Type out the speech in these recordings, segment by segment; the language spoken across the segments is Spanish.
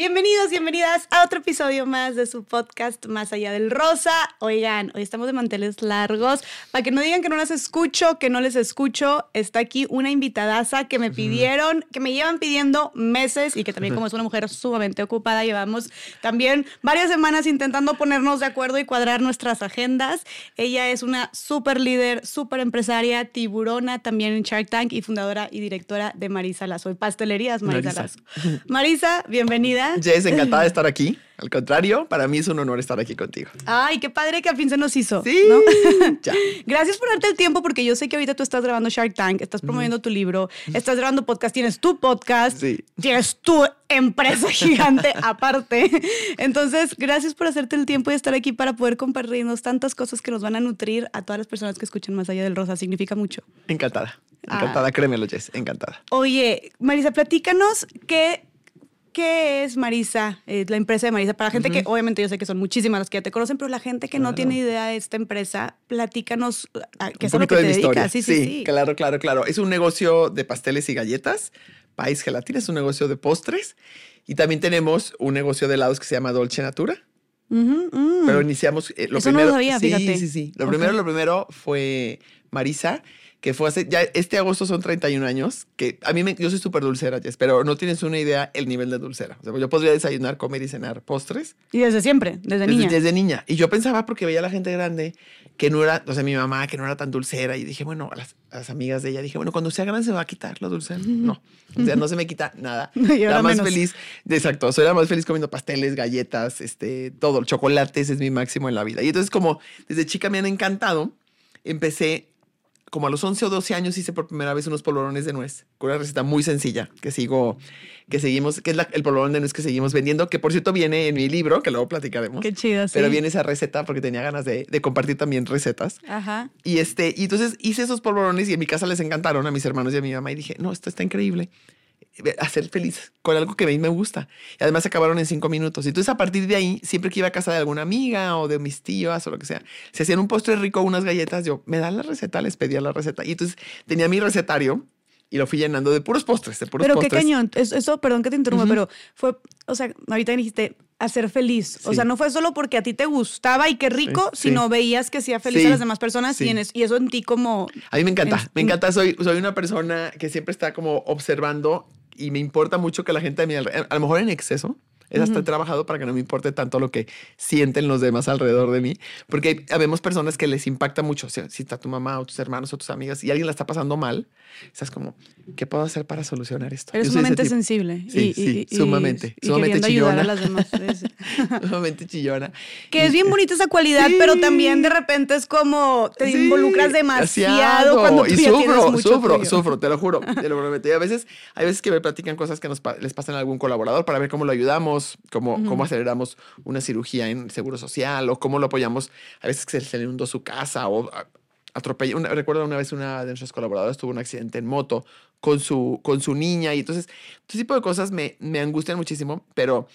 Bienvenidos, bienvenidas a otro episodio más de su podcast Más allá del rosa. Oigan, hoy estamos de manteles largos. Para que no digan que no las escucho, que no les escucho, está aquí una invitadaza que me pidieron, que me llevan pidiendo meses y que también como es una mujer sumamente ocupada, llevamos también varias semanas intentando ponernos de acuerdo y cuadrar nuestras agendas. Ella es una súper líder, súper empresaria, tiburona también en Shark Tank y fundadora y directora de Marisa Lazo, y Pastelerías Marisa, Marisa. Lazo. Marisa, bienvenida. Jess, encantada de estar aquí. Al contrario, para mí es un honor estar aquí contigo. Ay, qué padre que al fin se nos hizo. Sí, ¿no? ya. Gracias por darte el tiempo porque yo sé que ahorita tú estás grabando Shark Tank, estás promoviendo tu libro, estás grabando podcast, tienes tu podcast, Sí. tienes tu empresa gigante aparte. Entonces, gracias por hacerte el tiempo y estar aquí para poder compartirnos tantas cosas que nos van a nutrir a todas las personas que escuchan más allá del rosa. Significa mucho. Encantada. Ah. Encantada, créemelo, Jess. Encantada. Oye, Marisa, platícanos qué, qué es Marisa, eh, la empresa de Marisa. Para la gente que, obviamente, yo sé que son muchísimas las que ya te conocen, pero la gente que no tiene idea de esta empresa, platícanos a qué es lo que de te historia. dedicas. Sí, sí, sí. claro, claro, claro. Es un negocio de pasteles y galletas. País Gelatina es un negocio de postres. Y también tenemos un negocio de helados que se llama Dolce Natura. Mm. Pero iniciamos. eh, lo Eso no primero, lo sabía, sí, fíjate. Sí, sí, Lo primero, lo primero fue Marisa, que fue hace. Ya este agosto son 31 años. Que a mí me, yo soy súper dulcera, Jess, pero no tienes una idea el nivel de dulcera. O sea, yo podría desayunar, comer y cenar postres Y desde siempre, desde, desde niña. desde niña. Y yo pensaba, porque veía a la gente grande, que no era, o sea, mi mamá, que no era tan dulcera. Y dije, bueno, a las, a las amigas de ella, dije, bueno, cuando sea grande se va a quitar lo dulcera. No, o sea, no se me quita nada. La más menos. feliz, exacto, soy la más feliz comiendo pasteles, galletas, este, todo, chocolates es mi máximo en la vida. Y entonces, como desde chica me han encantado, empecé. Como a los 11 o 12 años hice por primera vez unos polvorones de nuez, con una receta muy sencilla que sigo, que seguimos, que es la- el polvorón de nuez que seguimos vendiendo, que por cierto viene en mi libro, que luego platicaremos. Qué chido, sí. Pero viene esa receta porque tenía ganas de, de compartir también recetas. Ajá. Y, este, y entonces hice esos polvorones y en mi casa les encantaron a mis hermanos y a mi mamá. Y dije, no, esto está increíble. Hacer feliz con algo que a mí me gusta. Y además se acabaron en cinco minutos. Y entonces a partir de ahí, siempre que iba a casa de alguna amiga o de mis tías o lo que sea, se hacían un postre rico, unas galletas, yo me dan la receta, les pedía la receta. Y entonces tenía mi recetario y lo fui llenando de puros postres, de puros Pero qué postres. cañón. Es- Eso, perdón que te interrumpa, Ujú. pero fue, o sea, ahorita dijiste hacer feliz. O Sí. sea, no fue solo porque a ti te gustaba y qué rico, Sí. sino veías que hacía feliz Sí. a las demás personas y, Sí. en es- y eso en ti como... A mí me encanta, Es- me encanta. Soy, soy una persona que siempre está como observando y me importa mucho que la gente a mi alrededor, a lo mejor en exceso, es hasta he trabajado para que no me importe tanto lo que sienten los demás alrededor de mí, porque habemos personas que les impacta mucho. O sea, si está tu mamá o tus hermanos o tus amigas y alguien la está pasando mal, estás como, ¿qué puedo hacer para solucionar esto? Eres sumamente sensible. Sí, y, sí, y- sumamente, y sumamente ayudar a chillona. las demás. Sumamente chillona. Que es bien bonita esa cualidad, Sí. pero también de repente es como te Sí, involucras demasiado cuando tú y ya sufro, mucho sufro, tuyo. sufro, te lo juro, te lo prometo. Y a veces, hay veces que me platican cosas que nos les pasan a algún colaborador para ver cómo lo ayudamos, cómo, cómo aceleramos una cirugía en el seguro social o cómo lo apoyamos. A veces que se le inundó su casa o a- atropelló. Una, recuerdo una vez una de nuestros colaboradores tuvo un accidente en moto con su, con su niña y entonces, este tipo de cosas me, me angustian muchísimo, pero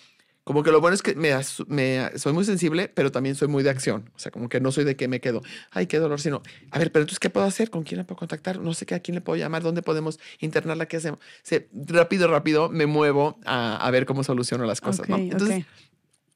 como que lo bueno es que me, me- soy muy sensible, pero también soy muy de acción. O sea, como que no soy de que me quedo, ay, qué dolor, sino, a ver, pero entonces, ¿qué puedo hacer? ¿Con quién la puedo contactar? No sé qué, a quién le puedo llamar, dónde podemos internarla, qué hacemos. O sea, rápido, rápido me muevo a, a ver cómo soluciono las cosas, ¿no? Ok, Entonces.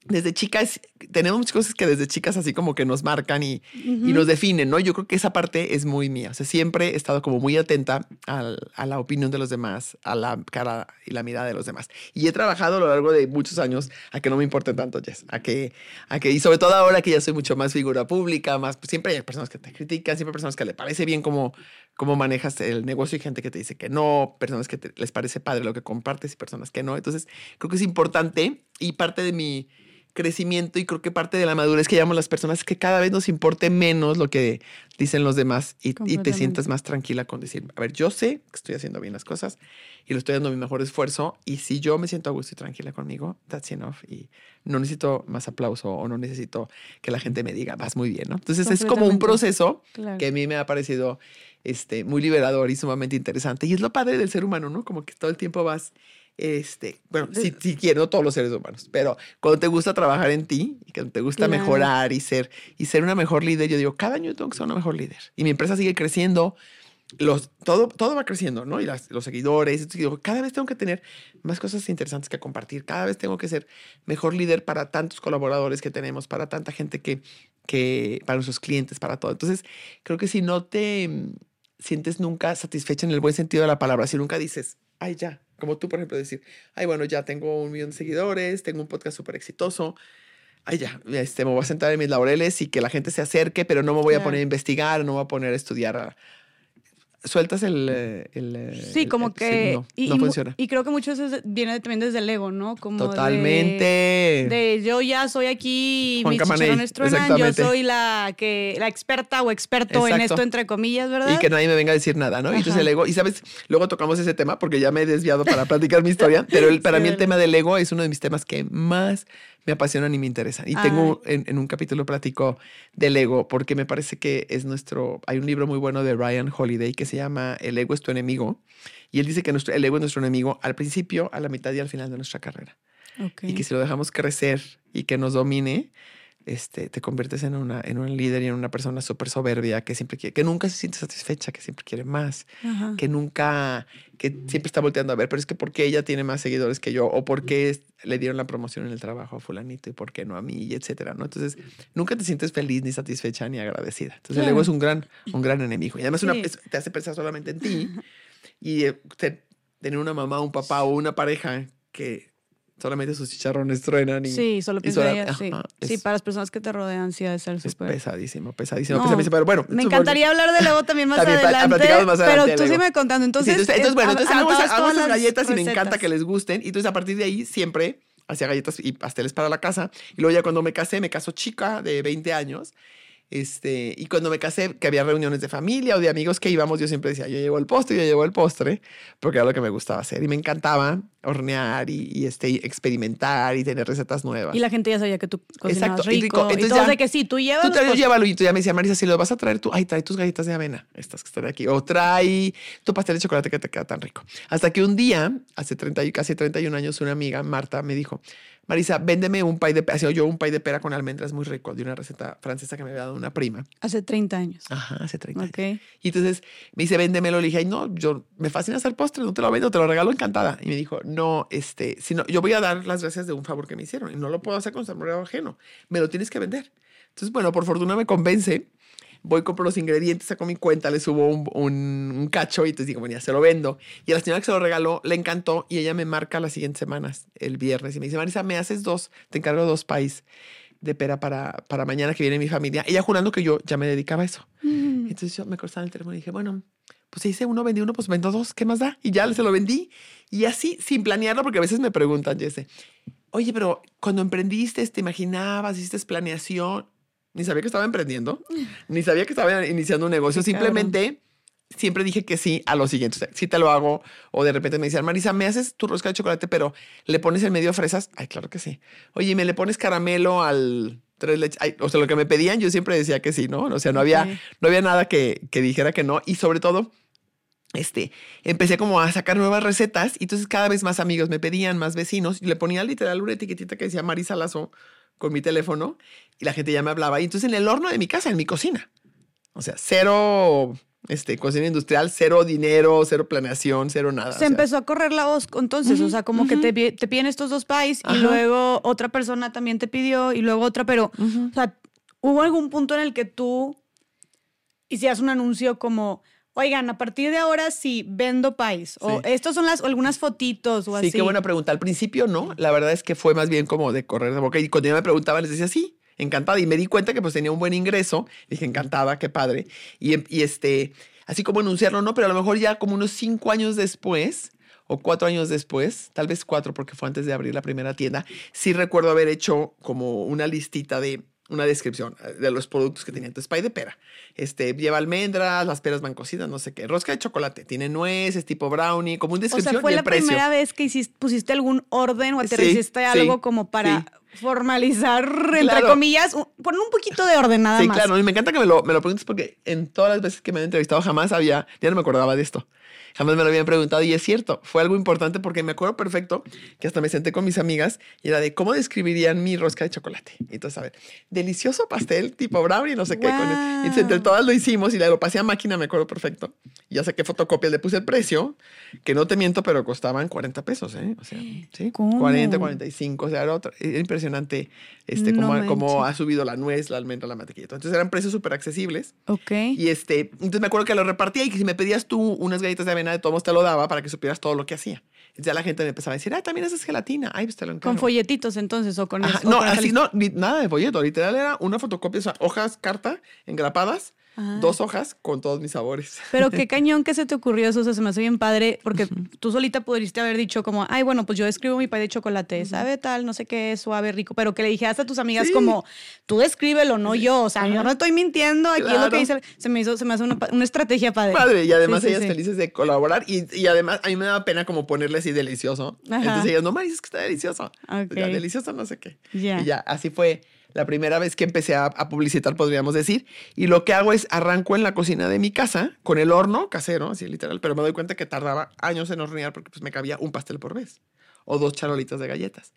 Desde chicas, tenemos muchas cosas que desde chicas así como que nos marcan y, y nos definen, ¿no? Yo creo que esa parte es muy mía. O sea, siempre he estado como muy atenta al- a la opinión de los demás, a la cara y la mirada de los demás. Y he trabajado a lo largo de muchos años a que no me importe tanto, Jess. A que, a que, y sobre todo ahora que ya soy mucho más figura pública, más, pues siempre hay personas que te critican, siempre hay personas que le parece bien cómo, cómo manejas el negocio y gente que te dice que no, personas que te- les parece padre lo que compartes y personas que no. Entonces, creo que es importante y parte de mi crecimiento y creo que parte de la madurez que llamamos las personas es que cada vez nos importe menos lo que dicen los demás y, y te sientas más tranquila con decir, a ver, yo sé que estoy haciendo bien las cosas y lo estoy dando mi mejor esfuerzo y si yo me siento a gusto y tranquila conmigo, that's enough y no necesito más aplauso o no necesito que la gente me diga, vas muy bien, ¿no? Entonces es como un proceso Claro. que a mí me ha parecido este, muy liberador y sumamente interesante. Y es lo padre del ser humano, ¿no? Como que todo el tiempo vas, este, bueno, si, si quieres, no todos los seres humanos, pero cuando te gusta trabajar en ti y que te gusta Claro. mejorar y ser, y ser una mejor líder, yo digo, cada año tengo que ser una mejor líder. Y mi empresa sigue creciendo los, todo, todo va creciendo, ¿no? Y las- los seguidores, digo, cada vez tengo que tener más cosas interesantes que compartir, cada vez tengo que ser mejor líder para tantos colaboradores que tenemos, para tanta gente que, que para nuestros clientes, para todo. Entonces, creo que si no te mm, sientes nunca satisfecha en el buen sentido de la palabra, si nunca dices, ay, ya, como tú, por ejemplo, decir, ay, bueno, ya tengo un millón de seguidores, tengo un podcast súper exitoso, ay, ya, este, me voy a sentar en mis laureles y que la gente se acerque, pero no me voy a poner a investigar, no me voy a poner a estudiar. a- Sueltas el... eh, el, eh, Sí, como el- que... no, y, no y mu- funciona. Y creo que mucho eso es- viene también desde el ego, ¿no? Como Totalmente. De, yo ya soy aquí, Juan mis chicharrones truenan, yo soy la que la experta o experto en esto, entre comillas, ¿verdad? Y que nadie me venga a decir nada, ¿no? Y entonces Ajá. el ego, y sabes, luego tocamos ese tema porque ya me he desviado para platicar mi historia, pero el- para Sí, mí el tema del ego es uno de mis temas que más me apasionan y me interesan. Y tengo en, en un capítulo platico del ego porque me parece que es nuestro, hay un libro muy bueno de Ryan Holiday que se llama El ego es tu enemigo. Y él dice que nuestro, el ego es nuestro enemigo al principio, a la mitad y al final de nuestra carrera. Y que si lo dejamos crecer y que nos domine, este, te conviertes en, una, en un líder y en una persona súper soberbia que siempre quiere, que nunca se siente satisfecha, que siempre quiere más, Ajá. que nunca, que siempre está volteando a ver, pero es que ¿por qué ella tiene más seguidores que yo? ¿O por qué le dieron la promoción en el trabajo a fulanito y por qué no a mí? Y etcétera, ¿no? Entonces, nunca te sientes feliz, ni satisfecha, ni agradecida. Entonces, el Claro. ego es un gran, un gran enemigo. Y además una- Sí. es- te hace pensar solamente en ti y eh, te- tener una mamá, un papá o una pareja que solamente sus chicharrones truenan y Sí, solo pienso en ella, sí. ajá, Sí, es- para las personas que te rodean, sí, ha de ser es súper. pesadísimo, pesadísimo, No, pesadísimo. Pero bueno, Me encantaría hablar del ego también más También, adelante, platicamos más pero adelante tú del ego. sígueme contando. Sí, Entonces, entonces, entonces, eh, bueno, a- entonces hago, hago esas las galletas y me encanta recetas. que les gusten. Y entonces a partir de ahí siempre hacía galletas y pasteles para la casa. Y luego ya cuando me casé, me casó chica de 20 años. Este, y cuando me casé, que había reuniones de familia o de amigos que íbamos, yo siempre decía, yo llevo el postre, yo llevo el postre, porque era lo que me gustaba hacer. Y me encantaba hornear y, y, este, experimentar y tener recetas nuevas. Y la gente ya sabía que tú cocinabas Exacto, y rico. rico. Y, Entonces todos ya- de que sí, tú llevas Tú traes, llévalo y tú ya me decía, Marisa, si lo vas a traer tú, ay, trae tus galletas de avena, estas que están aquí, o trae tu pastel de chocolate que te queda tan rico. Hasta que un día, hace 30 y casi 31 años, una amiga, Marta, me dijo, Marisa, véndeme un pay de pera, hacía yo un pay de pera con almendras muy rico, de una receta francesa que me había dado una prima. Hace 30 años. Ajá, hace 30 años. Ok. Y entonces me dice, véndemelo. Le dije, ay, no, yo me fascina hacer postre, no te lo vendo, te lo regalo encantada. Y me dijo, no, este, si no, yo voy a dar las gracias de un favor que me hicieron y no lo puedo hacer con sombrero ajeno. Me lo tienes que vender. Entonces, bueno, por fortuna me convence. Voy, compro los ingredientes, saco mi cuenta, le subo un, un- un cacho y te digo, bueno, ya se lo vendo. Y a la señora que se lo regaló le encantó y ella me marca las siguientes semanas, el viernes, y me dice, Marisa, me haces dos, te encargo dos país de pera para, para mañana que viene mi familia. Ella jurando que yo ya me dedicaba a eso. Mm. Entonces yo me cortaba el teléfono y dije, bueno, pues hice uno, vendí uno, pues vendo dos, ¿qué más da? Y ya se lo vendí. Y así, sin planearlo, porque a veces me preguntan, Jesse, oye, pero cuando emprendiste, ¿te imaginabas? ¿Hiciste planeación? Ni sabía que estaba emprendiendo, ni sabía que estaba iniciando un negocio. Cabrón. Simplemente siempre dije que sí a lo siguiente. O sea, sí te lo hago. O de repente me decían, Marisa, ¿me haces tu rosca de chocolate, pero le pones en medio fresas? Ay, claro que sí. Oye, ¿me le pones caramelo al tres leches? Ay, o sea, lo que me pedían, yo siempre decía que sí, ¿no? O sea, no había, no había nada que, que dijera que no. Y sobre todo, este, empecé como a sacar nuevas recetas y entonces cada vez más amigos me pedían, más vecinos, y le ponía literal una etiquetita que decía Marisa Lazo con mi teléfono y la gente ya me hablaba. Y entonces en el horno de mi casa, en mi cocina. O sea, cero este, cocina industrial, cero dinero, cero planeación, cero nada. o Se sea, empezó a correr la voz entonces, o Ujú, sea, como que ujú. te, pi- te piden estos dos países y luego otra persona también te pidió y luego otra, pero, o sea, ¿hubo algún punto en el que tú hicieras un anuncio como, oigan, a partir de ahora sí vendo país, o Sí. estos son las algunas fotitos o Sí, así? qué buena pregunta. Al principio no, la verdad es que fue más bien como de correr de boca y cuando ya me preguntaban les decía sí, encantada y me di cuenta que pues tenía un buen ingreso, dije encantada, qué padre. Y, em- y este, así como anunciarlo, no, pero a lo mejor ya como unos cinco años después o cuatro años después, tal vez cuatro porque fue antes de abrir la primera tienda, sí recuerdo haber hecho como una listita de una descripción eh, de los productos que tenía. Entonces, pay de pera. Este, lleva almendras, las peras van cocidas, no sé qué. Rosca de chocolate, tiene nueces, tipo brownie, como una O descripción sea, fue y el la precio. primera vez que hiciste, pusiste algún orden o Sí, aterriciste sí, algo como para, sí. Formalizar, entre comillas, poner un poquito de orden nada más. Sí, claro, y me encanta que me lo, me lo preguntes porque en todas las veces que me han entrevistado jamás había, ya no me acordaba de esto. Jamás me lo habían preguntado y es cierto, fue algo importante porque me acuerdo perfecto que hasta me senté con mis amigas y era de cómo describirían mi rosca de chocolate. Y entonces, a ver, delicioso pastel tipo brownie, no sé qué. Con y entonces, entre todas lo hicimos y lo pasé a máquina, me acuerdo perfecto. Y ya saqué fotocopias, le puse el precio, que no te miento, pero costaban 40 pesos, ¿eh? O sea, sí, 40, 45, o sea, era, impresionante este, cómo, ha subido la nuez, la almendra, la mantequilla. Entonces eran precios súper accesibles. Ok. Y este, entonces me acuerdo que lo repartía y que si me pedías tú unas galletas de avena, de todos te lo daba para que supieras todo lo que hacía. Entonces ya la gente me empezaba a decir, ah, también haces gelatina. Ay, pues te lo encargo. Con folletitos entonces o con... no, así no, nada de folleto. Literal era una fotocopia, o sea, hojas, carta, engrapadas Dos hojas con todos mis sabores. Pero qué cañón que se te ocurrió eso, o sea, se me hace bien padre, porque tú solita pudiste haber dicho como, ay, bueno, pues yo escribo mi pay de chocolate, sabe tal, no sé qué, suave, rico, pero que le dijeras a tus amigas como, tú descríbelo, no yo, o sea, yo no estoy mintiendo, aquí es lo que dice, se me hizo, se me hace una, estrategia padre. Padre, y además ellas felices de colaborar, y, y, además a mí me daba pena como ponerle así delicioso. Entonces ellas, no, me dices que está delicioso. delicioso no sé qué. Y ya, así fue la primera vez que empecé a, publicitar, podríamos decir. Y lo que hago es arranco en la cocina de mi casa con el horno casero, así literal, pero me doy cuenta que tardaba años en hornear porque pues me cabía un pastel por vez o dos charolitas de galletas.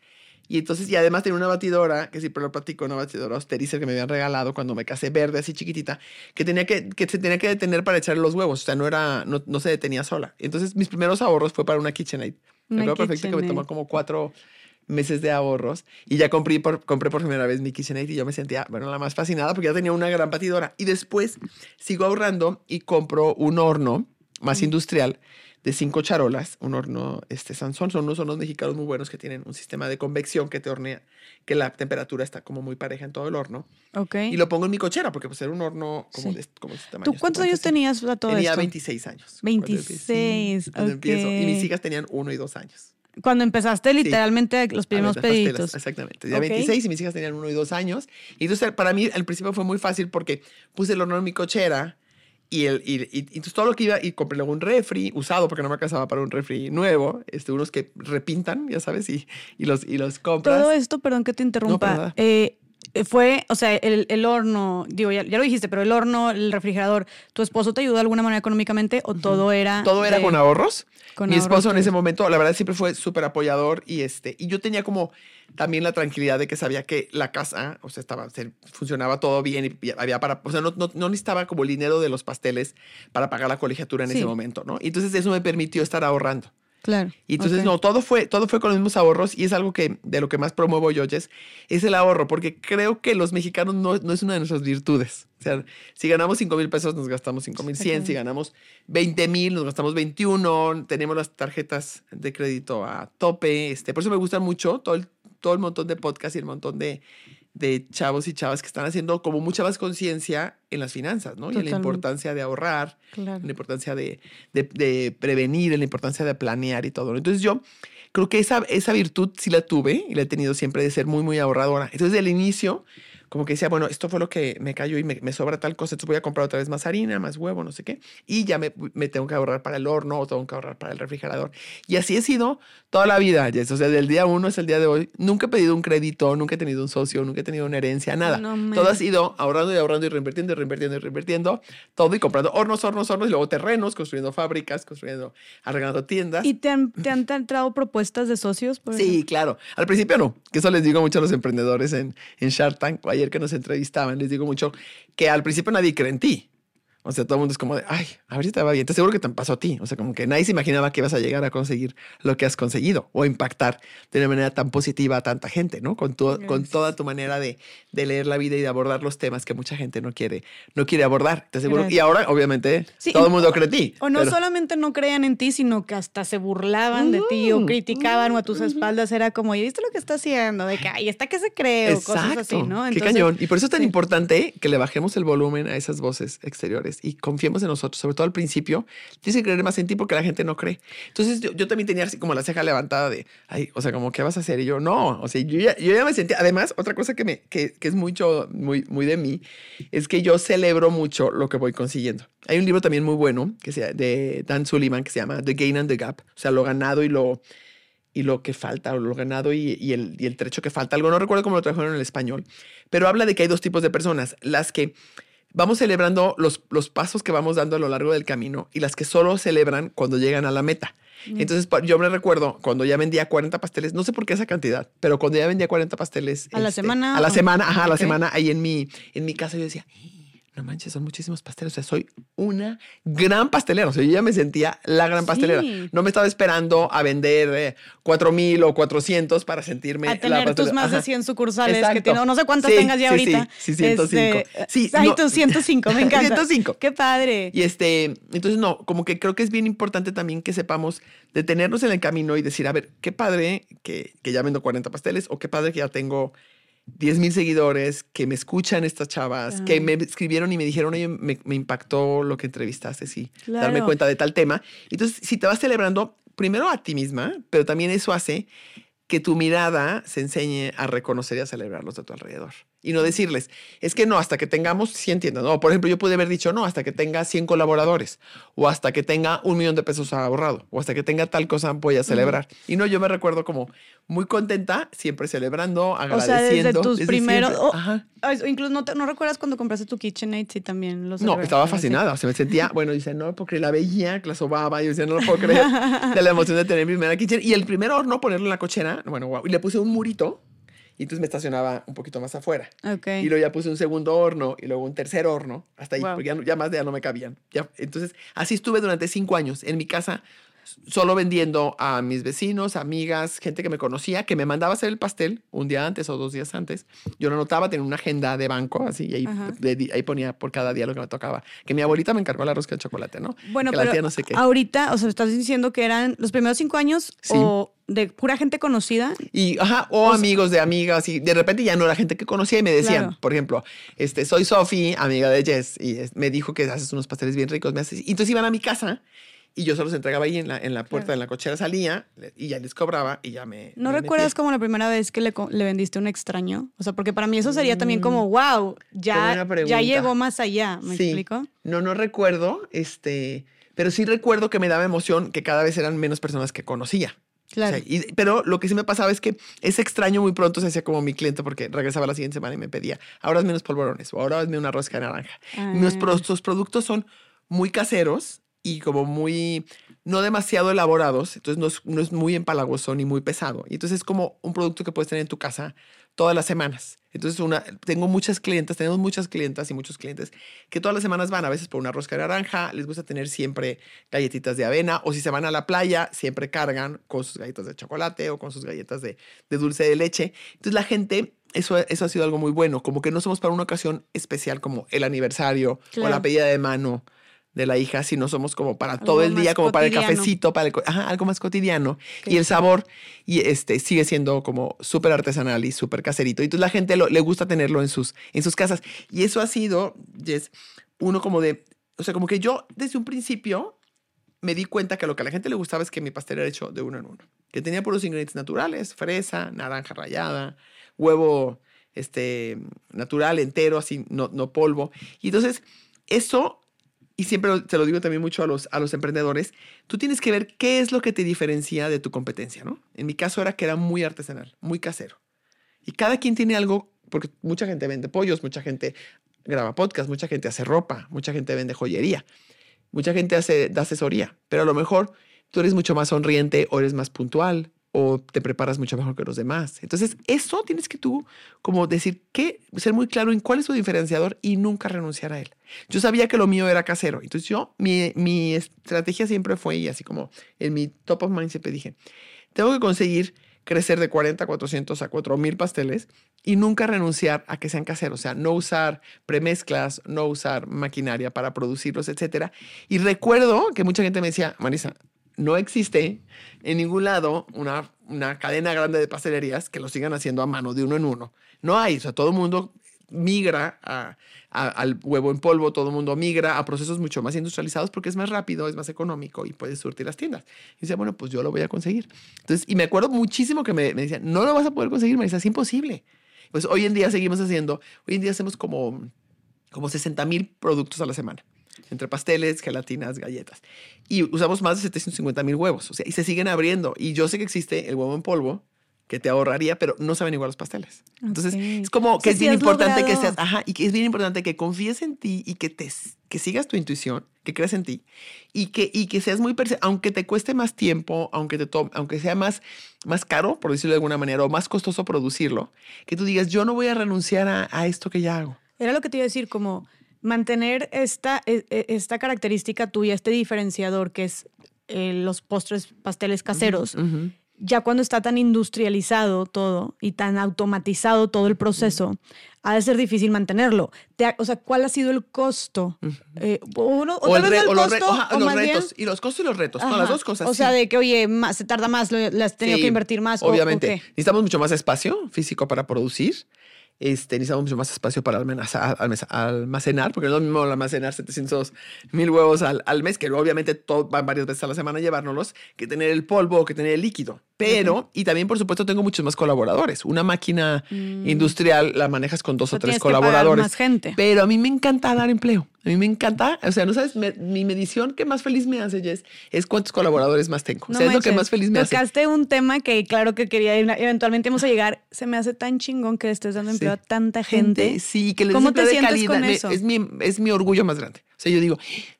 Y entonces, y además tenía una batidora, que siempre lo platico, una batidora Austerizer que me habían regalado cuando me casé, verde, así chiquitita, que, tenía que, que se tenía que detener para echarle los huevos, o sea, no, era, no, no se detenía sola. Entonces, mis primeros ahorros fue para una KitchenAid. Me acuerdo perfecto que me tomó como cuatro meses de ahorros y ya compré por, compré por primera vez mi KitchenAid y yo me sentía, bueno, la más fascinada porque ya tenía una gran batidora. Y después sigo ahorrando y compro un horno más industrial de cinco charolas, un horno este Sansón, son unos hornos mexicanos muy buenos que tienen un sistema de convección que te hornea, que la temperatura está como muy pareja en todo el horno. Ok. Y lo pongo en mi cochera porque pues era un horno como, de, como este tamaño. ¿Tú cuántos años tenías a todo Tenía 26 años. 26, ok. Y mis hijas tenían uno y dos años. Cuando empezaste literalmente los primeros pedidos. Exactamente. Tenía 26 y mis hijas tenían uno y dos años. Y entonces para mí al principio fue muy fácil porque puse el horno en mi cochera y, el, y, y, entonces todo lo que iba y compré luego un refri usado porque no me casaba para un refri nuevo, este, unos que repintan, ya sabes, y, y, los, y los compras. Todo esto, perdón que te interrumpa, eh, fue, o sea, el, el horno, digo, ya, ya, lo dijiste, pero el horno, el refrigerador, ¿tu esposo te ayudó de alguna manera económicamente o todo era... Todo era con ahorros? Mi esposo en ese momento, la verdad, siempre fue súper apoyador y, este, y yo tenía como también la tranquilidad de que sabía que la casa, o sea, estaba, funcionaba todo bien y había para, o sea, no, no, no necesitaba como el dinero de los pasteles para pagar la colegiatura en ese momento, ¿no? Y entonces eso me permitió estar ahorrando. Claro. Y entonces, no, todo fue, todo fue con los mismos ahorros y es algo que de lo que más promuevo yo, Jess, es el ahorro, porque creo que los mexicanos no, no es una de nuestras virtudes. O sea, si ganamos 5 mil pesos, nos gastamos 5 mil 100, si ganamos 20 mil, nos gastamos 21, tenemos las tarjetas de crédito a tope. Este, por eso me gusta mucho todo el, todo el montón de podcasts y el montón de, de chavos y chavas que están haciendo como mucha más conciencia en las finanzas, ¿no? Y en la importancia de ahorrar, en la importancia de, de, de, prevenir, en la importancia de planear y todo. Entonces yo creo que esa, esa virtud sí la tuve y la he tenido siempre de ser muy, muy ahorradora. Entonces, desde el inicio, como que decía, bueno, esto fue lo que me cayó y me, sobra tal cosa, entonces voy a comprar otra vez más harina, más huevo, no sé qué, y ya me, tengo que ahorrar para el horno o tengo que ahorrar para el refrigerador. Y así he sido toda la vida, Jess. O sea, del día uno es el día de hoy. Nunca he pedido un crédito, nunca he tenido un socio, nunca he tenido una herencia, nada. todo ha sido ahorrando y ahorrando y reinvirtiendo y reinvirtiendo y reinvirtiendo todo y comprando hornos, hornos, hornos y luego terrenos, construyendo fábricas, construyendo, arreglando tiendas. ¿Y te han, te han entrado propuestas de socios? sí, claro. Al principio no, que eso les digo mucho a los emprendedores en, en Shark Tank que nos entrevistaban, les digo mucho que al principio nadie cree en ti. O sea, todo el mundo es como de, ay, a ver si te va bien. Te seguro que te pasó a ti. O sea, como que nadie se imaginaba que ibas a llegar a conseguir lo que has conseguido o impactar de una manera tan positiva a tanta gente, ¿no? Con, tu, con toda tu manera de, de, leer la vida y de abordar los temas que mucha gente no quiere, no quiere abordar. Te seguro. Y ahora, obviamente, todo el mundo cree en ti. O no solamente no creían en ti, sino que hasta se burlaban de ti o criticaban o a tus espaldas. Era como, ¿y viste lo que está haciendo? De que, ay, ¿está que se cree? O cosas así, ¿no? Qué cañón. Y por eso es tan importante que le bajemos el volumen a esas voces exteriores y confiemos en nosotros, sobre todo al principio, tienes que creer más en ti porque la gente no cree. Entonces yo, también tenía así como la ceja levantada de, ay, o sea, como, ¿qué vas a hacer? Y yo, no, o sea, yo ya, yo ya me sentía, además, otra cosa que, me, que, que es mucho, muy, muy de mí, es que yo celebro mucho lo que voy consiguiendo. Hay un libro también muy bueno que sea de Dan Sullivan que se llama The Gain and the Gap, o sea, lo ganado y lo y lo que falta, o lo ganado y, y el, y el trecho que falta. Algo no recuerdo cómo lo trajeron en el español, pero habla de que hay dos tipos de personas, las que vamos celebrando los, los pasos que vamos dando a lo largo del camino y las que solo celebran cuando llegan a la meta. Entonces, yo me recuerdo cuando ya vendía 40 pasteles, no sé por qué esa cantidad, pero cuando ya vendía 40 pasteles. ¿A la este, semana? A la o- semana, ajá, a la semana, ahí en mi, en mi casa yo decía, no manches, son muchísimos pasteles. O sea, soy una gran pastelera. O sea, yo ya me sentía la gran pastelera. Sí. No me estaba esperando a vender eh, 4 mil o 400 para sentirme A la tener tus pastelera. más de Ajá. 100 sucursales que Exacto. tiene, no sé cuántas Sí, tengas ya sí, ahorita. Sí, sí, 105. Este, sí, ay, no. tus 105, me encanta. 105. Qué padre. Y este, entonces no, como que creo que es bien importante también que sepamos detenernos en el camino y decir, a ver, qué padre que, que ya vendo 40 pasteles o qué padre que ya tengo 10 mil seguidores, que me escuchan estas chavas, que me escribieron y me dijeron, oye, me, me impactó lo que entrevistaste, sí, darme cuenta de tal tema. Entonces, si te vas celebrando, primero a ti misma, pero también eso hace que tu mirada se enseñe a reconocer y a celebrarlos de tu alrededor. Y no decirles, es que no, hasta que tengamos 100 tiendas. No, por ejemplo, yo pude haber dicho, no, hasta que tenga 100 colaboradores, o hasta que tenga un millón de pesos ahorrado, o hasta que tenga tal cosa voy a celebrar. Y no, yo me recuerdo como muy contenta, siempre celebrando, O sea, agradeciendo. desde tus primeros. siempre. o- Ajá. incluso no, te- no recuerdas cuando compraste tu KitchenAid, sí, también lo No, estaba fascinada. O sea, me sentía, bueno, dice, no creer, la veía, que la sobaba. Yo decía, no lo puedo creer. De la emoción de tener mi primera kitchen. Y el primer horno, ponerlo en la cochera, bueno, wow. Y le puse un murito. Y entonces me estacionaba un poquito más afuera. Ok. Y luego ya puse un segundo horno y luego un tercer horno. Hasta ahí, Wow. porque ya, ya más de ya no me cabían. Ya, entonces, así estuve durante cinco años en mi casa, solo vendiendo a mis vecinos, amigas, gente que me conocía, que me mandaba a hacer el pastel un día antes o dos días antes. Yo lo anotaba, tenía una agenda de banco, así, y ahí, de- ahí ponía por cada día lo que me tocaba. Que mi abuelita me encargó la rosca de chocolate, ¿no? Bueno, que pero la tía no sé qué. ahorita, o sea, estás diciendo que eran los primeros cinco años Sí. o de pura gente conocida. Y, ajá, o, O sea- amigos de amigas, y de repente ya no era gente que conocía y me decían, Claro. por ejemplo, este, soy Sofi, amiga de Jess, y me dijo que haces unos pasteles bien ricos, me haces, y entonces iban a mi casa y yo solo los entregaba ahí en la, en la puerta, Claro. en la cochera salía y ya les cobraba y ya me... ¿No me recuerdas metía. como la primera vez que le, le vendiste a un extraño? O sea, porque para mí eso sería también como, wow, Mm. Ya, ya llegó más allá. ¿Me Sí. explico? No, no recuerdo, este, pero sí recuerdo que me daba emoción que cada vez eran menos personas que conocía. Claro. y- pero lo que sí me pasaba es que ese extraño muy pronto se hacía como mi cliente porque regresaba la siguiente semana y me pedía, ahora hazme unos polvorones o ahora hazme una rosca de naranja. Ah. tus productos son muy caseros y como muy, no demasiado elaborados, entonces no es, no es muy empalagoso ni muy pesado. Y entonces es como un producto que puedes tener en tu casa todas las semanas. Entonces una, tengo muchas clientes, tenemos muchas clientas y muchos clientes que todas las semanas van a veces por una rosca de naranja, les gusta tener siempre galletitas de avena o si se van a la playa, siempre cargan con sus galletas de chocolate o con sus galletas de, de dulce de leche. Entonces la gente, eso, eso ha sido algo muy bueno, como que no somos para una ocasión especial como el aniversario o la pedida de mano de la hija, sino somos como para Algo todo el día, como para el cafecito, para el ajá, algo más cotidiano. Y el sabor y este sigue siendo como súper artesanal y súper caserito. Y entonces la gente lo- le gusta tenerlo en sus, en sus casas. Y eso ha sido, Jess, uno como de, o sea, como que yo desde un principio me di cuenta que lo que a la gente le gustaba es que mi pastel era hecho de uno en uno. Que tenía puros ingredientes naturales, fresa, naranja rallada, huevo este, natural, entero, así, no, no polvo. Y entonces, eso, y siempre te lo digo también mucho a los, a los emprendedores, tú tienes que ver qué es lo que te diferencia de tu competencia, ¿no? En mi caso era que era muy artesanal, muy casero. Y cada quien tiene algo, porque mucha gente vende pollos, mucha gente graba podcast, mucha gente hace ropa, mucha gente vende joyería, mucha gente hace da asesoría, pero a lo mejor tú eres mucho más sonriente o eres más puntual o te preparas mucho mejor que los demás. Entonces, eso tienes que tú como decir que ser muy claro en cuál es tu diferenciador y nunca renunciar a él. Yo sabía que lo mío era casero, entonces yo mi, mi estrategia siempre fue y así como en mi top of mind siempre dije, tengo que conseguir crecer de 40 a 400 a 4000 pasteles y nunca renunciar a que sean caseros, o sea, no usar premezclas, no usar maquinaria para producirlos, etcétera. Y recuerdo que mucha gente me decía, Marisa, no existe en ningún lado una, una cadena grande de pastelerías que lo sigan haciendo a mano de uno en uno. No hay, o sea, todo el mundo migra al huevo en polvo, todo el mundo migra a procesos mucho más industrializados porque es más rápido, es más económico y puedes surtir las tiendas. Y decía, bueno, pues yo lo voy a conseguir. Entonces, y me acuerdo muchísimo que me, me decían, no lo vas a poder conseguir, Marisa, es imposible. Pues hoy en día seguimos haciendo, hoy en día hacemos como, como 60 mil productos a la semana. Entre pasteles, gelatinas, galletas. Y usamos más de 750 mil huevos, o sea, y se siguen abriendo. Y yo sé que existe el huevo en polvo, que te ahorraría, pero no saben igual los pasteles. Entonces, es como que es bien importante que seas, ajá, y que es bien importante que confíes en ti y que te que sigas tu intuición, que creas en ti y que, y que seas muy, aunque te cueste más tiempo, aunque, te aunque sea más, más caro, por decirlo de alguna manera, o más costoso producirlo, que tú digas, yo no voy a renunciar a, a esto que ya hago. Era lo que te iba a decir, como mantener esta, e, e, esta característica tuya, este diferenciador que es eh, los postres pasteles caseros ya cuando está tan industrializado todo y tan automatizado todo el proceso, ha de ser difícil mantenerlo. o sea, ¿cuál ha sido el costo? Eh, o, los, retos. y los costos y los retos. las dos cosas. O sea, de que, oye, más, se tarda más, le has tenido que invertir más. Obviamente. Necesitamos mucho más espacio físico para producir. Este, necesitamos mucho más espacio para almacenar, porque no es lo mismo almacenar 700 mil huevos al, al, mes, que obviamente todo, van varias veces a la semana llevárnoslos, que tener el polvo o que tener el líquido. Pero, y también por supuesto tengo muchos más colaboradores. Una máquina mm. industrial la manejas con dos o, tres colaboradores. más gente. Pero a mí me encanta dar empleo. A mí me encanta, o sea, no sabes, mi medición que más feliz me hace, Jess, es cuántos colaboradores más tengo. o sea, es lo que más feliz me hace. Tocaste un tema que claro que quería, eventualmente vamos a llegar. Se me hace tan chingón que estés dando empleo a tanta gente. Sí, que les ¿Cómo te sientes con eso? es, mi, es mi orgullo más grande. Sea, yo digo,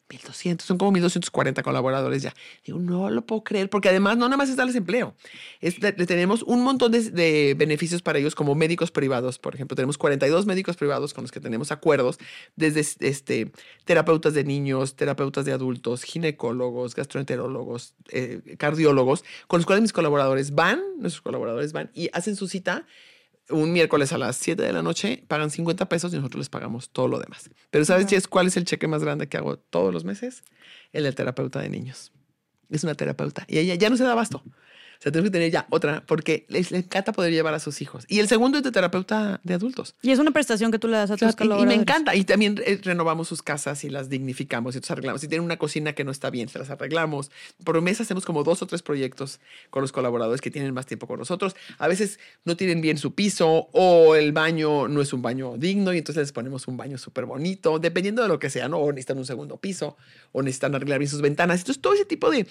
1200, son como 1240 colaboradores ya. Digo, no lo puedo creer, porque además no nada más es darles empleo, es, le, tenemos un montón de, beneficios para ellos como médicos privados, por ejemplo, tenemos 42 médicos privados con los que tenemos acuerdos, desde este, terapeutas de niños, terapeutas de adultos, ginecólogos, gastroenterólogos, eh, cardiólogos, con los cuales mis colaboradores van, nuestros colaboradores van y hacen su cita un miércoles a las 7 de la noche, pagan 50 pesos y nosotros les pagamos todo lo demás. Pero ¿sabes cuál es el cheque más grande que hago todos los meses? El del terapeuta de niños. Es una terapeuta y ella ya no se da abasto sea, tenemos que tener ya otra porque les, encanta poder llevar a sus hijos. Y el segundo es de terapeuta de adultos. Y es una prestación que tú le das a tus colaboradores. Y me encanta. Y también eh, renovamos sus casas y las dignificamos y entonces arreglamos. Si tienen una cocina que no está bien, se las arreglamos. Por mes hacemos como dos o tres proyectos con los colaboradores que tienen más tiempo con nosotros. A veces no tienen bien su piso o el baño no es un baño digno y entonces les ponemos un baño súper bonito, dependiendo de lo que sea, ¿no? O necesitan un segundo piso o necesitan arreglar bien sus ventanas. Entonces todo ese tipo de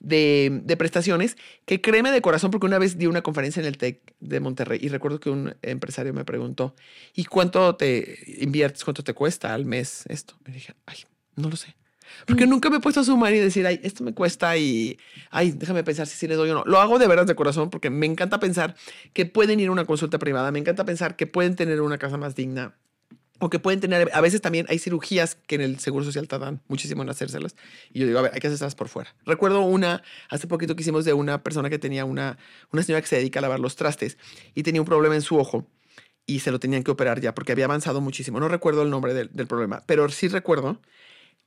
de, prestaciones que créeme de corazón, porque una vez di una conferencia en el TEC de Monterrey y recuerdo que un empresario me preguntó, ¿y cuánto te inviertes, cuánto te cuesta al mes esto? Me dije, ay, no lo sé. Porque mm. nunca me he puesto a sumar y decir, ay, esto me cuesta y, ay, déjame pensar si sí le doy o no. Lo hago de veras de corazón porque me encanta pensar que pueden ir a una consulta privada, me encanta pensar que pueden tener una casa más digna, o que pueden tener, a veces también hay cirugías que en el Seguro Social tardan muchísimo en hacérselas. Y yo digo, a ver, hay que hacerlas por fuera. Recuerdo una, hace poquito que hicimos de una persona que tenía una, una señora que se dedica a lavar los trastes y tenía un problema en su ojo y se lo tenían que operar ya porque había avanzado muchísimo. No recuerdo el nombre del, del problema, pero sí recuerdo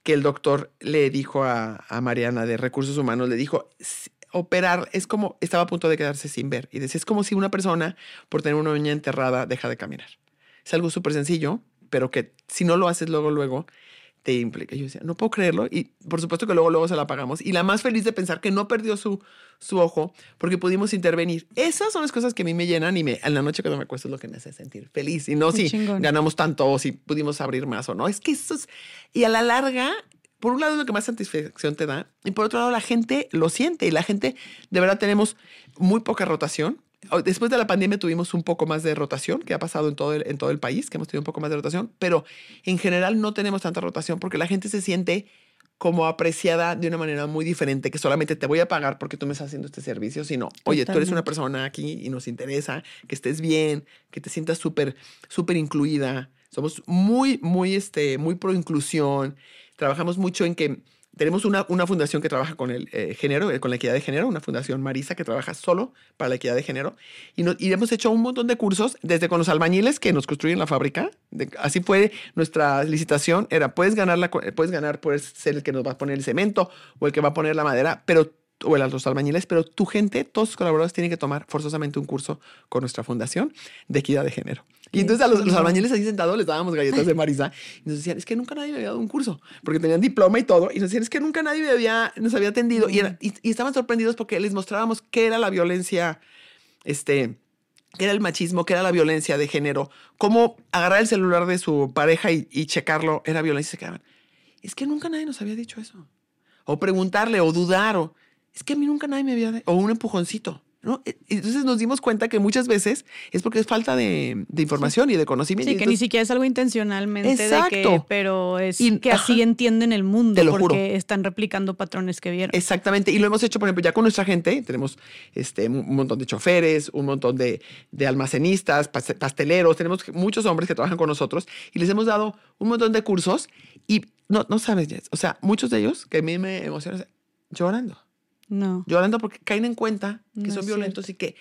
que el doctor le dijo a, a Mariana de Recursos Humanos, le dijo, operar es como, estaba a punto de quedarse sin ver. Y decía, es como si una persona por tener una uña enterrada deja de caminar. Es algo súper sencillo, pero que si no lo haces luego, luego, te implica. Yo decía, no puedo creerlo. Y por supuesto que luego, luego se la pagamos. Y la más feliz de pensar que no perdió su, su ojo porque pudimos intervenir. Esas son las cosas que a mí me llenan y me, en la noche cuando me acuesto es lo que me hace sentir feliz. Y no si ganamos tanto o si pudimos abrir más o no. Es que eso es... Y a la larga, por un lado es lo que más satisfacción te da. Y por otro lado, la gente lo siente. Y la gente, de verdad, tenemos muy poca rotación Después de la pandemia tuvimos un poco más de rotación, que ha pasado en todo, el, en todo el país, que hemos tenido un poco más de rotación, pero en general no tenemos tanta rotación porque la gente se siente como apreciada de una manera muy diferente, que solamente te voy a pagar porque tú me estás haciendo este servicio, sino, oye, tú eres una persona aquí y nos interesa que estés bien, que te sientas súper, súper incluida. Somos muy, muy, este, muy pro inclusión. Trabajamos mucho en que tenemos una, una, fundación que trabaja con el eh, género, eh, con la equidad de género, una fundación Marisa que trabaja solo para la equidad de género. Y, y hemos hecho un montón de cursos, desde con los albañiles que nos construyen la fábrica. así fue nuestra licitación. Era, puedes ganar, la, puedes ganar, puedes ser el que nos va a poner el cemento o el que va a poner la madera, pero o el, los albañiles, pero tu gente, todos tus colaboradores tienen que tomar forzosamente un curso con nuestra fundación de equidad de género. Y entonces a los, albañiles ahí sentados les dábamos galletas de Marisa y nos decían, es que nunca nadie me había dado un curso, porque tenían diploma y todo, y nos decían, es que nunca nadie había, nos había atendido. Y, y, estaban sorprendidos porque les mostrábamos qué era la violencia, este, qué era el machismo, qué era la violencia de género, cómo agarrar el celular de su pareja y, checarlo era violencia. Se quedaban, es que nunca nadie nos había dicho eso. O preguntarle, o dudar, o es que a mí nunca nadie me había, o un empujoncito. ¿No? E, Entonces nos dimos cuenta que muchas veces es porque es falta de, de información y de conocimiento. Sí, que ni siquiera es algo intencionalmente, de que, Exacto. pero es Y- que así ajá. entienden el mundo, Te lo porque juro. están replicando patrones que vieron. Exactamente, y lo hemos hecho, por ejemplo, ya con nuestra gente, tenemos este, un montón de choferes, un montón de, de almacenistas, pas- pasteleros, tenemos muchos hombres que trabajan con nosotros y les hemos dado un montón de cursos y no, no sabes, Jess, o sea, muchos de ellos que a mí me emocionan, llorando, No. llorando porque caen en cuenta que No son violentos y que...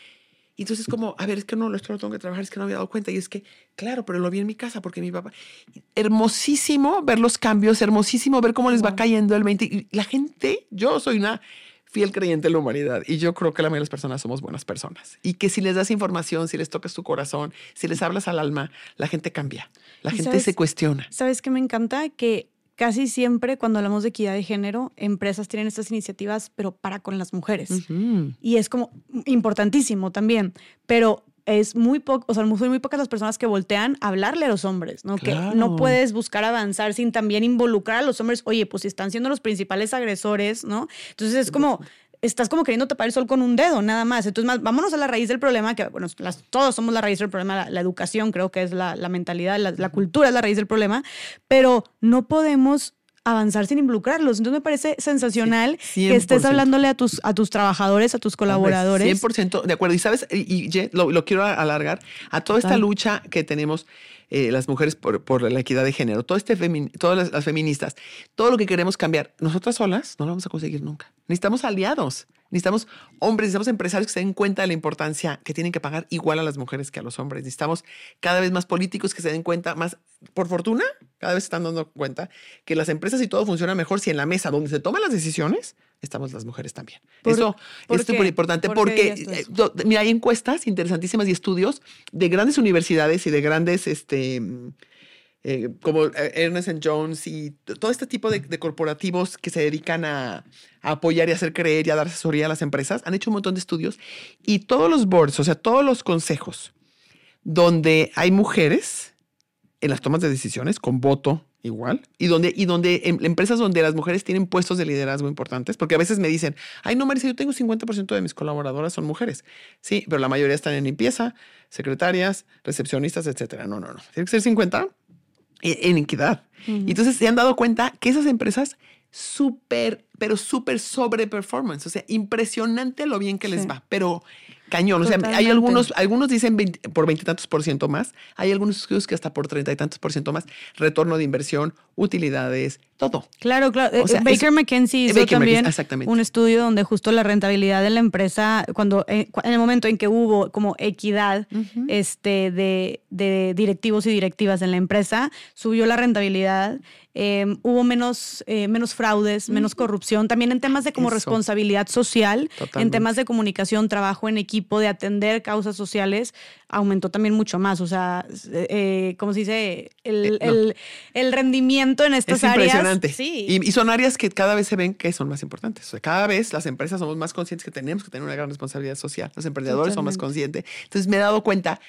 Y entonces es como, a ver, es que no, esto lo tengo que trabajar, es que no había dado cuenta. Y es que, claro, pero lo vi en mi casa porque mi papá... Hermosísimo ver los cambios, hermosísimo ver cómo les va cayendo el 20. Y la gente, yo soy una fiel creyente en la humanidad y yo creo que la mayoría de las personas somos buenas personas. Y que si les das información, si les tocas tu corazón, si les hablas al alma, la gente cambia. La ¿Y gente sabes? se cuestiona. ¿Sabes qué me encanta? Que casi siempre cuando hablamos de equidad de género, empresas tienen estas iniciativas, pero para con las mujeres. Y es como importantísimo también, pero es muy poco, o sea, son muy pocas las personas que voltean a hablarle a los hombres, ¿no? Que no puedes buscar avanzar sin también involucrar a los hombres. Oye, pues si están siendo los principales agresores, ¿no? Entonces es como estás como queriendo tapar el sol con un dedo, nada más. Entonces, más, vámonos a la raíz del problema, que bueno, las- todos somos la raíz del problema, la, la educación creo que es la, la mentalidad, la, la cultura es la raíz del problema, pero no podemos avanzar sin involucrarlos. Entonces me parece sensacional que estés 100%. hablándole a tus, a tus trabajadores, a tus colaboradores. Hombre, 100% de acuerdo. Y sabes, y, lo, lo quiero alargar a toda esta lucha que tenemos eh, las mujeres por, por la equidad de género, todo este todas las, feministas, todo lo que queremos cambiar, nosotras solas no lo vamos a conseguir nunca. Necesitamos aliados. Necesitamos hombres, necesitamos empresarios que se den cuenta de la importancia que tienen que pagar igual a las mujeres que a los hombres. Necesitamos cada vez más políticos que se den cuenta, más, por fortuna, cada vez están dando cuenta que las empresas y todo funciona mejor si en la mesa donde se toman las decisiones estamos las mujeres también. ¿Por- Eso por es súper importante ¿Por qué porque eh, mira, hay encuestas interesantísimas y estudios de grandes universidades y de grandes, este, eh, como eh, Ernest Jones y todo este tipo de, de corporativos que se dedican a, a apoyar y hacer creer y a dar asesoría a las empresas, han hecho un montón de estudios y todos los boards, o sea, todos los consejos donde hay mujeres en las tomas de decisiones con voto igual y donde y donde em- empresas donde las mujeres tienen puestos de liderazgo importantes porque a veces me dicen ay no Marisa yo tengo 50% de mis colaboradoras son mujeres sí pero la mayoría están en limpieza secretarias recepcionistas etcétera. No no no. Tiene que ser 50 e- en equidad. Entonces se han dado cuenta que esas empresas súper pero súper sobre performance. O sea impresionante lo bien que les va pero cañón o sea hay algunos algunos dicen 20 por veintitantos por ciento más hay algunos estudios que hasta por treinta y tantos por ciento más retorno de inversión utilidades todo. Claro, claro. O sea, Eh, Baker es- McKenzie hizo Baker también McKenzie, un estudio donde justo la rentabilidad de la empresa, cuando eh, en el momento en que hubo como equidad este, de, de directivos y directivas en la empresa, subió la rentabilidad, eh, hubo menos, eh, menos fraudes, menos corrupción, también en temas de como Eso. responsabilidad social, en temas de comunicación, trabajo en equipo, de atender causas sociales, aumentó también mucho más. O sea, eh, ¿cómo se dice? El, Eh, no. el- el rendimiento en estas Es áreas. impresionante. Sí. Y, y son áreas que cada vez se ven que son más importantes. O sea, cada vez las empresas somos más conscientes que tenemos que tener una gran responsabilidad social. Los emprendedores son más conscientes. Entonces me he dado cuenta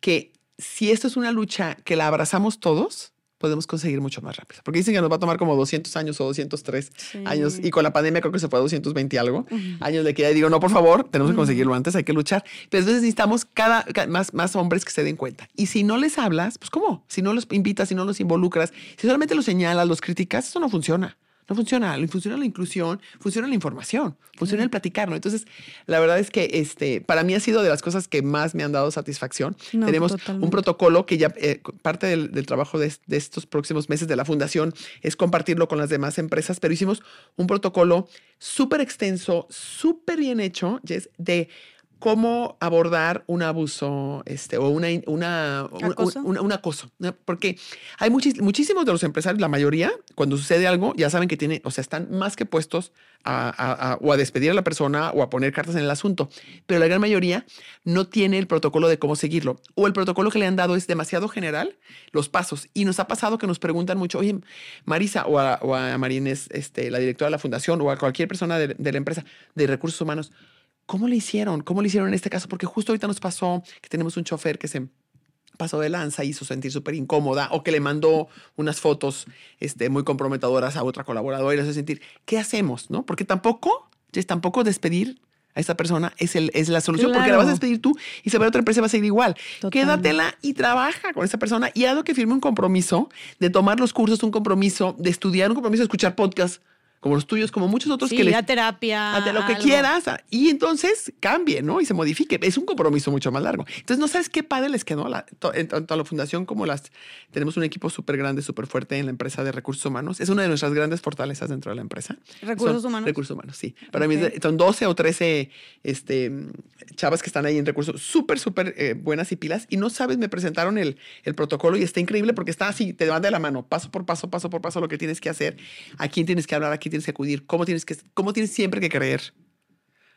que si esto es una lucha que la abrazamos todos, podemos conseguir mucho más rápido. Porque dicen que nos va a tomar como 200 años o 203 Sí. años. Y con la pandemia creo que se fue a 220 y algo años de equidad. Y digo, no, por favor, tenemos que conseguirlo antes, hay que luchar. Pero entonces necesitamos cada, ca- más, más hombres que se den cuenta. Y si no les hablas, pues ¿cómo? Si no los invitas, si no los involucras, si solamente los señalas, los criticas, eso no funciona. No funciona. Funciona la inclusión, funciona la información, funciona el platicar, ¿no? Entonces, la verdad es que este, para mí ha sido de las cosas que más me han dado satisfacción. No, Tenemos totalmente. un protocolo que ya eh, parte del, del trabajo de, de estos próximos meses de la fundación es compartirlo con las demás empresas, pero hicimos un protocolo súper extenso, súper bien hecho, Jess, de cómo abordar un abuso este, o una, una, un- un- ¿Acoso? Porque hay muchis- muchísimos de los empresarios, la mayoría, cuando sucede algo, ya saben que tienen, o sea, están más que puestos a, a- a- o a despedir a la persona o a poner cartas en el asunto. Pero la gran mayoría no tiene el protocolo de cómo seguirlo. O el protocolo que le han dado es demasiado general, los pasos. Y nos ha pasado que nos preguntan mucho, oye, Marisa o a, o a Marines, este, la directora de la fundación, o a cualquier persona de, de la empresa de recursos humanos, ¿cómo le hicieron? ¿Cómo le hicieron en este caso? Porque justo ahorita nos pasó que tenemos un chofer que se pasó de lanza, hizo sentir súper incómoda o que le mandó unas fotos este, muy comprometedoras a otra colaboradora y le hace sentir, ¿qué hacemos? ¿No? Porque tampoco, es tampoco despedir a esa persona es, el, es la solución, porque la vas a despedir tú y se va a otra empresa va a seguir igual. Quédatela y trabaja con esa persona y haz lo que firme un compromiso de tomar los cursos, un compromiso de estudiar, un compromiso de escuchar podcast como los tuyos, como muchos otros que le. a terapia. A lo que quieras. Y entonces cambie, ¿no? Y se modifique. Es un compromiso mucho más largo. Entonces, no sabes qué padre les quedó la, tanto a la fundación como las. Tenemos un equipo súper grande, súper fuerte en la empresa de recursos humanos. Es una de nuestras grandes fortalezas dentro de la empresa. ¿Recursos humanos? Recursos humanos, sí. Para mí son 12 o 13 este, chavas que están ahí en recursos súper, súper eh, buenas y pilas. Y no sabes, me presentaron el, el protocolo y está increíble porque está así, te van de la mano, paso por paso, paso por paso, lo que tienes que hacer, a quién tienes que hablar, a quién tienes que acudir, cómo tienes, que, cómo tienes siempre que creer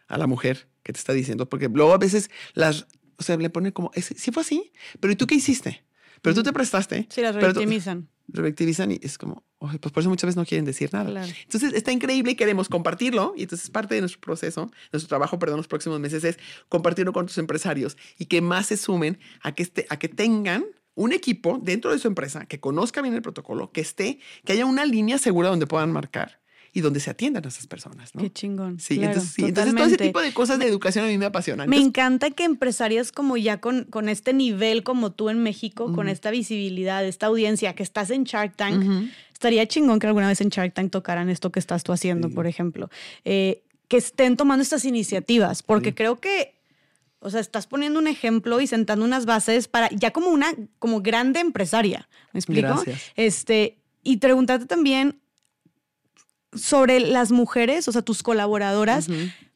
a la mujer que te está diciendo. Porque luego a veces las, o sea, le ponen como, sí fue así, pero ¿y tú qué hiciste? Pero tú te prestaste. Sí, las revictimizan. Revictimizan y es como, pues por eso muchas veces no quieren decir nada. Entonces está increíble y queremos compartirlo. Y entonces parte de nuestro proceso, nuestro trabajo, perdón, los próximos meses es compartirlo con tus empresarios y que más se sumen a que, este, a que tengan un equipo dentro de su empresa que conozca bien el protocolo, que esté, que haya una línea segura donde puedan marcar y donde se atiendan a esas personas, ¿no? Qué chingón. Sí, entonces, entonces, todo ese tipo de cosas de educación a mí me apasionan. me encanta que empresarias como ya con, con este nivel como tú en México, con esta visibilidad, esta audiencia, que estás en Shark Tank, estaría chingón que alguna vez en Shark Tank tocaran esto que estás tú haciendo, por ejemplo. Eh, que estén tomando estas iniciativas, porque creo que o sea, estás poniendo un ejemplo y sentando unas bases para ya como una como grande empresaria. ¿Me explico? Gracias. Este, y preguntarte también sobre las mujeres, o sea, tus colaboradoras,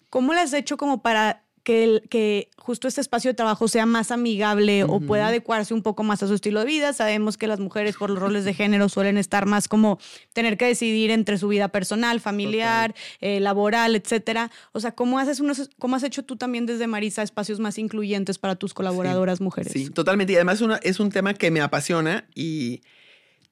¿cómo las has hecho como para que, que, justo este espacio de trabajo sea más amigable o pueda adecuarse un poco más a su estilo de vida. Sabemos que las mujeres por los roles de género suelen estar más como tener que decidir entre su vida personal, familiar, eh, laboral, etcétera. O sea, ¿cómo, haces unos, ¿cómo has hecho tú también desde Marisa espacios más incluyentes para tus colaboradoras mujeres? Sí, totalmente. Y además una, es un tema que me apasiona y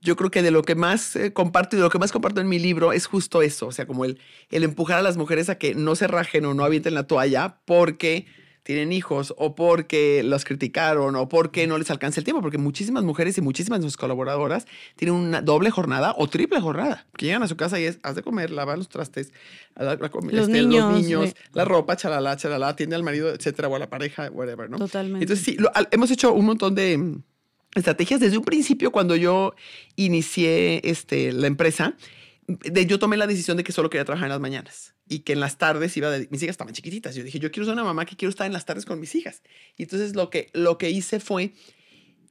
yo creo que de lo que más eh, comparto y de lo que más comparto en mi libro es justo eso, o sea, como el, el empujar a las mujeres a que no se rajen o no avienten la toalla porque tienen hijos o porque los criticaron o porque no les alcanza el tiempo, porque muchísimas mujeres y muchísimas de sus colaboradoras tienen una doble jornada o triple jornada, que llegan a su casa y es, haz de comer, lavar los trastes, la, los, este, niños, la ropa, chalala, chalala, atiende al marido, etcétera, o a la pareja, whatever, ¿no? Totalmente. Entonces sí, hemos hecho un montón de estrategias desde un principio cuando yo inicié este, la empresa. De, yo tomé la decisión de que solo quería trabajar en las mañanas y que en las tardes iba de, mis hijas estaban chiquititas. Yo dije, yo quiero ser una mamá que quiero estar en las tardes con mis hijas. Y entonces lo que, lo que hice fue,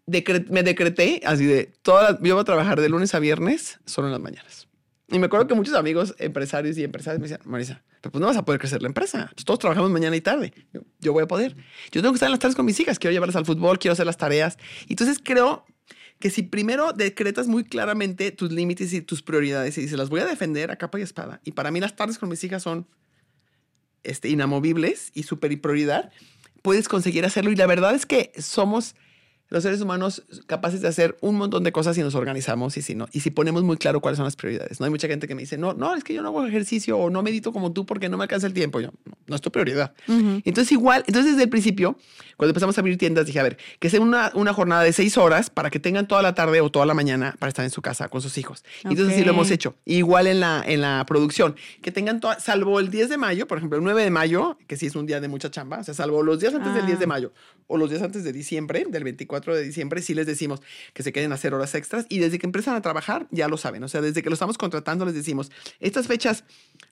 me decreté así de, toda yo voy a trabajar de lunes a viernes solo en las mañanas. Y me acuerdo que muchos amigos, empresarios y empresarias me decían, Marisa, pero pues no vas a poder crecer la empresa. Todos trabajamos mañana y tarde. Yo, voy a poder. Yo tengo que estar en las tardes con mis hijas. Quiero llevarlas al fútbol, quiero hacer las tareas. Entonces creo que si primero decretas muy claramente tus límites y tus prioridades y dices, las voy a defender a capa y espada. Y para mí las tardes con mis hijas son este, inamovibles y súper prioridad. Puedes conseguir hacerlo. Y la verdad es que somos los seres humanos capaces de hacer un montón de cosas si nos organizamos y si no, y si ponemos muy claro cuáles son las prioridades. No hay mucha gente que me dice, no, no, es que yo no hago ejercicio o no medito como tú porque no me alcanza el tiempo. Yo, no, es tu prioridad. Entonces, igual, entonces desde el principio, cuando empezamos a abrir tiendas, dije, a ver, que sea una, una jornada de seis horas para que tengan toda la tarde o toda la mañana para estar en su casa con sus hijos. Entonces, sí lo hemos hecho. Igual en la, en la producción, que tengan toda, salvo el 10 de mayo, por ejemplo, el 9 de mayo, que sí es un día de mucha chamba, o sea, salvo los días antes del 10 de ah. mayo o los días antes de diciembre, del 24 de diciembre, sí les decimos que se queden a hacer horas extras y desde que empiezan a trabajar ya lo saben. O sea, desde que lo estamos contratando les decimos, estas fechas,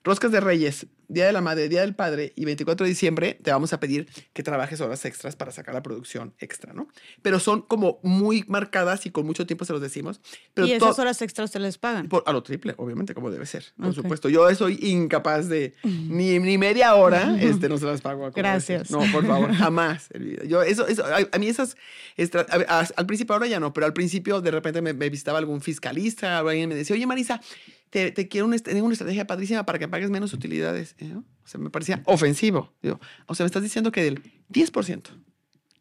roscas de reyes, Día de la Madre, Día del Padre y 24 de diciembre, te vamos a pedir que trabajes horas extras para sacar la producción extra, ¿no? Pero son como muy marcadas y con mucho tiempo se los decimos. Pero ¿Y esas horas extras te les pagan? Por, a lo triple, obviamente, como debe ser, por supuesto. Yo soy incapaz de ni, ni media hora, este, no se las pago. A Gracias. No, por favor, jamás. Yo, eso, eso, a, mí esas, al principio ahora ya no, pero al principio de repente me, visitaba algún fiscalista, alguien me decía, oye Marisa, te, quiero una, tengo una estrategia padrísima para que pagues menos utilidades. ¿eh? O sea, me parecía ofensivo. O sea, me estás diciendo que del 10%,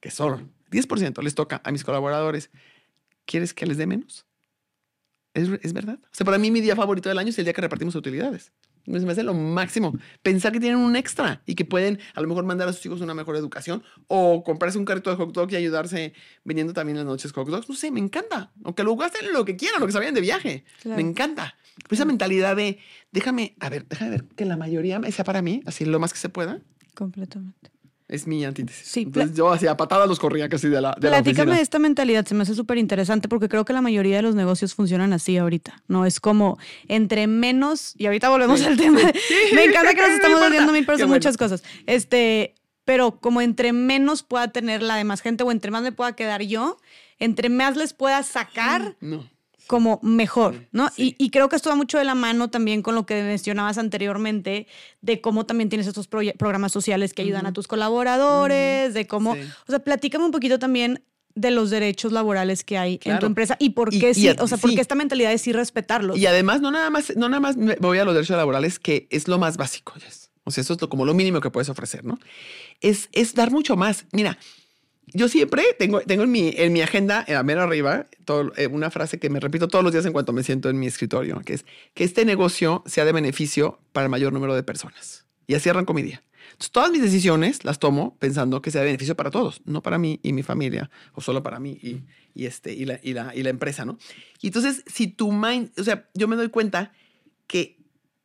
que solo 10% les toca a mis colaboradores, ¿quieres que les dé menos? ¿Es, ¿Es, verdad? O sea, para mí mi día favorito del año es el día que repartimos utilidades. Me me hace lo máximo. Pensar que tienen un extra y que pueden a lo mejor mandar a sus hijos una mejor educación o comprarse un carrito de hot dog y ayudarse vendiendo también las noches hot dogs. No sé, me encanta. O que lo gasten lo que quieran, lo que se vayan de viaje. Claro. Me encanta. Pues esa mentalidad de, déjame, a ver, déjame ver que la mayoría sea para mí, así lo más que se pueda, Completamente. Es mi antítesis. Sí, Entonces yo hacía patadas los corría casi de la, de la Platícame oficina. de esta mentalidad, se me hace súper interesante porque creo que la mayoría de los negocios funcionan así ahorita, ¿no? Es como entre menos, y ahorita volvemos al tema, me encanta que nos No estamos desviando mil de bueno. muchas cosas, este, pero como entre menos pueda tener la demás gente o entre más me pueda quedar yo, entre más les pueda sacar, No. Como mejor, ¿no? sí. Y, y creo que esto va mucho de la mano también con lo que mencionabas anteriormente, de cómo también tienes estos programas sociales que ayudan a tus colaboradores, de cómo, Sí. o sea, platícame un poquito también de los derechos laborales que hay en tu empresa y por qué y sí, a- o sea, por sí. qué esta mentalidad de sí respetarlos. Y además, no nada más, no nada más me voy a los derechos laborales, que es lo más básico. Jess. O sea, eso es lo- como lo mínimo que puedes ofrecer, ¿no? Es, es dar mucho más. Mira, yo siempre tengo, tengo en, mi, en mi agenda, en la mera arriba, todo- eh, una frase que me repito todos los días en cuanto me siento en mi escritorio, que es que este negocio sea de beneficio para el mayor número de personas. Y así arranco mi día. Entonces, todas mis decisiones las tomo pensando que sea de beneficio para todos, no para mí y mi familia, o solo para mí y, y este, y, la, y, la, y la empresa, ¿no? Y entonces, si tu mind, o sea, yo me doy cuenta que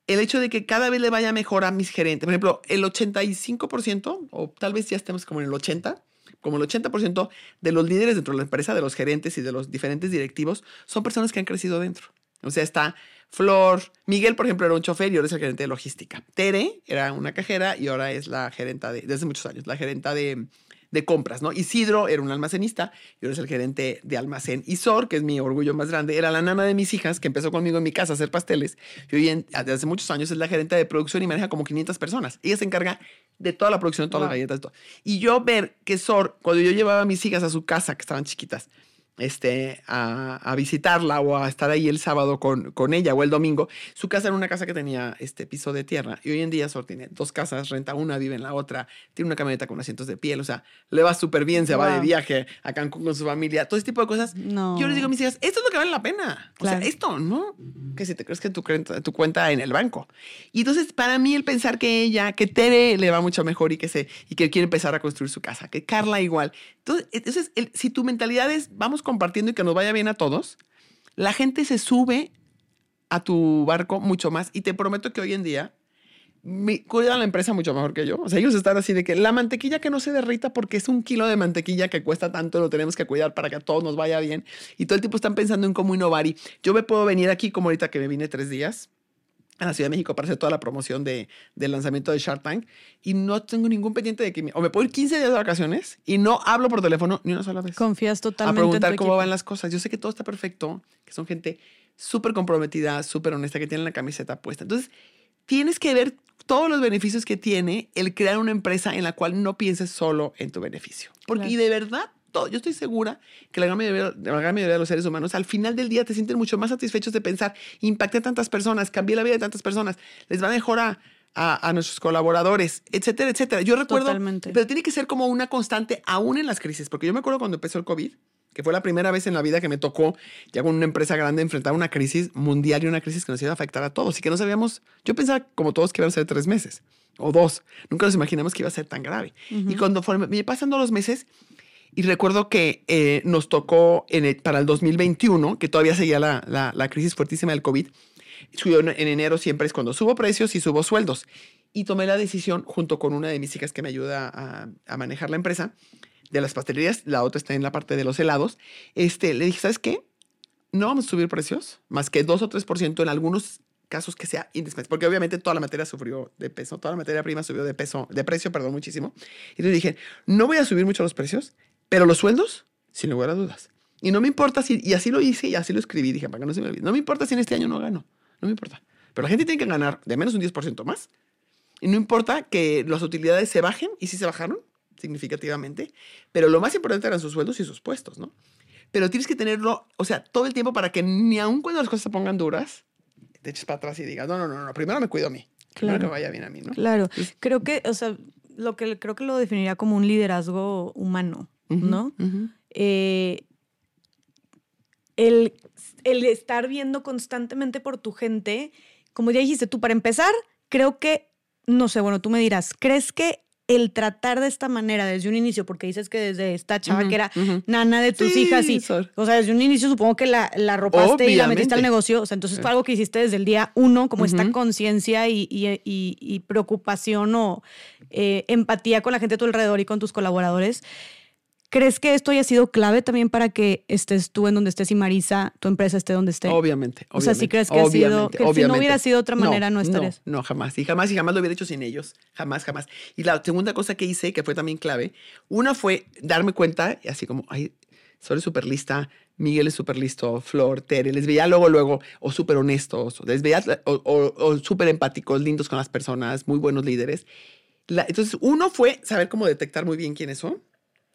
el hecho de que cada vez le vaya mejor a mis gerentes, por ejemplo, el 85%, o tal vez ya estemos como en el 80%, como el 80% de los líderes dentro de la empresa, de los gerentes y de los diferentes directivos, son personas que han crecido dentro. O sea, está Flor, Miguel, por ejemplo, era un chofer y ahora es el gerente de logística. Tere era una cajera y ahora es la gerenta de, desde muchos años, la gerenta de, de compras, ¿no? Isidro era un almacenista y ahora es el gerente de almacén. Y Sor, que es mi orgullo más grande, era la nana de mis hijas que empezó conmigo en mi casa a hacer pasteles y hoy en, desde hace muchos años es la gerente de producción y maneja como 500 personas. Ella se encarga de toda la producción, de todas Wow. las galletas, de todo. Y yo ver que Sor, cuando yo llevaba a mis hijas a su casa, que estaban chiquitas, este, a, a visitarla o a estar ahí el sábado con, con ella o el domingo. Su casa era una casa que tenía este piso de tierra y hoy en día Sor tiene dos casas, renta una, vive en la otra, tiene una camioneta con asientos de piel, o sea, le va súper bien, se va de Wow. viaje a Cancún con su familia, todo ese tipo de cosas. No. Yo les digo a mis hijas, esto es lo que vale la pena. O Claro. sea, esto, ¿no? Que si te crees que tu cuenta, tu cuenta en el banco. Y entonces, para mí, el pensar que ella, que Tere le va mucho mejor y que, se, y que quiere empezar a construir su casa, que Carla igual. Entonces, entonces el- si tu mentalidad es vamos compartiendo y que nos vaya bien a todos, la gente se sube a tu barco mucho más. Y te prometo que hoy en día mi- cuidan la empresa mucho mejor que yo. O sea, ellos están así de que la mantequilla que no se derrita porque es un kilo de mantequilla que cuesta tanto, lo tenemos que cuidar para que a todos nos vaya bien. Y todo el tiempo están pensando en cómo innovar. Y yo me puedo venir aquí, como ahorita que me vine tres días a la Ciudad de México para hacer toda la promoción de, del lanzamiento de Shark Tank y no tengo ningún pendiente de que me, o me puedo ir 15 días de vacaciones y no hablo por teléfono ni una sola vez Confías a totalmente en preguntar tu cómo equipo. van las cosas. Yo sé que todo está perfecto, que son gente súper comprometida, súper honesta, que tienen la camiseta puesta. Entonces, tienes que ver todos los beneficios que tiene el crear una empresa en la cual no pienses solo en tu beneficio. Porque, Claro. y de verdad, todo, yo estoy segura que la gran, mayoría, la gran mayoría de los seres humanos al final del día te sienten mucho más satisfechos de pensar, impacté a tantas personas, cambié la vida de tantas personas, les va mejor a, a, a nuestros colaboradores, etcétera, etcétera. Yo recuerdo, Totalmente. pero tiene que ser como una constante aún en las crisis, porque yo me acuerdo cuando empezó el COVID, que fue la primera vez en la vida que me tocó ya con una empresa grande enfrentar una crisis mundial y una crisis que nos iba a afectar a todos y que no sabíamos, yo pensaba como todos que iban a ser tres meses o dos, nunca nos imaginamos que iba a ser tan grave. Y cuando me pasando los meses y recuerdo que eh, nos tocó en el- para el 2021, que todavía seguía la, la- la crisis fuertísima del COVID, subió en, en enero siempre es cuando subo precios y subo sueldos. Y tomé la decisión junto con una de mis hijas que me ayuda a, a manejar la empresa de las pastelerías, la otra está en la parte de los helados. Este, le dije, ¿sabes qué? No vamos a subir precios, más que 2 o 3% en algunos casos que sea indispensable, porque obviamente toda la materia sufrió de peso, toda la materia prima subió de peso, de precio, perdón, muchísimo. Y entonces dije, no voy a subir mucho los precios, pero los sueldos, sin lugar a dudas. Y no me importa si, y así lo hice y así lo escribí, dije, para que no se me olvide, no me importa si en este año no gano, no me importa. Pero la gente tiene que ganar de menos un 10% más. Y no importa que las utilidades se bajen, y sí se bajaron significativamente, pero lo más importante eran sus sueldos y sus puestos, ¿no? Pero tienes que tenerlo, o sea, todo el tiempo para que ni aun cuando las cosas se pongan duras, te eches para atrás y digas, no, no, no, no, primero me cuido a mí. Primero Claro. que vaya bien a mí, ¿no? Claro, creo que, o sea, lo que creo que lo definiría como un liderazgo humano, ¿no? Eh, el, el estar viendo constantemente por tu gente como ya dijiste tú, para empezar, creo que, no sé, bueno, tú me dirás, ¿crees que el tratar de esta manera desde un inicio, porque dices que desde esta chava que era nana de tus hijas y, o sea, desde un inicio supongo que la, la ropaste y la metiste al negocio, o sea, entonces fue algo que hiciste desde el día uno, como esta conciencia y, y, y, preocupación o eh, empatía con la gente a tu alrededor y con tus colaboradores. ¿Crees que esto haya sido clave también para que estés tú en donde estés y Marisa, tu empresa esté donde esté? Obviamente. O sea, si crees que ha sido, que si no hubiera sido de otra manera no, estarías. No, jamás. Y jamás, y jamás lo hubiera hecho sin ellos. Jamás, jamás. Y la segunda cosa que hice, que fue también clave, una fue darme cuenta, así como, ay, soy súper lista, Miguel es súper listo, Flor, Tere, les veía luego, luego, o súper honestos, les veía, o, súper empáticos, lindos con las personas, muy buenos líderes. entonces, uno fue saber cómo detectar muy bien quiénes son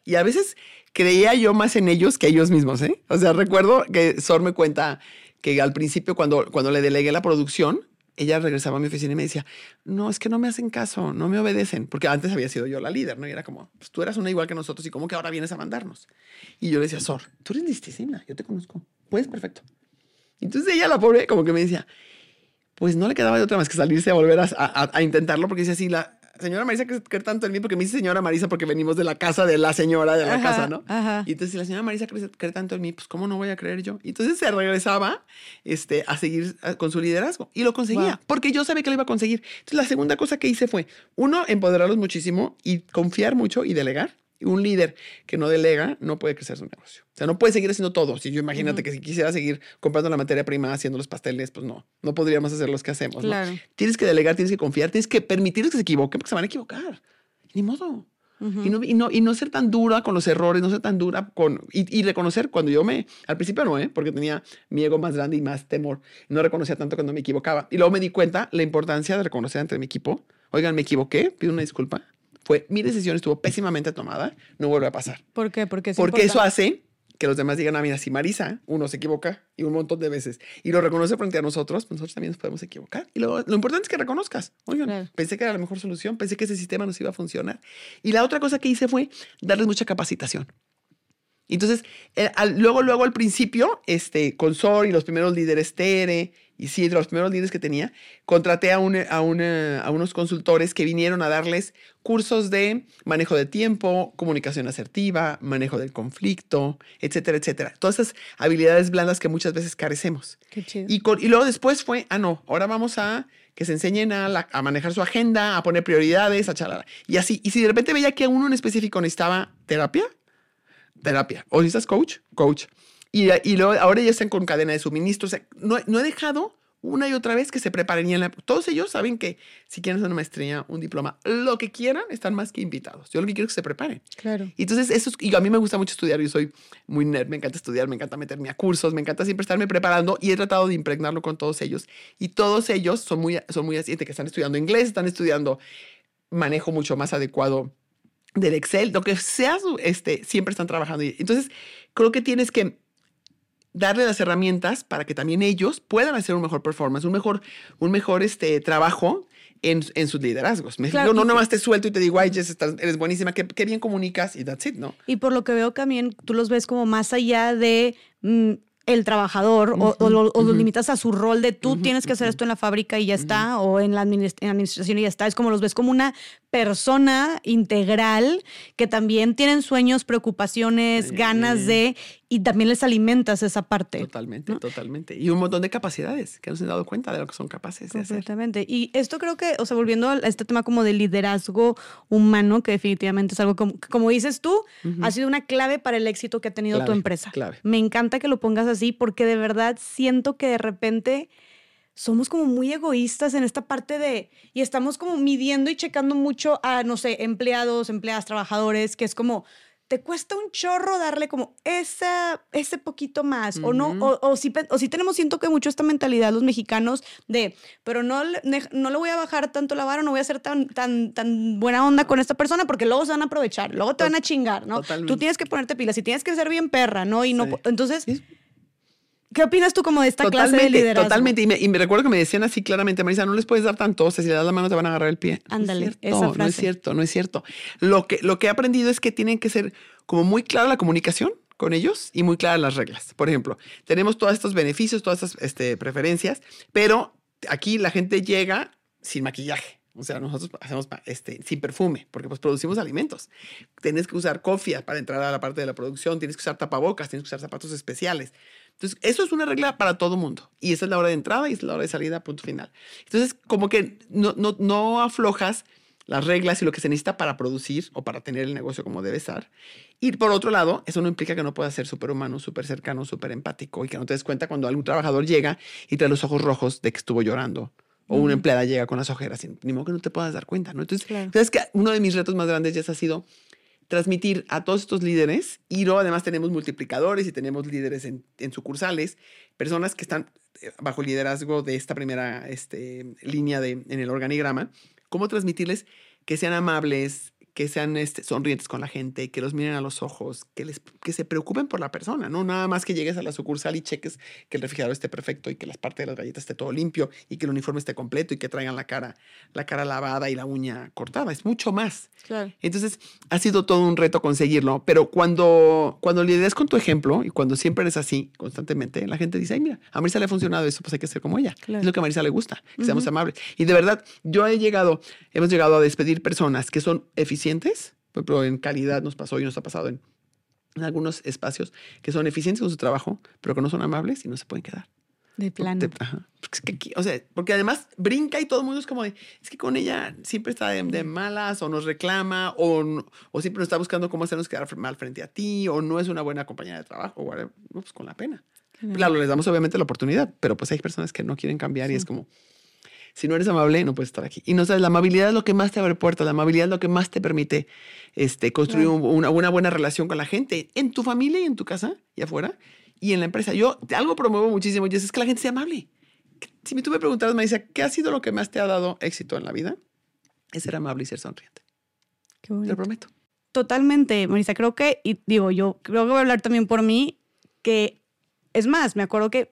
y a veces creía yo más en ellos que ellos mismos, ¿eh? O sea, recuerdo que Sor me cuenta que al principio cuando, cuando le delegué la producción, ella regresaba a mi oficina y me decía, no, es que no me hacen caso, no me obedecen, porque antes había sido yo la líder, ¿no? Y era como, pues tú eras una igual que nosotros y como que ahora vienes a mandarnos. Y yo le decía, Sor, tú eres listísima, yo te conozco, puedes perfecto. Entonces ella, la pobre, como que me decía, pues no le quedaba de otra más que salirse a volver a, a intentarlo, porque dice así, la, señora Marisa cree tanto en mí porque me dice señora Marisa porque venimos de la casa de la señora de la casa, ¿no? Y entonces si la señora Marisa cree, tanto en mí, pues ¿cómo no voy a creer yo? Y entonces se regresaba este, a seguir con su liderazgo y lo conseguía porque yo sabía que lo iba a conseguir. Entonces la segunda cosa que hice fue, uno, empoderarlos muchísimo y confiar mucho y delegar un líder que no delega no puede crecer su negocio. O sea, no puede seguir haciendo todo. Si yo imagínate que si quisiera seguir comprando la materia prima, haciendo los pasteles, pues no, no podríamos hacer los que hacemos. Tienes que delegar, tienes que confiar, tienes que permitirles que se equivoquen porque se van a equivocar. Ni modo. y, no, y, no, y, no, ser tan dura con los errores, no ser tan dura con... Y, reconocer cuando yo me... Al principio no, ¿eh? Porque tenía mi ego más grande y más temor. No reconocía tanto cuando me equivocaba. Y luego me di cuenta la importancia de reconocer entre mi equipo. Oigan, me equivoqué, pido una disculpa fue mi decisión estuvo pésimamente tomada, no vuelve a pasar. ¿Por qué? Porque, Porque eso hace que los demás digan, ah, mira, si Marisa, uno se equivoca y un montón de veces y lo reconoce frente a nosotros, pues nosotros también nos podemos equivocar. Y lo, lo importante es que reconozcas. Oigan, pensé que era la mejor solución, pensé que ese sistema nos iba a funcionar. Y la otra cosa que hice fue darles mucha capacitación. Entonces, eh, luego, luego al principio, este, con Sor y los primeros líderes Tere y sí, los primeros líderes que tenía, contraté a, a, a unos consultores que vinieron a darles cursos de manejo de tiempo, comunicación asertiva, manejo del conflicto, etcétera, etcétera. Todas esas habilidades blandas que muchas veces carecemos. Qué chido. Y, y luego después fue, ah, no, ahora vamos a que se enseñen a, a, manejar su agenda, a poner prioridades, a charlar. Y así, y si de repente veía que uno en específico necesitaba terapia, terapia. O si estás coach, coach. Y, y luego, ahora ya están con cadena de suministro. O sea, no, no he dejado una y otra vez que se preparen. Y todos ellos saben que si quieren hacer una maestría, un diploma, lo que quieran, están más que invitados. Yo lo que quiero es que se preparen. Claro. Y entonces, eso y a mí me gusta mucho estudiar. Yo soy muy nerd, me encanta estudiar, me encanta meterme a cursos, me encanta siempre estarme preparando y he tratado de impregnarlo con todos ellos. Y todos ellos son muy, son muy así, que están estudiando inglés, están estudiando manejo mucho más adecuado del Excel, lo que sea, este, siempre están trabajando. Entonces, creo que tienes que darle las herramientas para que también ellos puedan hacer un mejor performance, un mejor, un mejor este, trabajo en, en sus liderazgos. Me no, no nomás te suelto y te digo, ay, Jess, eres buenísima, qué, qué, bien comunicas y that's it, ¿no? Y por lo que veo también, tú los ves como más allá de... Mm, el trabajador o, lo, limitas a su rol de tú tienes que hacer esto en la fábrica y ya está, o en la, administración y ya está. Es como los ves como una persona integral que también tienen sueños, preocupaciones, ganas de, y también les alimentas esa parte. Totalmente, totalmente. Y un montón de capacidades que no se han dado cuenta de lo que son capaces de Completamente. Y esto creo que, o sea, volviendo a este tema como de liderazgo humano, que definitivamente es algo como, como dices tú, ha sido una clave para el éxito que ha tenido tu empresa. Clave. Me encanta que lo pongas así porque de verdad siento que de repente somos como muy egoístas en esta parte de, y estamos como midiendo y checando mucho a, no sé, empleados, empleadas, trabajadores, que es como, te cuesta un chorro darle como esa, ese poquito más, o no, o, o, si, o si tenemos, siento que mucho esta mentalidad los mexicanos de, pero no, no le voy a bajar tanto la vara, no voy a ser tan, tan, tan buena onda con esta persona porque luego se van a aprovechar, luego te van a chingar, ¿no? Tú tienes que ponerte pilas y tienes que ser bien perra, ¿no? Y no, entonces... ¿Qué opinas tú como de esta clase de liderazgo? Totalmente. Y me, recuerdo que me decían así claramente, Marisa, no les puedes dar tanto, o sea, si le das la mano te van a agarrar el pie. Ándale, no esa frase. No es cierto, no es cierto. Lo que, lo que he aprendido es que tienen que ser como muy clara la comunicación con ellos y muy claras las reglas. Por ejemplo, tenemos todos estos beneficios, todas estas este, preferencias, pero aquí la gente llega sin maquillaje. O sea, nosotros hacemos este, sin perfume, porque pues producimos alimentos. Tienes que usar cofia para entrar a la parte de la producción, tienes que usar tapabocas, tienes que usar zapatos especiales. Entonces, eso es una regla para todo mundo. Y esa es la hora de entrada y esa es la hora de salida, punto final. Entonces, como que no, no, no aflojas las reglas y lo que se necesita para producir o para tener el negocio como debe estar. Y por otro lado, eso no implica que no puedas ser súper humano, súper cercano, súper empático y que no te des cuenta cuando algún trabajador llega y trae los ojos rojos de que estuvo llorando o una empleada llega con las ojeras, ni modo que no te puedas dar cuenta, ¿no? Entonces, ¿sabes que uno de mis retos más grandes ya ha sido transmitir a todos estos líderes y luego además tenemos multiplicadores y tenemos líderes en, sucursales, personas que están eh, bajo el liderazgo de esta primera este, línea de, en el organigrama, cómo transmitirles que sean amables, que sean este, sonrientes con la gente, que los miren a los ojos, que, les, que se preocupen por la persona, ¿no? Nada más que llegues a la sucursal y cheques que el refrigerador esté perfecto y que las partes de las galletas esté todo limpio y que el uniforme esté completo y que traigan la cara, la cara lavada y la uña cortada. Es mucho más. Claro. Entonces, ha sido todo un reto conseguirlo, pero cuando, cuando lideras con tu ejemplo y cuando siempre eres así constantemente, la gente dice, ay, mira, a Marisa le ha funcionado eso, pues hay que ser como ella. Es lo que a Marisa le gusta, que seamos amables. Y de verdad, yo he llegado, hemos llegado a despedir personas que son eficientes eficientes, ejemplo, en calidad nos pasó y nos ha pasado en, algunos espacios que son eficientes con su trabajo, pero que no son amables y no se pueden quedar. De plano. o sea, porque además brinca y todo el mundo es como de, es que con ella siempre está de, malas o nos reclama o, o, siempre nos está buscando cómo hacernos quedar mal frente a ti o no es una buena compañera de trabajo, o pues con la pena. Claro, les damos obviamente la oportunidad, pero pues hay personas que no quieren cambiar y es como, si no eres amable, no puedes estar aquí. Y no sabes, la amabilidad es lo que más te abre puertas, la amabilidad es lo que más te permite este, construir una, una, buena relación con la gente, en tu familia y en tu casa y afuera, y en la empresa. Yo algo promuevo muchísimo y es que la gente sea amable. Si me tú me preguntaras, me dice, ¿qué ha sido lo que más te ha dado éxito en la vida? Es ser amable y ser sonriente. Qué. Te lo prometo. Totalmente, Marisa. Creo que, y digo, yo creo que voy a hablar también por mí, que es más, me acuerdo que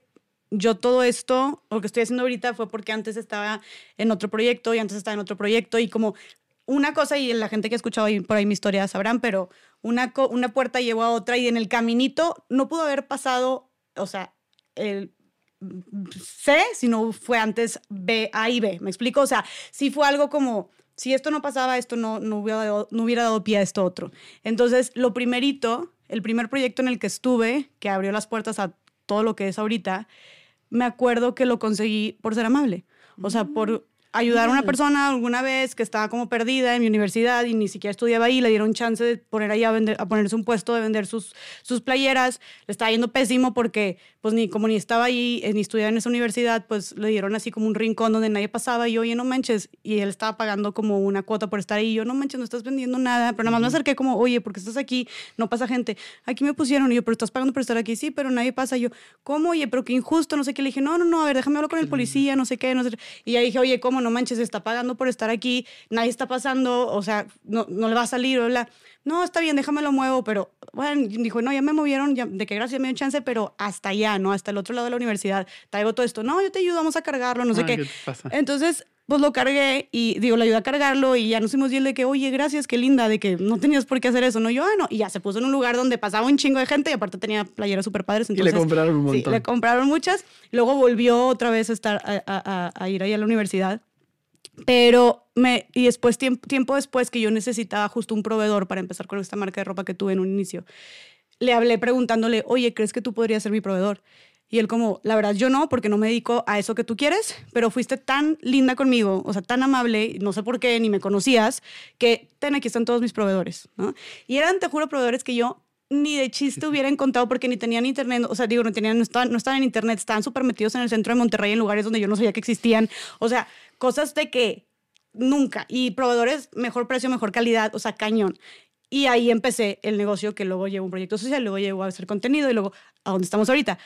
yo todo esto, lo que estoy haciendo ahorita fue porque antes estaba en otro proyecto y antes estaba en otro proyecto y como una cosa, y la gente que ha escuchado por ahí mi historia sabrán, pero una, una puerta llevó a otra y en el caminito no pudo haber pasado, o sea, el C, si no fue antes B, A y B, ¿me explico? O sea, si fue algo como, si esto no pasaba, esto no, no, hubiera, dado, no hubiera dado pie a esto otro. Entonces, lo primerito, el primer proyecto en el que estuve, que abrió las puertas a todo lo que es ahorita, me acuerdo que lo conseguí por ser amable. O sea, por ayudar a una persona alguna vez que estaba como perdida en mi universidad y ni siquiera estudiaba ahí, le dieron chance de poner ahí a, vender, a ponerse un puesto de vender sus, sus playeras. Le estaba yendo pésimo porque, pues, ni como ni estaba ahí, eh, ni estudiaba en esa universidad, pues le dieron así como un rincón donde nadie pasaba. Y yo, oye, no manches. Y él estaba pagando como una cuota por estar ahí. Y yo, no manches, no estás vendiendo nada. Pero nada más me acerqué como, oye, porque estás aquí, no pasa gente. Aquí me pusieron. Y yo, pero estás pagando por estar aquí. Sí, pero nadie pasa. Y yo, ¿cómo? Oye, pero qué injusto, no sé qué. Le dije, no, no, no, a ver, déjame hablar con el policía, no sé qué. No sé. Y ya dije, oye, ¿cómo? No manches, está pagando por estar aquí, nadie está pasando, o sea, no, no le va a salir, hola. No, está bien, déjame lo muevo, pero bueno, dijo, no, ya me movieron, ya, de qué gracias me dio chance, pero hasta allá, ¿no? Hasta el otro lado de la universidad, traigo todo esto. No, yo te ayudo, vamos a cargarlo, no sé qué. Entonces, pues lo cargué y digo, le ayudé a cargarlo y ya nos hicimos bien de que, oye, gracias, qué linda, de que no tenías por qué hacer eso, no, yo, ah, no, y ya se puso en un lugar donde pasaba un chingo de gente y aparte tenía playeras súper padres. Entonces, y le compraron un montón. Sí, le compraron muchas. Luego volvió otra vez a, estar, a, a, a ir ahí a la universidad pero me, y después, tiempo, tiempo después que yo necesitaba justo un proveedor para empezar con esta marca de ropa que tuve en un inicio, le hablé preguntándole, oye, ¿crees que tú podrías ser mi proveedor? Y él como, la verdad yo no, porque no me dedico a eso que tú quieres, pero fuiste tan linda conmigo, o sea, tan amable, no sé por qué, ni me conocías, que ten, aquí están todos mis proveedores, ¿no? Y eran, te juro, proveedores que yo ni de chiste hubiera encontrado porque ni tenían internet, o sea, digo, no, tenían, no, estaban, no estaban en internet, estaban súper metidos en el centro de Monterrey, en lugares donde yo no sabía que existían, o sea, cosas de que nunca, y proveedores, mejor precio, mejor calidad, o sea, cañón. Y ahí empecé el negocio que luego llevo un proyecto social, luego llevo a hacer contenido y luego a donde estamos ahorita.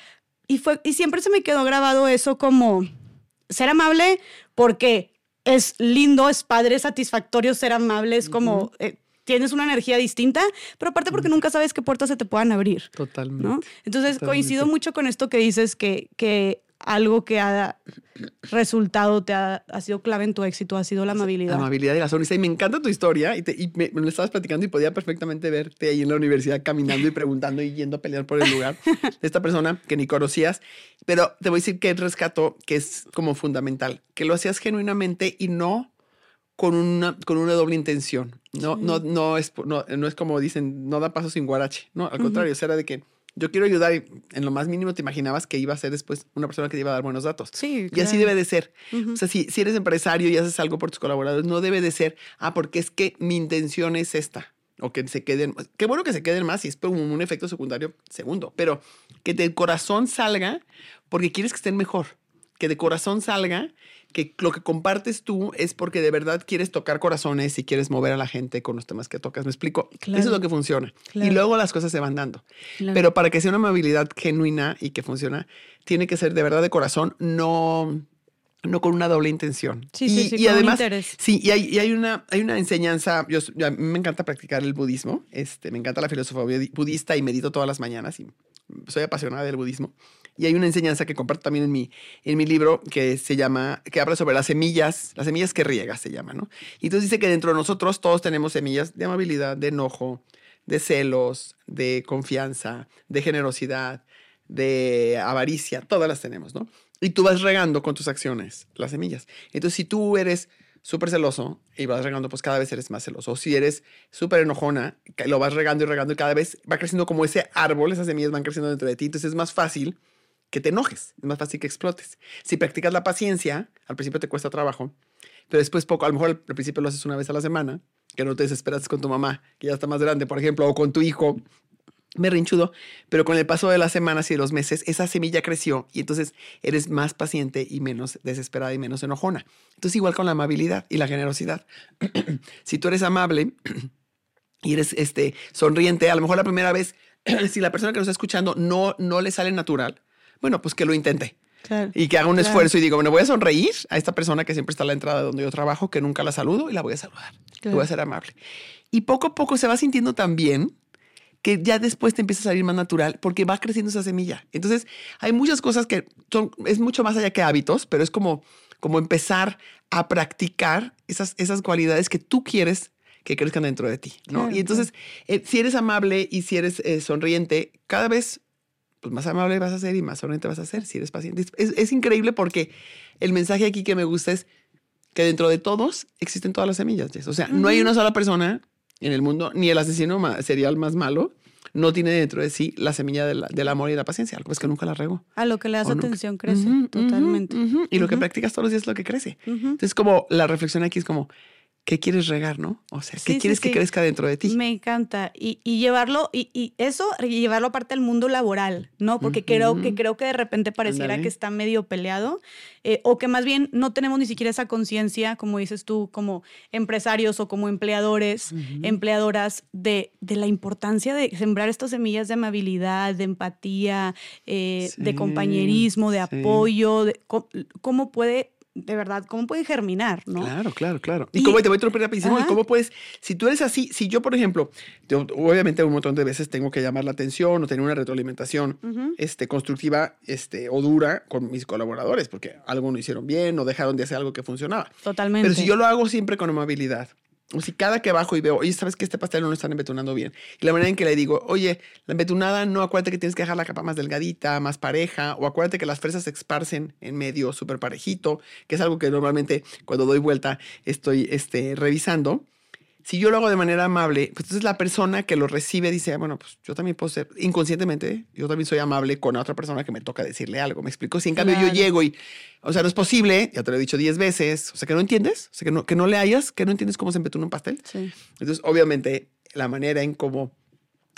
Y, fue, y siempre se me quedó grabado eso como ser amable porque es lindo, es padre, es satisfactorio ser amable, es como tienes una energía distinta, pero aparte porque nunca sabes qué puertas se te puedan abrir. Totalmente. Entonces coincido mucho con esto que dices que, que algo que ha resultado, te ha, ha sido clave en tu éxito, ha sido la amabilidad. La amabilidad y la sonrisa. Y me encanta tu historia. Y, te- y me, me lo estabas platicando y podía perfectamente verte ahí en la universidad caminando y preguntando y yendo a pelear por el lugar de esta persona que ni conocías. Pero te voy a decir que rescato que es como fundamental, que lo hacías genuinamente y no con una, con una doble intención. No, no, no, es, no, no es como dicen, no da paso sin guarache. No, al contrario, o sea, era de que yo quiero ayudar y en lo más mínimo te imaginabas que iba a ser después una persona que te iba a dar buenos datos. Sí, Y así debe de ser. O sea, si, si eres empresario y haces algo por tus colaboradores, no debe de ser, ah, porque es que mi intención es esta. O que se queden, qué bueno que se queden más y es como un efecto secundario segundo, pero que del corazón salga porque quieres que estén mejor. Que de corazón salga que lo que compartes tú es porque de verdad quieres tocar corazones y quieres mover a la gente con los temas que tocas. ¿Me explico? Claro. Eso es lo que funciona. Claro. Y luego las cosas se van dando. Claro. Pero para que sea una amabilidad genuina y que funciona, tiene que ser de verdad de corazón, no, no con una doble intención. Sí, y, sí, sí, y con además, interés. sí, y hay, y hay una, hay una enseñanza, yo, a mí me encanta practicar el budismo, este, me encanta la filosofía budi- budista y medito todas las mañanas y soy apasionada del budismo. Y hay una enseñanza que comparto también en mi, en mi libro que se llama, que habla sobre las semillas, las semillas que riegas se llama, ¿no? Y entonces dice que dentro de nosotros todos tenemos semillas de amabilidad, de enojo, de celos, de confianza, de generosidad, de avaricia, todas las tenemos, ¿no? Y tú vas regando con tus acciones las semillas. Entonces, si tú eres súper celoso y vas regando, pues cada vez eres más celoso. O si eres súper enojona, lo vas regando y regando y cada vez va creciendo como ese árbol, esas semillas van creciendo dentro de ti. Entonces es más fácil que te enojes, es más fácil que explotes. Si practicas la paciencia, al principio te cuesta trabajo, pero después poco, a lo mejor al principio lo haces una vez a la semana, que no te desesperas con tu mamá, que ya está más grande, por ejemplo, o con tu hijo, berrinchudo, pero con el paso de las semanas y de los meses, esa semilla creció y entonces eres más paciente y menos desesperada y menos enojona. Entonces igual con la amabilidad y la generosidad. si tú eres amable y eres este, sonriente, a lo mejor la primera vez, si la persona que nos está escuchando no, no le sale natural, bueno, pues que lo intente. Claro. Y que haga un Claro. esfuerzo y digo, bueno, voy a sonreír a esta persona que siempre está a la entrada de donde yo trabajo, que nunca la saludo y la voy a saludar. Claro. Voy a ser amable. Y poco a poco se va sintiendo tan bien que ya después te empieza a salir más natural porque va creciendo esa semilla. Entonces, hay muchas cosas que son, es mucho más allá que hábitos, pero es como, como empezar a practicar esas, esas cualidades que tú quieres que crezcan dentro de ti, ¿no? Claro, y entonces, eh, si eres amable y si eres eh, sonriente, cada vez pues más amable vas a ser y más sonriente vas a ser si eres paciente. Es, es- increíble porque el mensaje aquí que me gusta es que dentro de todos existen todas las semillas. Jess. O sea, no hay una sola persona en el mundo, ni el asesino serial más malo, no tiene dentro de sí la semilla de la- del amor y la paciencia. Algo es que nunca la regó. A lo que le das nunca. atención crece, totalmente. Y lo que practicas todos los días es lo que crece. Entonces, como la reflexión aquí es como, ¿qué quieres regar, no? O sea, ¿qué Sí, sí, quieres que sí. crezca dentro de ti? Me encanta. Y, y llevarlo, y, y eso, y llevarlo aparte al mundo laboral, ¿no? Porque creo, que, creo que de repente pareciera que está medio peleado, eh, o que más bien no tenemos ni siquiera esa conciencia, como dices tú, como empresarios o como empleadores, empleadoras, de, de la importancia de sembrar estas semillas de amabilidad, de empatía, eh, de compañerismo, de apoyo, de cómo puede, de verdad, cómo puede germinar, ¿no? Claro, claro, claro. Y, Y- cómo te voy a interrumpir rapidísimo. ¿Y Ajá. cómo puedes, si tú eres así, si yo, por ejemplo, obviamente un montón de veces tengo que llamar la atención o tener una retroalimentación este, constructiva este, o dura con mis colaboradores, porque algo no hicieron bien o dejaron de hacer algo que funcionaba. Totalmente. Pero si yo lo hago siempre con amabilidad, o si cada que bajo y veo, oye, sabes que este pastel no lo están embetunando bien, y la manera en que le digo, oye, la embetunada, no acuérdate que tienes que dejar la capa más delgadita, más pareja, o acuérdate que las fresas se esparcen en medio súper parejito, que es algo que normalmente cuando doy vuelta estoy este, revisando. Si yo lo hago de manera amable, pues entonces la persona que lo recibe dice, "Ah, bueno, pues yo también puedo ser, inconscientemente, yo también soy amable con otra persona que me toca decirle algo. ¿Me explico? Si en cambio yo llego y, o sea, no es posible, ya te lo he dicho 10 veces, o sea, que no entiendes, o sea, que no, que no le hayas, que no entiendes cómo se empetuna un pastel. Sí. Entonces, obviamente, la manera en cómo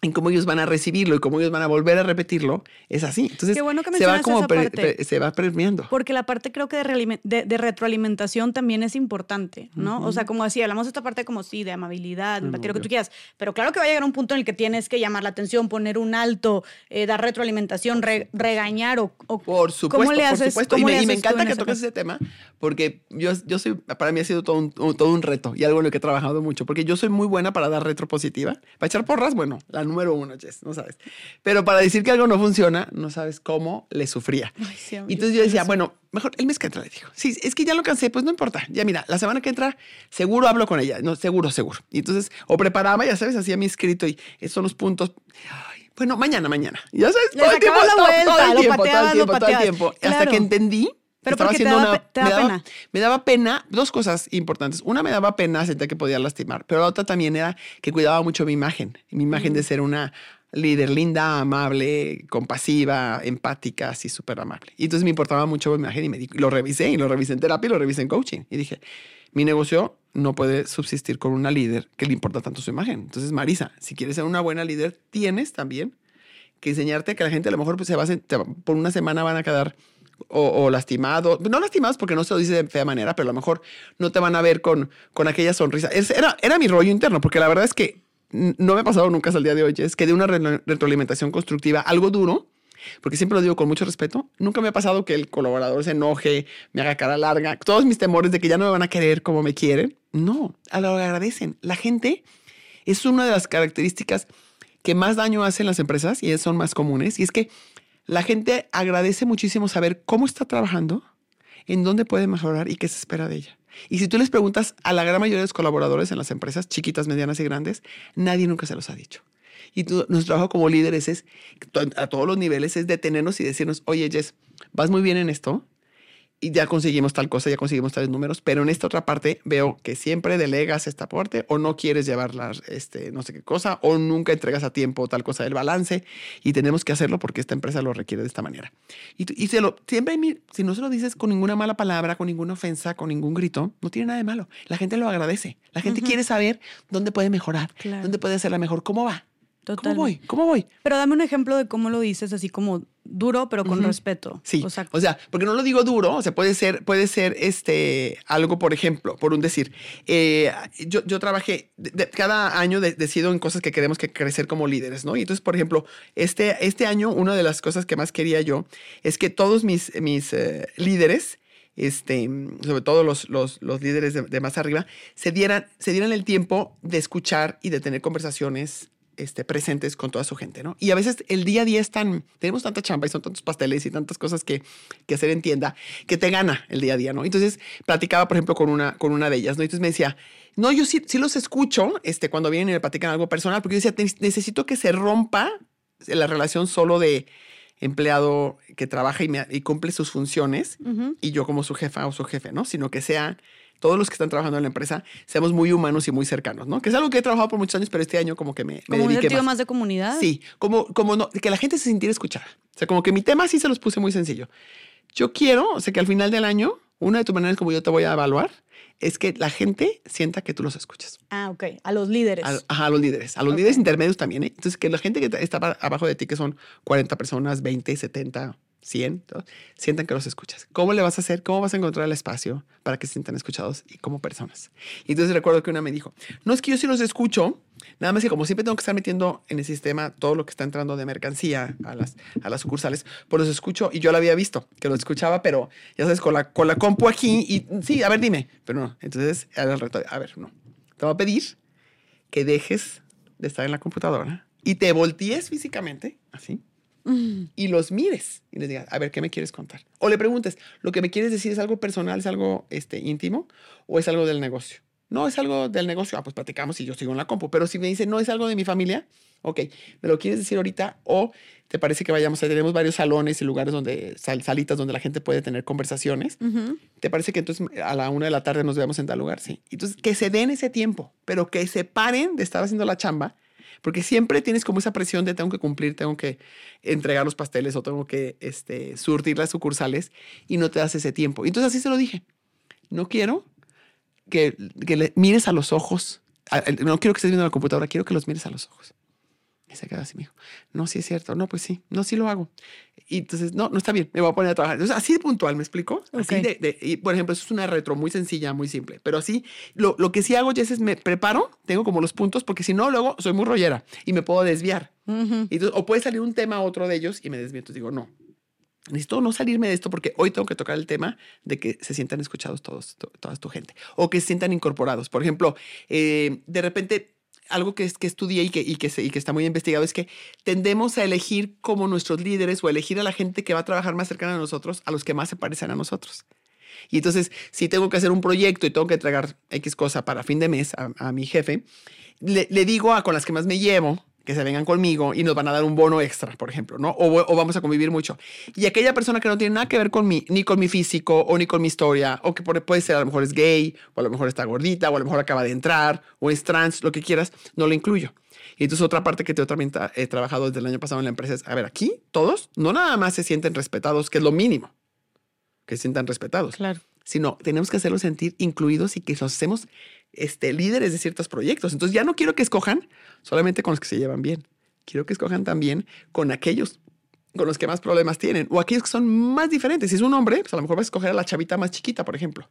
en cómo ellos van a recibirlo y cómo ellos van a volver a repetirlo, es así. Entonces, Qué bueno que se va como esa pre- parte. pre- se va permeando. Porque la parte creo que de, de- de retroalimentación también es importante, ¿no? O sea, como así, hablamos de esta parte como sí, de amabilidad, Mm, empatía, lo que tú quieras, pero claro que va a llegar un punto en el que tienes que llamar la atención, poner un alto, eh, dar retroalimentación, re- regañar o, o- Por supuesto, ¿cómo le por haces, supuesto. Y cómo me, le y me haces encanta en que caso? ese tema porque yo, yo soy, para mí ha sido todo un, un- todo un reto y algo en lo que he trabajado mucho porque yo soy muy buena para dar retro positiva. Para echar porras, bueno, la número uno, Jess, no sabes. Pero para decir que algo no funciona, no sabes cómo le sufría. Ay, sí, y entonces yo decía, bueno, mejor el mes que entra, le digo. Sí, es que ya lo cansé, pues no importa. Ya mira, la semana que entra, seguro hablo con ella. No, seguro, seguro. Y entonces, o preparaba, ya sabes, hacía mi escrito y esos son los puntos. Ay, bueno, mañana, mañana. Ya sabes, todo el tiempo, todo, el tiempo, todo el tiempo, todo el pateabas. tiempo. Hasta que entendí. Pero estaba te haciendo daba una- te me daba- pena. me daba pena, dos cosas importantes. Una, me daba pena, sentía que podía lastimar, pero la otra también era que cuidaba mucho mi imagen, mi imagen de ser una líder linda, amable, compasiva, empática, así súper amable. Y entonces me importaba mucho mi imagen y me di- lo revisé y lo revisé en terapia y lo revisé en coaching. Y dije, mi negocio no puede subsistir con una líder que le importa tanto su imagen. Entonces, Marisa, si quieres ser una buena líder, tienes también que enseñarte que la gente a lo mejor pues, se va a, por una semana van a quedar o, o no lastimados porque no se lo dice de fea manera, pero a lo mejor no te van a ver con, con aquella sonrisa. Es- era, era mi rollo interno, porque la verdad es que no me ha pasado nunca hasta el día de hoy, es que de una re- retroalimentación constructiva, algo duro, porque siempre lo digo con mucho respeto, nunca me ha pasado que el colaborador se enoje, me haga cara larga, todos mis temores de que ya no me van a querer como me quieren. No, a lo agradecen. La gente es una de las características que más daño hacen las empresas y son más comunes. Y es que la gente agradece muchísimo saber cómo está trabajando, en dónde puede mejorar y qué se espera de ella. Y si tú les preguntas a la gran mayoría de los colaboradores en las empresas, chiquitas, medianas y grandes, nadie nunca se los ha dicho. Y tu- nuestro trabajo como líderes es, a todos los niveles, es detenernos y decirnos, oye, Jess, vas muy bien en esto, y ya conseguimos tal cosa, ya conseguimos tales números, pero en esta otra parte veo que siempre delegas esta parte o no quieres llevar la, este, no sé qué cosa o nunca entregas a tiempo tal cosa del balance y tenemos que hacerlo porque esta empresa lo requiere de esta manera. Y, y se lo, siempre, si no se lo dices con ninguna mala palabra, con ninguna ofensa, con ningún grito, no tiene nada de malo. La gente lo agradece. La gente quiere saber dónde puede mejorar, Claro. dónde puede hacerla mejor, cómo va. ¿Cómo voy? ¿Cómo voy? Pero dame un ejemplo de cómo lo dices, así como duro, pero con respeto. Sí, O sea, o sea, porque no lo digo duro, o sea, puede ser, puede ser este, algo, por ejemplo, por un decir, eh, yo, yo trabajé, de- de- cada año de- decido en cosas que queremos que crecer como líderes, ¿no? Y entonces, por ejemplo, este, este año, una de las cosas que más quería yo es que todos mis, mis eh, líderes, este, sobre todo los, los, los líderes de, de más arriba, se dieran, se dieran el tiempo de escuchar y de tener conversaciones este, presentes con toda su gente, ¿no? Y a veces el día a día es tan, tenemos tanta chamba y son tantos pasteles y tantas cosas que, que hacer en tienda, que te gana el día a día, ¿no? Entonces platicaba, por ejemplo, con una, con una de ellas, ¿no? Entonces me decía, no, yo sí, sí los escucho este, cuando vienen y me platican algo personal, porque yo decía, "Ne- necesito que se rompa la relación solo de empleado que trabaja y, me- y cumple sus funciones y yo como su jefa o su jefe, ¿no? Sino que sea todos los que están trabajando en la empresa seamos muy humanos y muy cercanos, ¿no? Que es algo que he trabajado por muchos años, pero este año como que me, me como un dediqué más. más de comunidad. Sí, como, como no, que la gente se sintiera escuchada. O sea, como que mi tema sí se los puse muy sencillo. Yo quiero, o sea, que al final del año, una de tus maneras como yo te voy a evaluar es que la gente sienta que tú los escuchas. Ah, ok. A los líderes. A, ajá, a los líderes. A los líderes intermedios también, ¿eh? Entonces, que la gente que está ba- abajo de ti, que son 40 personas, 20, 70, 100, todos, sientan que los escuchas. ¿Cómo le vas a hacer? ¿Cómo vas a encontrar el espacio para que se sientan escuchados y como personas? Y entonces recuerdo que una me dijo, no es que yo sí los escucho, nada más que como siempre tengo que estar metiendo en el sistema todo lo que está entrando de mercancía a las, a las sucursales, pues los escucho y yo lo había visto, que los escuchaba, pero ya sabes, con la, con la compu aquí y sí, a ver, dime, pero no. Entonces era el a ver, no. Te voy a pedir que dejes de estar en la computadora y te voltees físicamente, así, Mm. y los mires y les digas, a ver, ¿qué me quieres contar? O le preguntes, ¿lo que me quieres decir es algo personal, es algo este, íntimo o es algo del negocio? No, es algo del negocio. Ah, pues platicamos y yo sigo en la compu. Pero si me dice, no, es algo de mi familia, ok, ¿me lo quieres decir ahorita? O te parece que vayamos a, tenemos varios salones y lugares donde, sal- salitas donde la gente puede tener conversaciones. Ujú. ¿Te parece que entonces a la una de la tarde nos veamos en tal lugar? Sí. Entonces, que se den ese tiempo, pero que se paren de estar haciendo la chamba, porque siempre tienes como esa presión de tengo que cumplir, tengo que entregar los pasteles o tengo que este, surtir las sucursales y no te das ese tiempo. Y Entonces así se lo dije. No quiero que, que le mires a los ojos. No quiero que estés viendo la computadora, quiero que los mires a los ojos. Y se quedó así, me dijo, no, sí es cierto, no, pues sí, no, sí lo hago. Y entonces, no, no está bien, me voy a poner a trabajar. Entonces, así de puntual, ¿me explico? Así de, de- y, por ejemplo, eso es una retro muy sencilla, muy simple, pero así, lo, lo que sí hago, Jess, es me preparo, tengo como los puntos, porque si no, luego soy muy rollera y me puedo desviar. Ujú. Y entonces, o puede salir un tema a otro de ellos y me desvío. Entonces digo, no, necesito no salirme de esto porque hoy tengo que tocar el tema de que se sientan escuchados todos, to- toda tu gente o que se sientan incorporados. Por ejemplo, eh, de repente algo que, es, que estudié y que, y, que y que está muy investigado es que tendemos a elegir como nuestros líderes o elegir a la gente que va a trabajar más cercana a nosotros, a los que más se parecen a nosotros. Y entonces, si tengo que hacer un proyecto y tengo que entregar X cosa para fin de mes a, mi jefe, le, le, digo a con las que más me llevo, que se vengan conmigo y nos van a dar un bono extra, por ejemplo, ¿no? O, vamos a convivir mucho. Y aquella persona que no tiene nada que ver con mí, ni con mi físico, o ni con mi historia, o que puede ser a lo mejor es gay, o a lo mejor está gordita, o a lo mejor acaba de entrar, o es trans, lo que quieras, no lo incluyo. Y entonces otra parte que yo también he trabajado desde el año pasado en la empresa es, a ver, aquí todos no nada más se sienten respetados, que es lo mínimo, que se sientan respetados. Claro. Sino tenemos que hacerlos sentir incluidos y que los hacemos este, líderes de ciertos proyectos. Entonces ya no quiero que escojan solamente con los que se llevan bien. Quiero que escojan también con aquellos con los que más problemas tienen o aquellos que son más diferentes. Si es un hombre, pues a lo mejor vas a escoger a la chavita más chiquita, por ejemplo.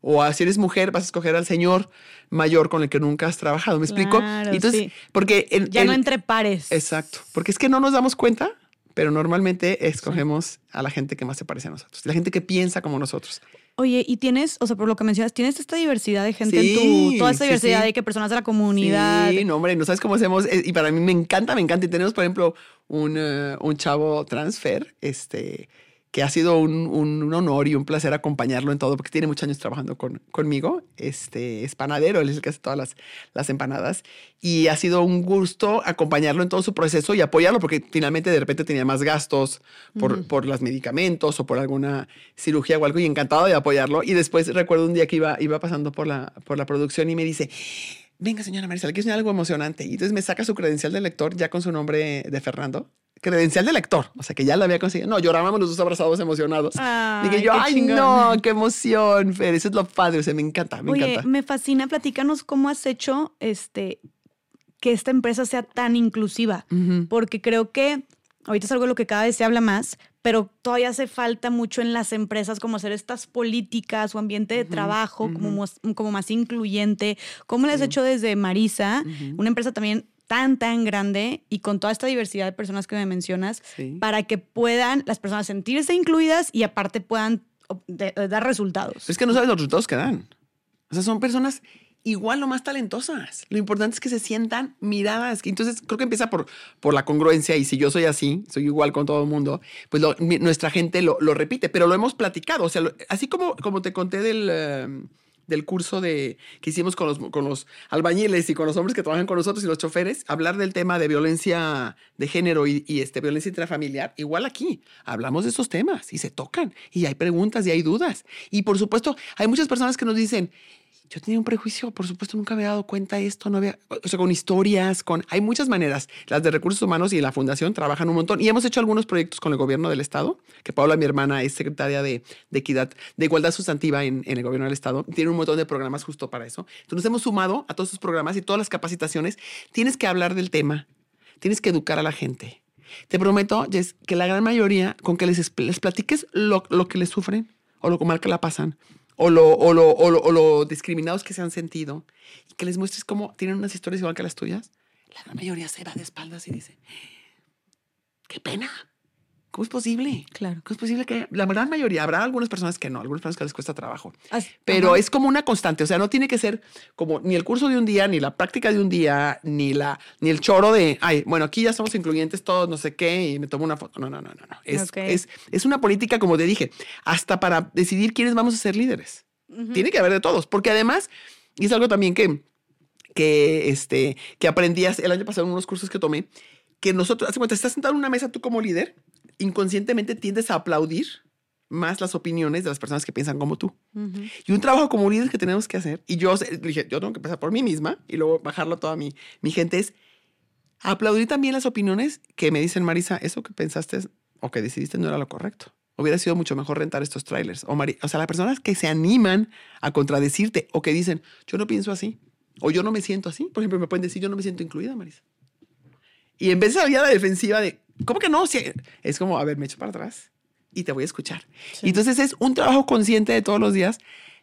O si eres mujer, vas a escoger al señor mayor con el que nunca has trabajado. ¿Me explico? Entonces, porque ya no entre pares. Exacto. Porque es que no nos damos cuenta, pero normalmente escogemos a la gente que más se parece a nosotros, la gente que piensa como nosotros. Oye, y tienes, o sea, por lo que mencionas, tienes esta diversidad de gente en tu, toda esta diversidad de que personas de la comunidad. Sí, no, hombre, no sabes cómo hacemos, eh, y para mí me encanta, me encanta. Y tenemos, por ejemplo, un, eh, un chavo transfer, este, que ha sido un, un, honor y un placer acompañarlo en todo, porque tiene muchos años trabajando con, conmigo. Este, es panadero, él es el que hace todas las, las empanadas. Y ha sido un gusto acompañarlo en todo su proceso y apoyarlo, porque finalmente de repente tenía más gastos por, por los medicamentos o por alguna cirugía o algo, y encantado de apoyarlo. Y después recuerdo un día que iba, iba pasando por la, por la producción y me dice, venga señora Marisol, quiero enseñar algo emocionante. Y entonces me saca su credencial de lector ya con su nombre de Fernando credencial de lector, o sea que ya la había conseguido. No, llorábamos los dos abrazados emocionados. Dije yo, ay, no, qué emoción, Fer, eso es lo padre, o sea, me encanta, me Oye, encanta. Me fascina, platícanos cómo has hecho este que esta empresa sea tan inclusiva, porque creo que ahorita es algo de lo que cada vez se habla más, pero todavía hace falta mucho en las empresas como hacer estas políticas o ambiente de trabajo como, más, como más incluyente. ¿Cómo lo has hecho desde Marisa? Una empresa también tan, tan grande y con toda esta diversidad de personas que me mencionas, para que puedan las personas sentirse incluidas y aparte puedan dar resultados. Es que no sabes los resultados que dan. O sea, son personas igual o más talentosas. Lo importante es que se sientan miradas. Entonces, creo que empieza por, por la congruencia y si yo soy así, soy igual con todo el mundo, pues nuestra gente lo, lo, repite, pero lo hemos platicado. O sea, así como, como te conté del... Em, del curso de, que hicimos con los, con los albañiles y con los hombres que trabajan con nosotros y los choferes, hablar del tema de violencia de género y, este, violencia intrafamiliar, igual aquí, hablamos de esos temas y se tocan y hay preguntas y hay dudas. Y por supuesto, hay muchas personas que nos dicen, yo tenía un prejuicio, por supuesto, nunca había dado cuenta de esto, no había, o sea, con historias, con, hay muchas maneras. Las de recursos humanos y la fundación trabajan un montón y hemos hecho algunos proyectos con el gobierno del estado, que Paula, mi hermana, es secretaria de, equidad, de igualdad sustantiva en, en, el gobierno del estado, tiene un montón de programas justo para eso. Entonces nos hemos sumado a todos esos programas y todas las capacitaciones. Tienes que hablar del tema, tienes que educar a la gente. Te prometo, Jess, que la gran mayoría, con que les, les platiques lo, lo que les sufren o lo mal que la pasan, o lo, o lo, o lo, discriminados que se han sentido y que les muestres cómo tienen unas historias igual que las tuyas, la gran mayoría se va de espaldas y dice, qué pena. ¿Cómo es posible? Claro. ¿Cómo es posible que la gran mayoría, habrá algunas personas que no, algunas personas que les cuesta trabajo, pero es como una constante, o sea, no tiene que ser como ni el curso de un día, ni la práctica de un día, ni la ni el choro de, ay, bueno, aquí ya somos incluyentes todos, no sé qué, y me tomo una foto. No, no, no, no, no. Es, es, es una política, como te dije, hasta para decidir quiénes vamos a ser líderes. Tiene que haber de todos, porque además, y es algo también que, que, este, que aprendías el año pasado en unos cursos que tomé, que nosotros, hace cuenta, estás sentado en una mesa tú como líder inconscientemente tiendes a aplaudir más las opiniones de las personas que piensan como tú. Y un trabajo como líder que tenemos que hacer, y yo dije, yo tengo que empezar por mí misma y luego bajarlo a toda mi, mi gente, es aplaudir también las opiniones que me dicen, Marisa, eso que pensaste o que decidiste no era lo correcto. Hubiera sido mucho mejor rentar estos trailers. O, o sea, las personas que se animan a contradecirte o que dicen, yo no pienso así, o yo no me siento así. Por ejemplo, me pueden decir, yo no me siento incluida, Marisa. Y en vez de salir a la defensiva de, ¿cómo que no? es como, a ver, me echo para atrás y te voy a escuchar. Y entonces es un trabajo consciente de todos los días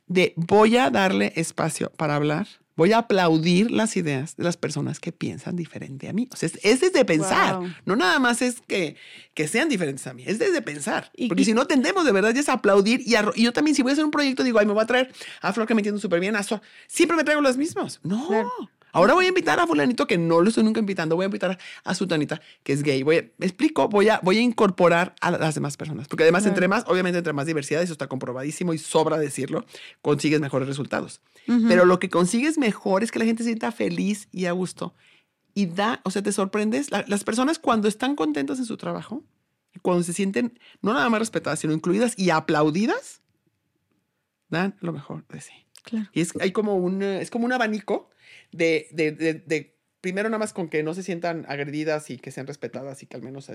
de voy a darle espacio para hablar, voy a aplaudir las ideas de las personas que piensan diferente a mí. O sea, es, desde pensar, no nada más es que, que sean diferentes a mí, es desde pensar. Porque si no tendemos de verdad ya es aplaudir y, y, yo también si voy a hacer un proyecto digo, ay, me voy a traer a Flor que me entiendo súper bien, a Siempre me traigo los mismos. No. Ahora voy a invitar a fulanito que no lo estoy nunca invitando, voy a invitar a Sutanita que es gay. Voy a, me explico, voy a, voy a incorporar a las demás personas. Porque además, entre más, obviamente, entre más diversidad, eso está comprobadísimo y sobra decirlo, consigues mejores resultados. Pero lo que consigues mejor es que la gente se sienta feliz y a gusto. Y da, o sea, te sorprendes. las personas cuando están contentas en su trabajo, cuando se sienten no nada más respetadas, sino incluidas y aplaudidas, dan lo mejor de sí. Claro. Y es, hay como un, es como un abanico de, de, de, primero nada más con que no se sientan agredidas y que sean respetadas y que al menos...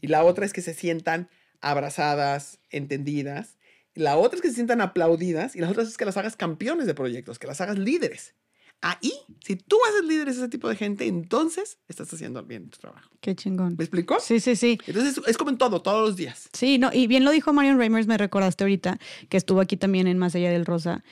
Y la otra es que se sientan abrazadas, entendidas. La otra es que se sientan aplaudidas y la otra es que las hagas campeones de proyectos, que las hagas líderes. Ahí, si tú haces líderes a ese tipo de gente, entonces estás haciendo bien tu trabajo. Qué chingón. ¿Me explicó? Sí, sí, sí. Entonces es como en todo, todos los días. Sí, no, y bien lo dijo Marion Reimers, me recordaste ahorita, que estuvo aquí también en Más Allá del Rosa,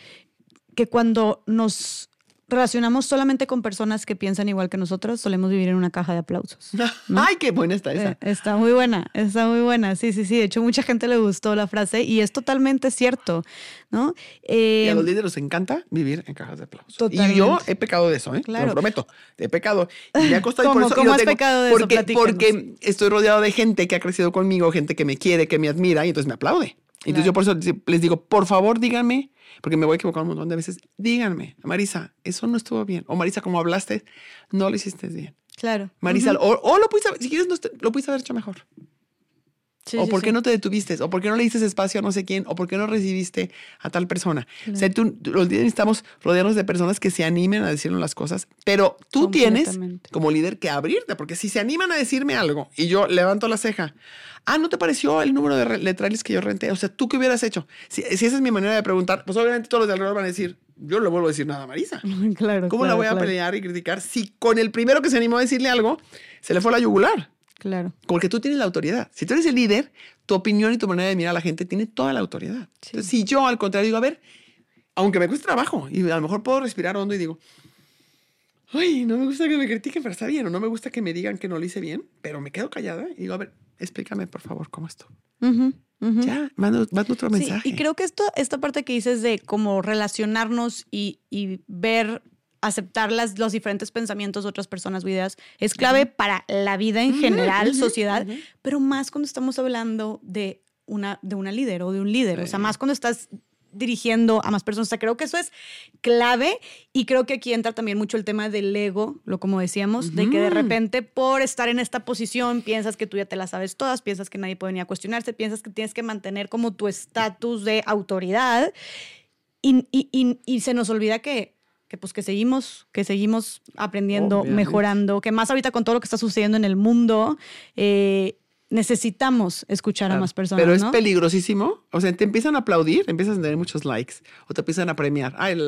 que cuando nos relacionamos solamente con personas que piensan igual que nosotros, solemos vivir en una caja de aplausos. Ay, qué buena está esa. Eh, está muy buena, está muy buena. Sí, sí, sí. De hecho, mucha gente le gustó la frase y es totalmente cierto, ¿no? y a los em, líderes les encanta vivir en cajas de aplausos. Y yo he pecado de eso, ¿eh? Claro. Lo prometo. He pecado. Y me ha costado ¿Cómo, por ¿cómo has pecado de porque, eso? Porque estoy rodeado de gente que ha crecido conmigo, gente que me quiere, que me admira y entonces me aplaude. Entonces yo por eso les digo, por favor, díganme porque me voy a equivocar un montón de veces. Díganme, Marisa, eso no estuvo bien. O Marisa, como hablaste, no lo hiciste bien. Claro. Marisa, o, lo pudiste, si quieres, lo pudiste haber hecho mejor. O por qué no te detuviste, o por qué no le diste espacio a no sé quién, o por qué no recibiste a tal persona. O sea, tú, los líderes necesitamos rodearnos de personas que se animen a decirnos las cosas, pero tú tienes como líder que abrirte, porque si se animan a decirme algo y yo levanto la ceja, Ah, ¿no te pareció el número de letrales que yo renté? O sea, ¿tú qué hubieras hecho? Si, esa es mi manera de preguntar, pues obviamente todos los de alrededor van a decir, yo no le vuelvo a decir nada a Marisa. Claro. ¿Cómo la voy a pelear y criticar si con el primero que se animó a decirle algo, se le fue la yugular? Claro. Porque tú tienes la autoridad. Si tú eres el líder, tu opinión y tu manera de mirar a la gente tiene toda la autoridad. Entonces, si yo al contrario digo, a ver, aunque me cueste trabajo y a lo mejor puedo respirar hondo y digo, ay, no me gusta que me critiquen, pero está bien, o no me gusta que me digan que no lo hice bien, pero me quedo callada y digo, a ver, explícame por favor cómo esto. Ya, manda, otro mensaje. y creo que esto, esta parte que dices de cómo relacionarnos y, y ver, aceptar las, los diferentes pensamientos de otras personas o ideas es clave para la vida en general, sociedad, pero más cuando estamos hablando de una, de una líder o de un líder. O sea, más cuando estás dirigiendo a más personas. O sea, creo que eso es clave y creo que aquí entra también mucho el tema del ego, lo como decíamos, de que de repente por estar en esta posición piensas que tú ya te la sabes todas, piensas que nadie puede ni a cuestionarse, piensas que tienes que mantener como tu estatus de autoridad y, y, se nos olvida que que pues que seguimos, que seguimos aprendiendo, mejorando, que más ahorita con todo lo que está sucediendo en el mundo, eh, necesitamos escuchar a más personas. Pero es peligrosísimo. O sea, te empiezan a aplaudir, empiezas a tener muchos likes, o te empiezan a premiar. Ah, el,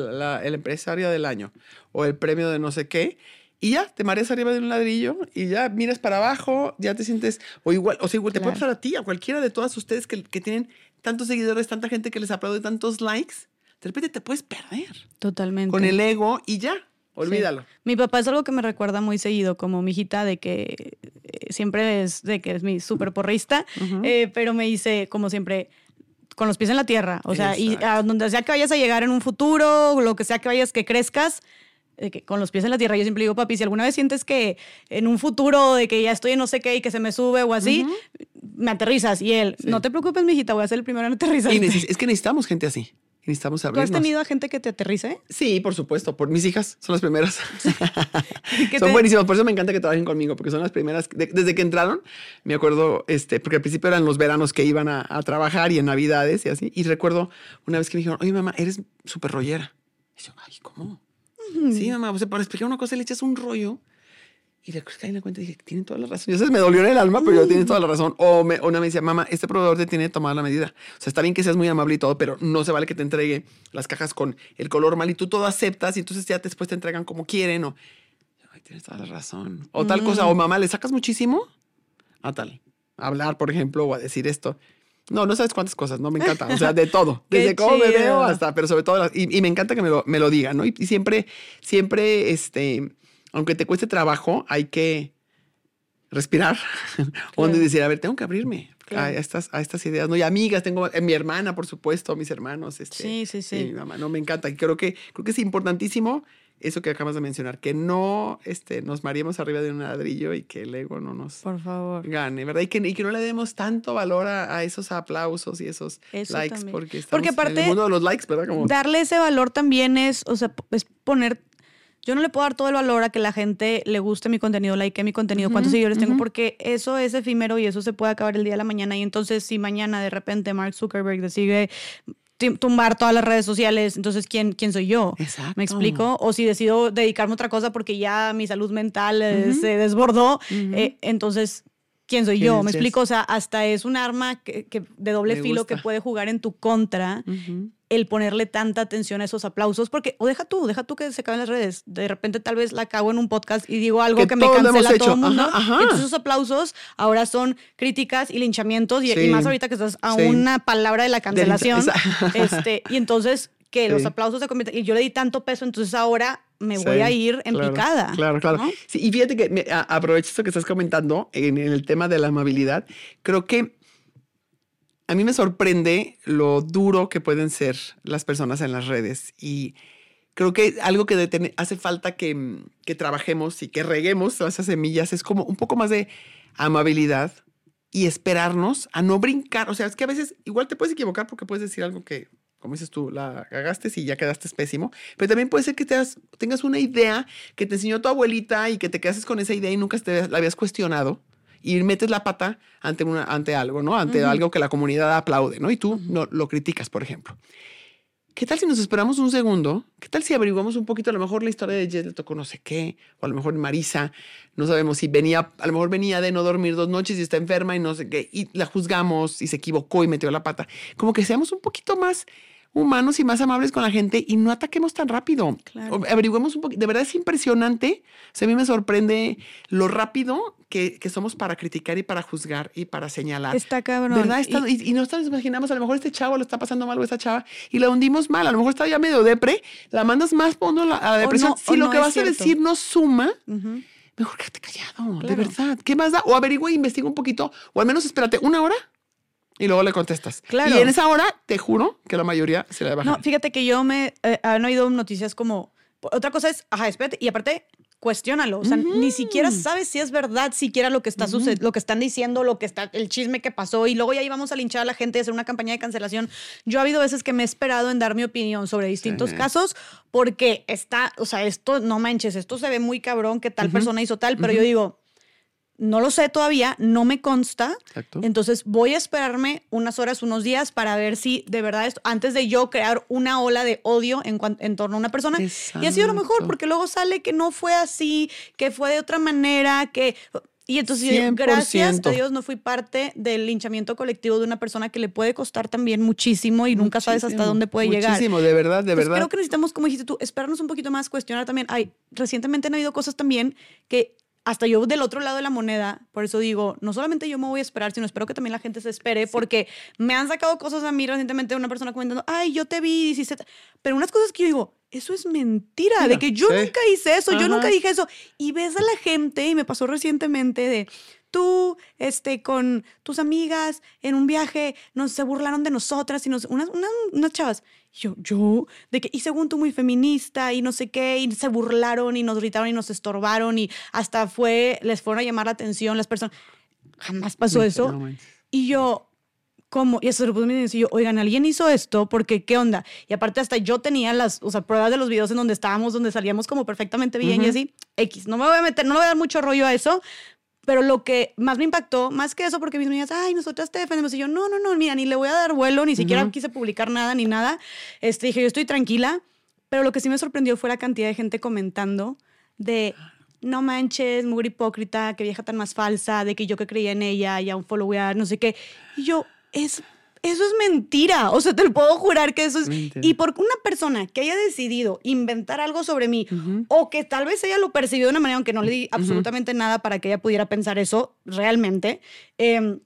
el empresario del año, o el premio de no sé qué. Y ya, te mareas arriba de un ladrillo y ya miras para abajo, ya te sientes, o igual, o sea, igual te puede pasar a ti, a cualquiera de todas ustedes que, que tienen tantos seguidores, tanta gente que les aplaude, tantos likes, de repente te puedes perder. Totalmente. Con el ego y ya, Olvídalo. Mi papá es algo que me recuerda muy seguido, como mi hijita, de que eh, siempre es de que es mi súper porrista, eh, pero me dice, como siempre, con los pies en la tierra. O sea, y a donde sea que vayas a llegar en un futuro, lo que sea que vayas, que crezcas, que con los pies en la tierra. Yo siempre digo, papi, si alguna vez sientes que en un futuro de que ya estoy en no sé qué y que se me sube o así, me aterrizas. Y él, no te preocupes, mijita, voy a ser el primero en aterrizar. es que necesitamos gente así necesitamos ¿Tú has tenido a gente que te aterrice? Sí, por supuesto. Por mis hijas son las primeras. son buenísimas. Por eso me encanta que trabajen conmigo, porque son las primeras. desde que entraron, me acuerdo, este, porque al principio eran los veranos que iban a, trabajar y en Navidades y así. Y recuerdo una vez que me dijeron, oye, mamá, eres súper rollera. Y yo, ay, ¿cómo? Sí, mamá, o sea, para explicar una cosa le echas un rollo y le caí en la cuenta y dije, tienen toda la razón. Y eso me dolió en el alma, pero yo tienen toda la razón. O me, una me decía, mamá, este proveedor te tiene tomar la medida. O sea, está bien que seas muy amable y todo, pero no se vale que te entregue las cajas con el color mal y tú todo aceptas y entonces ya después te entregan como quieren. O, ay, tienes toda la razón. O tal cosa. O mamá, ¿le sacas muchísimo? A tal. A hablar, por ejemplo, o a decir esto. No, no sabes cuántas cosas, no me encanta. O sea, de todo. Desde cómo me veo hasta, pero sobre todo, y, y me encanta que me lo, me lo digan, ¿no? Y, y siempre, siempre, este aunque te cueste trabajo, hay que respirar, o decir, a ver, tengo que abrirme a, estas, a estas ideas, ¿no? Y amigas, tengo eh, mi hermana, por supuesto, mis hermanos, este, sí, sí, sí. mi mamá, no, me encanta. Y creo que, creo que es importantísimo eso que acabas de mencionar, que no este, nos maríamos arriba de un ladrillo y que el ego no nos Por favor. gane, ¿verdad? Y que, y que no le demos tanto valor a, a esos aplausos y esos Eso likes, también. porque estamos Porque en aparte, el mundo de los likes, ¿verdad? Como, Darle ese valor también es, o sea, es poner. Yo no le puedo dar todo el valor a que la gente le guste mi contenido, like mi contenido, cuántos seguidores tengo, porque eso es efímero y eso se puede acabar el día de la mañana. Y entonces, si mañana de repente Mark Zuckerberg decide tumbar todas las redes sociales, entonces, ¿quién, quién soy yo? Exacto. ¿Me explico? O si decido dedicarme a otra cosa porque ya mi salud mental eh, se desbordó, eh, entonces, ¿quién soy ¿Quién yo? ¿Me explico? O sea, hasta es un arma que, que- de doble Me filo que puede jugar en tu contra. El ponerle tanta atención a esos aplausos, porque, o deja tú, deja tú que se acaben las redes. De repente tal vez la cago en un podcast y digo algo Que que, me cancela a todo hecho. el mundo. Ajá, ajá. y Entonces esos aplausos ahora son críticas y linchamientos, y, más ahorita que estás a Sí. una palabra de la cancelación. esa- este, y entonces que los aplausos se convierten, y yo le di tanto peso, entonces ahora me Sí, voy a ir en claro, picada. Claro, claro. ¿no? Sí, y fíjate que me, a- aprovecho esto que estás comentando en, en el tema de la amabilidad. Creo que a mí me sorprende lo duro que pueden ser las personas en las redes y creo que algo que hace falta que, trabajemos y que reguemos todas esas semillas es como un poco más de amabilidad y esperarnos a no brincar. O sea, es que a veces igual te puedes equivocar porque puedes decir algo que, como dices tú, la cagaste y ya quedaste pésimo, pero también puede ser que tengas una idea que te enseñó tu abuelita y que te quedas con esa idea y nunca te la habías cuestionado y metes la pata ante, una, ante algo, ¿no? Ante algo que la comunidad aplaude, ¿no? Y tú no, lo criticas, por ejemplo. ¿Qué tal si nos esperamos un segundo? ¿Qué tal si averiguamos un poquito? A lo mejor la historia de Jess le tocó no sé qué, o a lo mejor Marisa, no sabemos si venía, a lo mejor venía de no dormir dos noches y está enferma y no sé qué, y la juzgamos y se equivocó y metió la pata. Como que seamos un poquito más humanos y más amables con la gente y no ataquemos tan rápido. Claro. Averigüemos un poquito. De verdad es impresionante. O sea, a mí me sorprende lo rápido que, que somos para criticar y para juzgar y para señalar. Está cabrón. ¿Verdad? Y- Está- y, y nosotros imaginamos, a lo mejor este chavo lo está pasando mal o esta chava y la hundimos mal. A lo mejor está ya medio depre, la mandas más fondo a la, depresión. no- si lo no que vas a decir no suma, mejor quédate callado, de verdad. ¿Qué más da? O averigua e investiga un poquito, o al menos espérate una hora y luego le contestas. Claro. Y en esa hora, te juro que la mayoría se la a No, fíjate que yo me eh, han oído noticias como otra cosa es, ajá, espérate, y aparte cuestiónalo, o sea, ni siquiera sabes si es verdad siquiera lo que está suced- lo que están diciendo, lo que está el chisme que pasó y luego ya íbamos a linchar a la gente y hacer una campaña de cancelación. Yo ha habido veces que me he esperado en dar mi opinión sobre distintos Sí. casos porque está, o sea, esto no manches, esto se ve muy cabrón que tal persona hizo tal, pero yo digo, no lo sé todavía, no me consta. Exacto. Entonces voy a esperarme unas horas, unos días para ver si de verdad esto, antes de yo crear una ola de odio en, en torno a una persona. Y ha sido lo mejor, porque luego sale que no fue así, que fue de otra manera, que... Y entonces, yo gracias a 100%. Dios, no fui parte del linchamiento colectivo de una persona que le puede costar también muchísimo y nunca sabes hasta dónde puede llegar. Muchísimo, de verdad, de Entonces, verdad. creo que necesitamos, como dijiste tú, esperarnos un poquito más, cuestionar también. Ay, recientemente han habido cosas también que hasta yo del otro lado de la moneda, por eso digo, no solamente yo me voy a esperar, sino espero que también la gente se espere, porque me han sacado cosas a mí recientemente, una persona comentando, ay, yo te vi, hiciste... ta-". Pero unas cosas que yo digo, eso es mentira, de que yo sí. nunca hice eso, yo nunca dije eso. Y ves a la gente, y me pasó recientemente de tú, este, con tus amigas en un viaje, nos se burlaron de nosotras y nos, unas, unas, unas chavas. Y Yo, yo, de que, y según tú muy feminista y no sé qué, y se burlaron y nos gritaron y nos estorbaron y hasta fue, les fueron a llamar la atención las personas. Jamás pasó eso. Y yo, ¿cómo? Y eso se lo puse y yo, oigan, alguien hizo esto, porque ¿qué onda? Y aparte hasta yo tenía las, o sea, pruebas de los videos en donde estábamos, donde salíamos como perfectamente bien y Ujú. así, X. No me voy a meter, no le voy a dar mucho rollo a eso, pero lo que más me impactó, más que eso, porque mis amigas, ay, nosotras te defendemos. Y yo, no, no, no, mira, ni le voy a dar vuelo, ni siquiera quise publicar nada, ni nada. Este, dije, yo estoy tranquila. Pero lo que sí me sorprendió fue la cantidad de gente comentando de, no manches, muy hipócrita, que vieja tan más falsa, de que yo que creía en ella, ya un follower, no sé qué. Y yo, es, eso es mentira. O sea, te lo puedo jurar que eso es... Mentira. Y por una persona que haya decidido inventar algo sobre mí, o que tal vez ella lo percibió de una manera, aunque no le di absolutamente nada para que ella pudiera pensar eso realmente, em,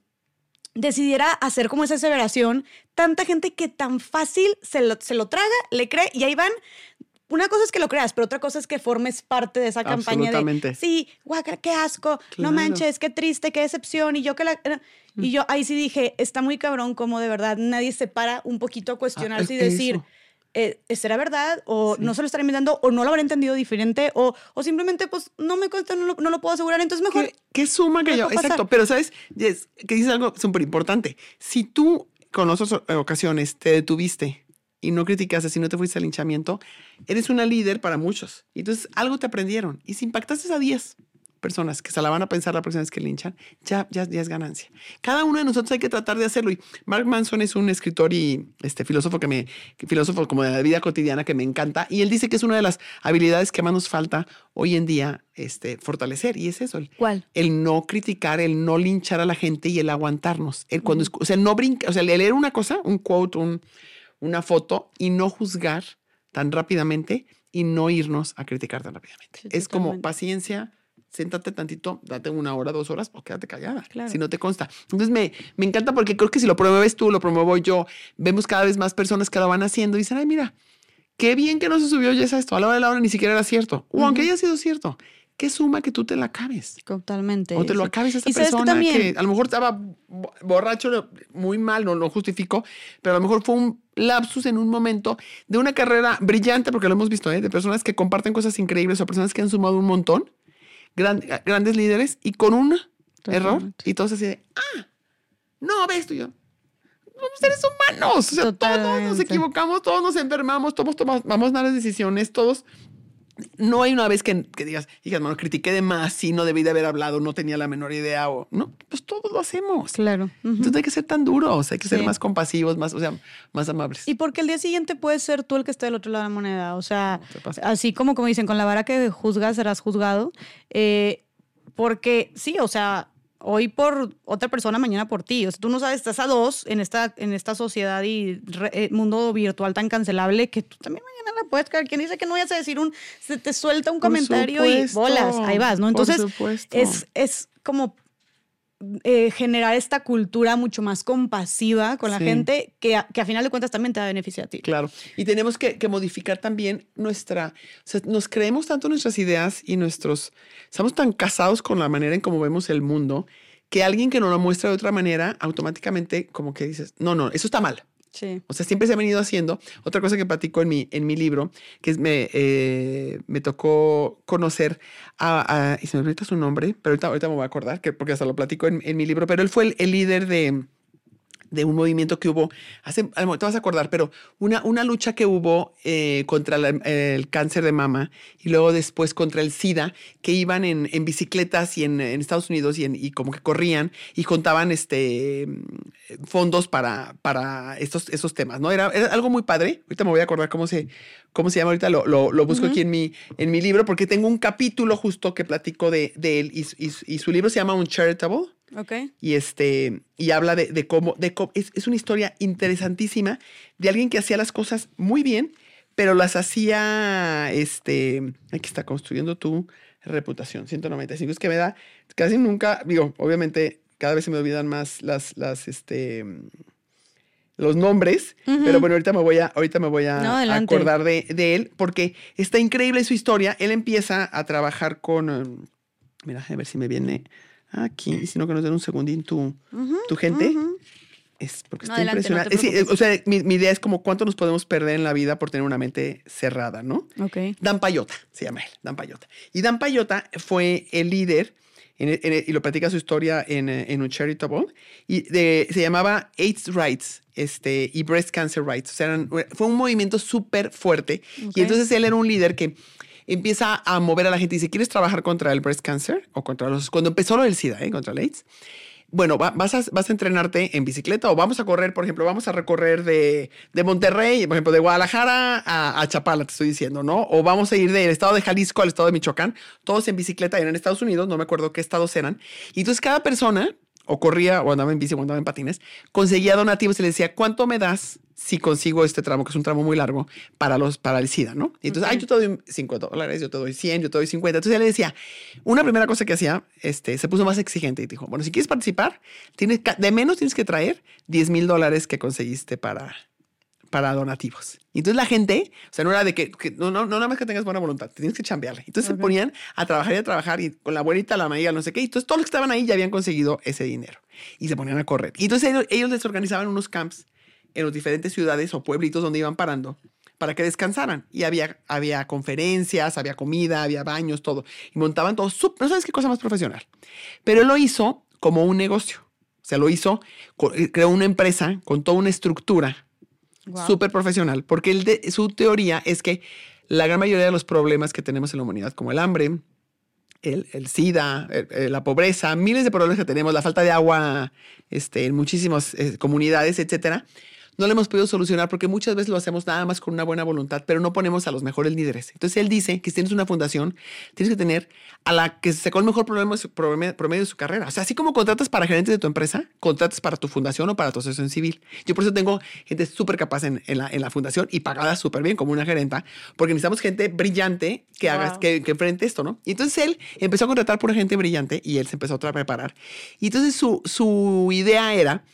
decidiera hacer como esa aseveración, tanta gente que tan fácil se lo, se lo traga, le cree, y ahí van. Una cosa es que lo creas, pero otra cosa es que formes parte de esa campaña de sí, guaca, qué asco, Claro. no manches, qué triste, qué decepción, y yo que la... Y yo ahí sí dije, está muy cabrón como de verdad nadie se para un poquito a cuestionarse y Ah, es- decir, eso. eh, ¿será verdad? ¿O no se lo estará inventando? ¿O no lo habrá entendido diferente? ¿O, o simplemente, pues, no me consta, no lo, no lo puedo asegurar? Entonces, mejor... ¿Qué, qué suma que yo? Exacto. Pero, ¿sabes? Que dices algo súper importante. Si tú con otras ocasiones te detuviste y no criticaste, si no te fuiste al linchamiento, eres una líder para muchos. Y entonces algo te aprendieron. Y si impactaste a 10 personas que se la van a pensar la próxima vez que linchan, ya, ya, ya es ganancia. Cada uno de nosotros hay que tratar de hacerlo. Y Mark Manson es un escritor y este filósofo que me, filósofo como de la vida cotidiana que me encanta. Y él dice que es una de las habilidades que más nos falta hoy en día este, fortalecer. Y es eso. El, ¿Cuál? El no criticar, el no linchar a la gente y el aguantarnos. El cuando, O sea, no brinca, o sea, leer una cosa, un quote, un, una foto y no juzgar tan rápidamente y no irnos a criticar tan rápidamente. Sí, es como paciencia, siéntate tantito, date una hora, dos horas o quédate callada, Claro. si no te consta. Entonces me, me encanta porque creo que si lo promueves tú, lo promuevo yo, vemos cada vez más personas que lo van haciendo y dicen, ay, mira, qué bien que no se subió Jess a esto, a la hora de la hora ni siquiera era cierto. O aunque haya sido cierto, qué suma que tú te la acabes. Totalmente. O te lo acabes a que persona que, a lo mejor estaba bo- borracho, muy mal, no lo justificó, pero a lo mejor fue un lapsus en un momento de una carrera brillante, porque lo hemos visto, ¿eh? de personas que comparten cosas increíbles o personas que han sumado un montón, gran- grandes líderes, y con un error, y todos así de, ah, no, ves tú y yo. Somos seres humanos, o sea, todos nos equivocamos, todos nos enfermamos, todos tomamos malas decisiones, todos no hay una vez que, que digas, hija, hermano, critiqué de más, sí, no debí de haber hablado, no tenía la menor idea, o no, pues todos lo hacemos. Claro. ujú. Entonces no hay que ser tan duros, hay que ser más compasivos, más, o sea, más amables. Y porque el día siguiente puedes ser tú el que esté del otro lado de la moneda. O sea, Se así como, como dicen, con la vara que juzgas serás juzgado. Eh, porque sí, o sea, hoy por otra persona, mañana por ti. O sea, tú no sabes, estás a dos en esta, en esta sociedad y re- eh, mundo virtual tan cancelable que tú también mañana la puedes caer. ¿Quién dice que no vayas a decir un, se te suelta un Por comentario y bolas, ahí vas, ¿no? Entonces, es, es como eh, generar esta cultura mucho más compasiva con la Sí. gente que a, que a final de cuentas también te va a beneficiar a ti. Claro. Y tenemos que, que modificar también nuestra, o sea, nos creemos tanto nuestras ideas y nuestros, estamos tan casados con la manera en cómo vemos el mundo, que alguien que nos lo muestra de otra manera, automáticamente como que dices, no, no, eso está mal. Sí. O sea, siempre se ha venido haciendo. Otra cosa que platico en mi, en mi libro, que es me, eh, me tocó conocer a, y se me olvida su nombre, pero ahorita, me voy a acordar, que, porque hasta lo platico en, en mi libro, pero él fue el líder de, de un movimiento que hubo, hace, a lo mejor te vas a acordar, pero una, una lucha que hubo eh, contra la- el cáncer de mama y luego después contra el SIDA, que iban en, en bicicletas y en, en Estados Unidos y, en- y como que corrían y contaban este, fondos para, para estos, esos temas, ¿no? Era, era algo muy padre. Ahorita me voy a acordar cómo se, cómo se llama, ahorita lo, lo, lo busco aquí en mi, en mi libro, porque tengo un capítulo justo que platico de, de él y, y su libro se llama Uncharitable Y este y habla de, de cómo de cómo- es, es una historia interesantísima de alguien que hacía las cosas muy bien pero las hacía este aquí está construyendo tu reputación 195 es que me da casi nunca digo obviamente cada vez se me olvidan más las las este los nombres, pero bueno, ahorita me voy a, ahorita me voy a No, acordar de, de él, porque está increíble su historia. Él empieza a trabajar con, um, mira, a ver si me viene aquí, si no que nos den un segundín tu, Ujú, tu gente. ujú. Es porque No, está adelante, no te impresionante. Sí, preocupes. o sea, mi, mi idea es como cuánto nos podemos perder en la vida por tener una mente cerrada, ¿no? Ok. Dan Payota, se llama él, Dan Payota. Y Dan Payota fue el líder, en en y lo platica su historia en, en un Charitable, y de- se llamaba AIDS Rights este, y Breast Cancer Rights. O sea, eran- fue un movimiento súper fuerte. Ok. Y entonces él era un líder que empieza a mover a la gente y dice, ¿quieres trabajar contra el breast cancer? O contra los... Cuando empezó lo del SIDA, ¿eh? Contra el AIDS. Bueno, va- vas, a, vas a entrenarte en bicicleta o vamos a correr, por ejemplo, vamos a recorrer de, de Monterrey, por ejemplo, de Guadalajara a, a Chapala, te estoy diciendo, ¿no? O vamos a ir del estado de Jalisco al estado de Michoacán, todos en bicicleta, eran en Estados Unidos, no me acuerdo qué estados eran. Y entonces cada persona, o corría, o andaba en bici, o andaba en patines, conseguía donativos y le decía, ¿cuánto me das si consigo este tramo, que es un tramo muy largo, para, los, para el SIDA, ¿no? Y entonces, Ok. ay, yo te doy 5 dólares, yo te doy 100, yo te doy 50. Entonces él le decía, una primera cosa que hacía, este, se puso más exigente y dijo, bueno, si quieres participar, tienes, de menos tienes que traer 10 mil dólares que conseguiste para, para donativos. Y entonces la gente, o sea, no era de que, que- no, no, no nada más que tengas buena voluntad, tienes que chambearle. Entonces Ok. se ponían a trabajar y a trabajar y con la abuelita, la amiga, no sé qué. Y entonces todos los que estaban ahí ya habían conseguido ese dinero y se ponían a correr. Y entonces ellos, ellos les organizaban unos camps en las diferentes ciudades o pueblitos donde iban parando para que descansaran. Y había, había conferencias, había comida, había baños, todo. Y montaban todo. No sabes qué cosa más profesional. Pero él lo hizo como un negocio. O sea, lo hizo, eh, creó una empresa con toda una estructura súper profesional. Porque su teoría es que la gran mayoría de los problemas que tenemos en la humanidad, como el hambre, el, el SIDA, la pobreza, miles de problemas que tenemos, la falta de agua este, en muchísimas eh, comunidades, etcétera, no lo hemos podido solucionar porque muchas veces lo hacemos nada más con una buena voluntad, pero no ponemos a los mejores líderes. Entonces él dice que si tienes una fundación, tienes que tener a la que se sacó el mejor problema, promedio de su carrera. O sea, así como contratas para gerentes de tu empresa, contratas para tu fundación o para tu asociación civil. Yo por eso tengo gente súper capaz en, la, en, la, fundación y pagada súper bien como una gerenta, porque necesitamos gente brillante que, haga, que, que, enfrente esto, ¿no? Y entonces él empezó a contratar por gente brillante y él se empezó a preparar. Y entonces su, su idea era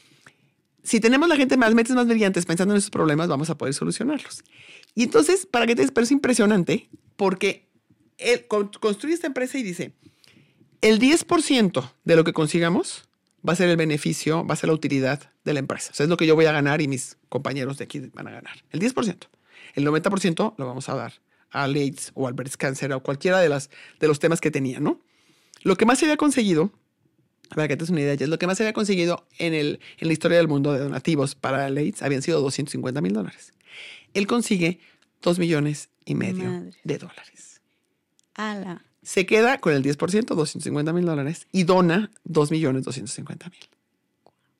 si tenemos la gente más mentes más brillantes pensando en esos problemas, vamos a poder solucionarlos. Y entonces, para que te pero es impresionante, porque él construye esta empresa y dice, el 10% de lo que consigamos va a ser el beneficio, va a ser la utilidad de la empresa. O sea, es lo que yo voy a ganar y mis compañeros de aquí van a ganar. El 10%. El 90% lo vamos a dar a AIDS o al breast cancer o cualquiera de, las, de los temas que tenía, ¿no? Lo que más se había conseguido para que te des una idea, es lo que más se había conseguido en, el, en la historia del mundo de donativos para AIDS habían sido 250 mil dólares. Él consigue 2 millones y medio de dólares. Ala. Se queda con el 10%, 250 mil dólares, y dona 2 millones 250 mil.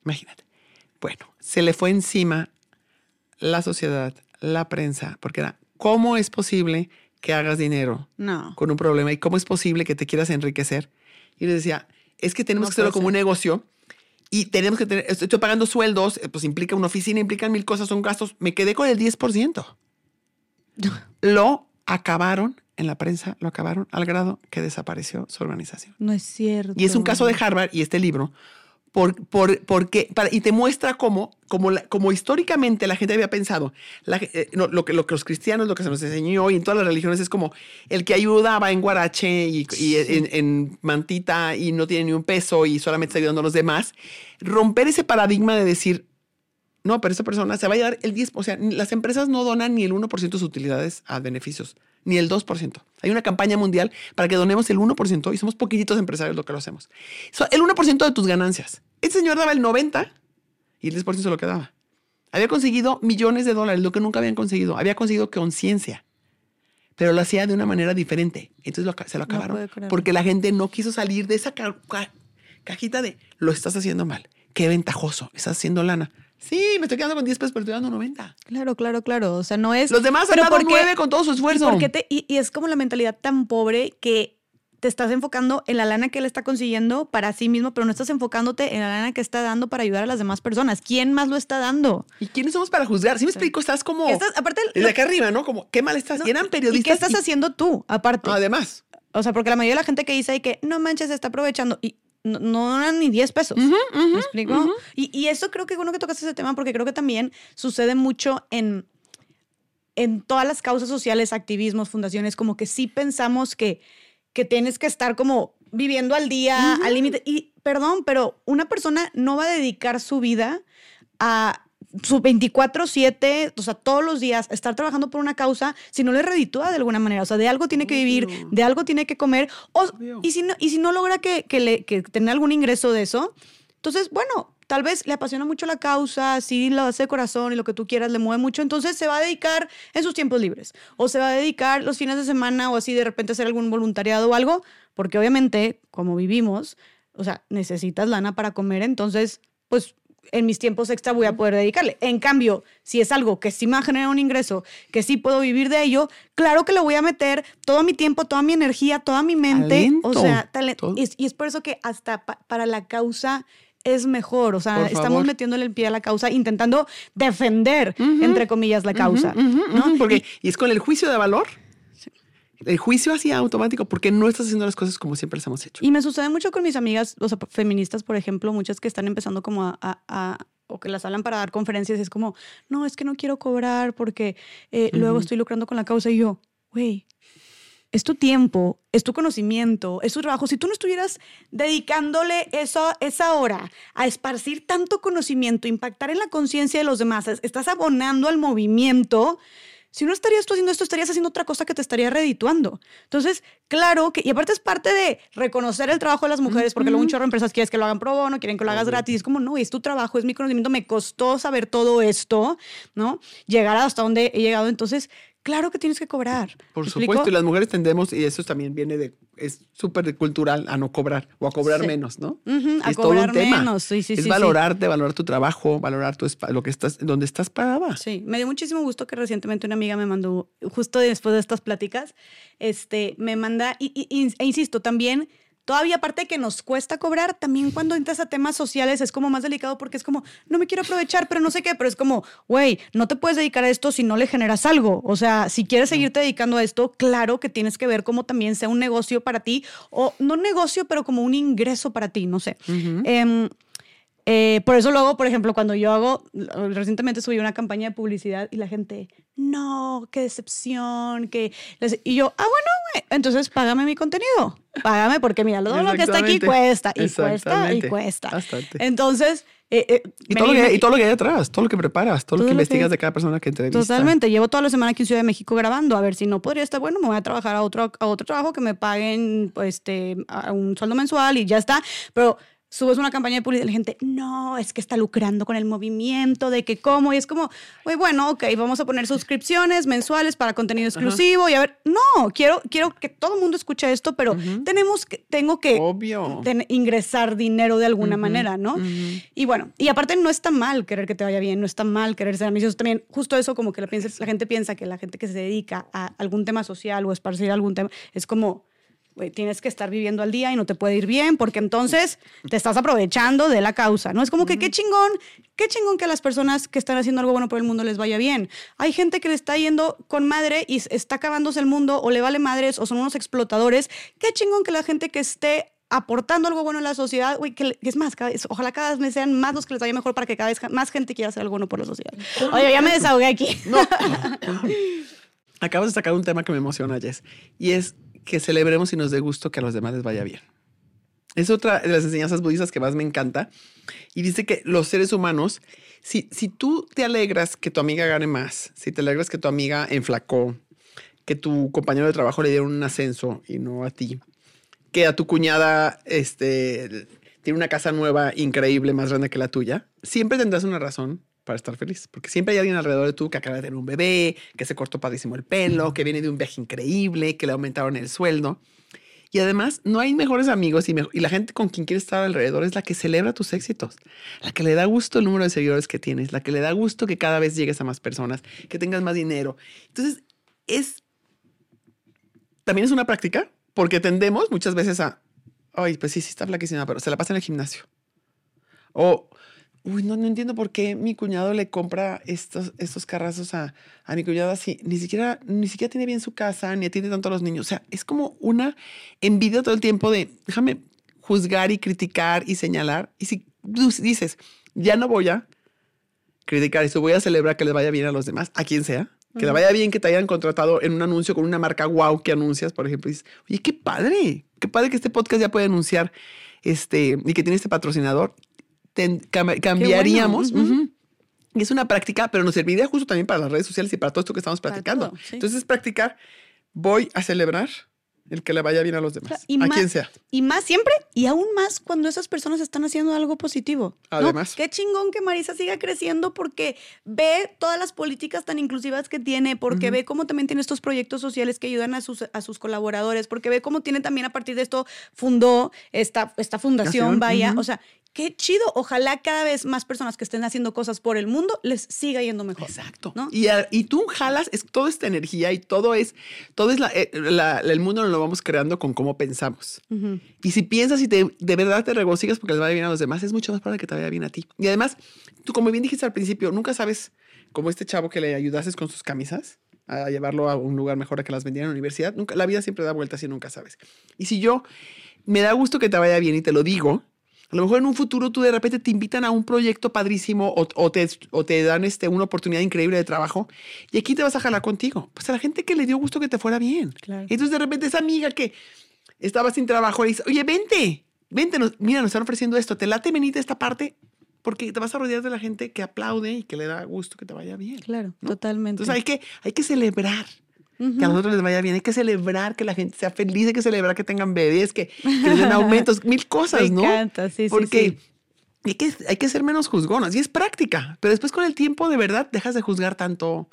Imagínate. Bueno, se le fue encima la sociedad, la prensa, porque era, ¿cómo es posible que hagas dinero no. con un problema? ¿Y cómo es posible que te quieras enriquecer? Y le decía, es que tenemos que hacerlo como un negocio y tenemos que tener, estoy pagando sueldos, eh, pues implica una oficina, implican mil cosas, son gastos. Me quedé con el 10%. lo acabaron en la prensa, lo acabaron al grado que desapareció su organización. No es cierto. Y es un caso de Harvard y este libro por, por, porque, para, y te muestra cómo, como, como históricamente la gente había pensado, eh, lo, que, lo que los cristianos, lo que se nos enseñó y en todas las religiones es como el que ayudaba en guarache y, en, mantita y no tiene ni un peso y solamente está ayudando a los demás. Romper ese paradigma de decir, no, pero esa persona se va a llevar el 10%, o sea, las empresas no donan ni el 1% de sus utilidades a beneficios ni el 2%. Hay una campaña mundial para que donemos el 1% y somos poquititos empresarios lo que lo hacemos. el 1% de tus ganancias. Este señor daba el 90% y el 10% se lo quedaba. Había conseguido millones de dólares, lo que nunca habían conseguido. Había conseguido conciencia, pero lo hacía de una manera diferente. Entonces se lo acabaron porque la gente no quiso salir de esa cajita de lo estás haciendo mal. Qué ventajoso, estás haciendo lana. Sí, me estoy quedando con 10 pesos, pero estoy dando 90. Claro, claro, claro. O sea, no es. Los demás han dado 9 con todo su esfuerzo. ¿y, y, es como la mentalidad tan pobre que te estás enfocando en la lana que él está consiguiendo para sí mismo, pero no estás enfocándote en la lana que está dando para ayudar a las demás personas. ¿Quién más lo está dando? ¿Y quiénes somos para juzgar? Si me explico, estás como. Estás, aparte. De acá arriba, ¿no? Como, qué mal estás. y eran periodistas. ¿Y qué estás haciendo tú, aparte? además. O sea, porque la mayoría de la gente que dice ahí que no manches, se está aprovechando. Y no, no eran ni 10 pesos. ¿Me explico? y, y, eso creo que es bueno que tocas ese tema porque creo que también sucede mucho en, en todas las causas sociales, activismos, fundaciones, como que sí pensamos que, que tienes que estar como viviendo al día, al límite. Y perdón, pero una persona no va a dedicar su vida a su 24/7, o sea, todos los días, estar trabajando por una causa, si no le reditúa de alguna manera, o sea, de algo tiene que vivir, de algo tiene que comer, o, y, si no, y si no logra que, que, le, que tener algún ingreso de eso, entonces, bueno, tal vez le apasiona mucho la causa, sí lo hace de corazón y lo que tú quieras le mueve mucho, entonces se va a dedicar en sus tiempos libres, o se va a dedicar los fines de semana o así de repente hacer algún voluntariado o algo, porque obviamente, como vivimos, o sea, necesitas lana para comer, entonces, pues en mis tiempos extra voy a poder dedicarle. En cambio, si es algo que sí me va a generar un ingreso, que sí puedo vivir de ello, claro que lo voy a meter todo mi tiempo, toda mi energía, toda mi mente. o sea, talento. Y, es por eso que hasta para la causa es mejor. O sea, estamos metiéndole el pie a la causa, intentando defender, entre comillas, la causa. Porque, y es con el juicio de valor el juicio así automático porque no estás haciendo las cosas como siempre las hemos hecho. Y me sucede mucho con mis amigas, o sea, feministas, por ejemplo, muchas que están empezando como a, o que las hablan para dar conferencias, es como, no, es que no quiero cobrar porque eh, luego estoy lucrando con la causa y yo, güey, es tu tiempo, es tu conocimiento, es tu trabajo. Si tú no estuvieras dedicándole eso, esa hora a esparcir tanto conocimiento, impactar en la conciencia de los demás, estás abonando al movimiento si no estarías tú haciendo esto, estarías haciendo otra cosa que te estaría redituando. Entonces, claro que, y aparte es parte de reconocer el trabajo de las mujeres, porque luego un chorro de empresas quieren que lo hagan pro bono, quieren que lo hagas gratis. Es como, no, es tu trabajo, es mi conocimiento, me costó saber todo esto, ¿no? Llegar hasta donde he llegado. Entonces, claro que tienes que cobrar. Por supuesto, y las mujeres tendemos, y eso también viene de, es súper cultural, a no cobrar o a cobrar menos, ¿no? a cobrar menos, sí, sí, es valorarte, valorar tu trabajo, valorar tu lo que estás, donde estás parada. Sí, me dio muchísimo gusto que recientemente una amiga me mandó, justo después de estas pláticas, este, me manda, y, e insisto, también Todavía aparte de que nos cuesta cobrar, también cuando entras a temas sociales es como más delicado porque es como, no me quiero aprovechar, pero no sé qué, pero es como, güey, no te puedes dedicar a esto si no le generas algo. O sea, si quieres seguirte dedicando a esto, claro que tienes que ver cómo también sea un negocio para ti, o no negocio, pero como un ingreso para ti, no sé. Eh, por eso luego, por ejemplo, cuando yo hago, recientemente subí una campaña de publicidad y la gente, no, qué decepción, que... Y yo, ah, bueno, entonces págame mi contenido, págame porque mira, todo lo que está aquí cuesta y cuesta y cuesta. Entonces... Eh, eh, y, todo lo que, y, todo lo que, hay atrás, todo lo que preparas, todo, lo que investigas de cada persona que entrevistas. Totalmente. Llevo toda la semana aquí en Ciudad de México grabando. A ver si no podría estar bueno, me voy a trabajar a otro, a otro trabajo que me paguen pues, este, a un sueldo mensual y ya está. Pero subes una campaña de publicidad y la gente, no, es que está lucrando con el movimiento, de que cómo, y es como, muy bueno, ok, vamos a poner suscripciones mensuales para contenido exclusivo y a ver, no, quiero, quiero que todo el mundo escuche esto, pero tenemos que, tengo que Obvio. ingresar dinero de alguna manera, ¿no? Y bueno, y aparte no está mal querer que te vaya bien, no está mal querer ser ambicioso, también justo eso como que la, la gente piensa que la gente que se dedica a algún tema social o esparcir algún tema, es como tienes que estar viviendo al día y no te puede ir bien porque entonces te estás aprovechando de la causa, ¿no? Es como que qué chingón, qué chingón que a las personas que están haciendo algo bueno por el mundo les vaya bien. Hay gente que le está yendo con madre y está acabándose el mundo o le vale madres o son unos explotadores. Qué chingón que la gente que esté aportando algo bueno a la sociedad, güey, que, es más, ojalá cada vez sean más los que les vaya mejor para que cada vez más gente quiera hacer algo bueno por la sociedad. Oye, ya me desahogué aquí. Acabas de sacar un tema que me emociona, Jess, y es que celebremos y nos dé gusto que a los demás les vaya bien. Es otra de las enseñanzas budistas que más me encanta. Y dice que los seres humanos, si, si tú te alegras que tu amiga gane más, si te alegras que tu amiga enflacó, que tu compañero de trabajo le dieron un ascenso y no a ti, que a tu cuñada este, tiene una casa nueva increíble, más grande que la tuya, siempre tendrás una razón para estar feliz. Porque siempre hay alguien alrededor de tú que acaba de tener un bebé, que se cortó padrísimo el pelo, que viene de un viaje increíble, que le aumentaron el sueldo. Y además, no hay mejores amigos y, y la gente con quien quieres estar alrededor es la que celebra tus éxitos, la que le da gusto el número de seguidores que tienes, la que le da gusto que cada vez llegues a más personas, que tengas más dinero. Entonces, es... También es una práctica, porque tendemos muchas veces a, ay, pues sí, sí está flaquísima, pero se la pasa en el gimnasio. O uy, no, no entiendo por qué mi cuñado le compra estos, estos carrazos a, a mi cuñado así. Ni siquiera, ni siquiera tiene bien su casa, ni atiende tanto a los niños. O sea, es como una envidia todo el tiempo de, déjame juzgar y criticar y señalar. Y si dices, ya no voy a criticar eso, voy a celebrar que le vaya bien a los demás, a quien sea. Que le vaya bien que te hayan contratado en un anuncio con una marca wow que anuncias, por ejemplo. Y dices, oye, qué padre, qué padre que este podcast ya puede anunciar este, y que tiene este patrocinador cambiaríamos. Y es una práctica, pero nos serviría justo también para las redes sociales y para todo esto que estamos practicando. Entonces, es practicar, voy a celebrar el que le vaya bien a los demás, a quien sea. Y más siempre, y aún más cuando esas personas están haciendo algo positivo. Además. Qué chingón que Marisa siga creciendo porque ve todas las políticas tan inclusivas que tiene, porque ve cómo también tiene estos proyectos sociales que ayudan a sus, a sus colaboradores, porque ve cómo tiene también a partir de esto fundó esta, esta fundación, vaya. O sea, qué chido. Ojalá cada vez más personas que estén haciendo cosas por el mundo les siga yendo mejor. Exacto. Y, y, tú jalas es toda esta energía y todo es, todo es eh, la, el mundo lo vamos creando con cómo pensamos. Y si piensas y te, de verdad te regocijas porque les va bien a los demás, es mucho más probable que te vaya bien a ti. Y además, tú como bien dijiste al principio, nunca sabes cómo este chavo que le ayudases con sus camisas a llevarlo a un lugar mejor a que las vendieran en la universidad. Nunca, la vida siempre da vueltas y nunca sabes. Y si yo me da gusto que te vaya bien y te lo digo, a lo mejor en un futuro tú de repente te invitan a un proyecto padrísimo o, te, o te, dan este, una oportunidad increíble de trabajo y aquí te vas a jalar contigo. Pues a la gente que le dio gusto que te fuera bien. Entonces de repente esa amiga que estaba sin trabajo le dice, oye, vente, vente, mira, nos están ofreciendo esto, te late venir de esta parte, porque te vas a rodear de la gente que aplaude y que le da gusto que te vaya bien. Claro, totalmente. Entonces hay que, hay que celebrar. Que a nosotros les vaya bien, hay que celebrar que la gente sea feliz, hay que celebrar que tengan bebés, que, que les den aumentos, mil cosas, ¿no? Me encanta, sí, Porque sí, sí. Hay, que, hay que ser menos juzgonas y es práctica, pero después con el tiempo de verdad dejas de juzgar tanto,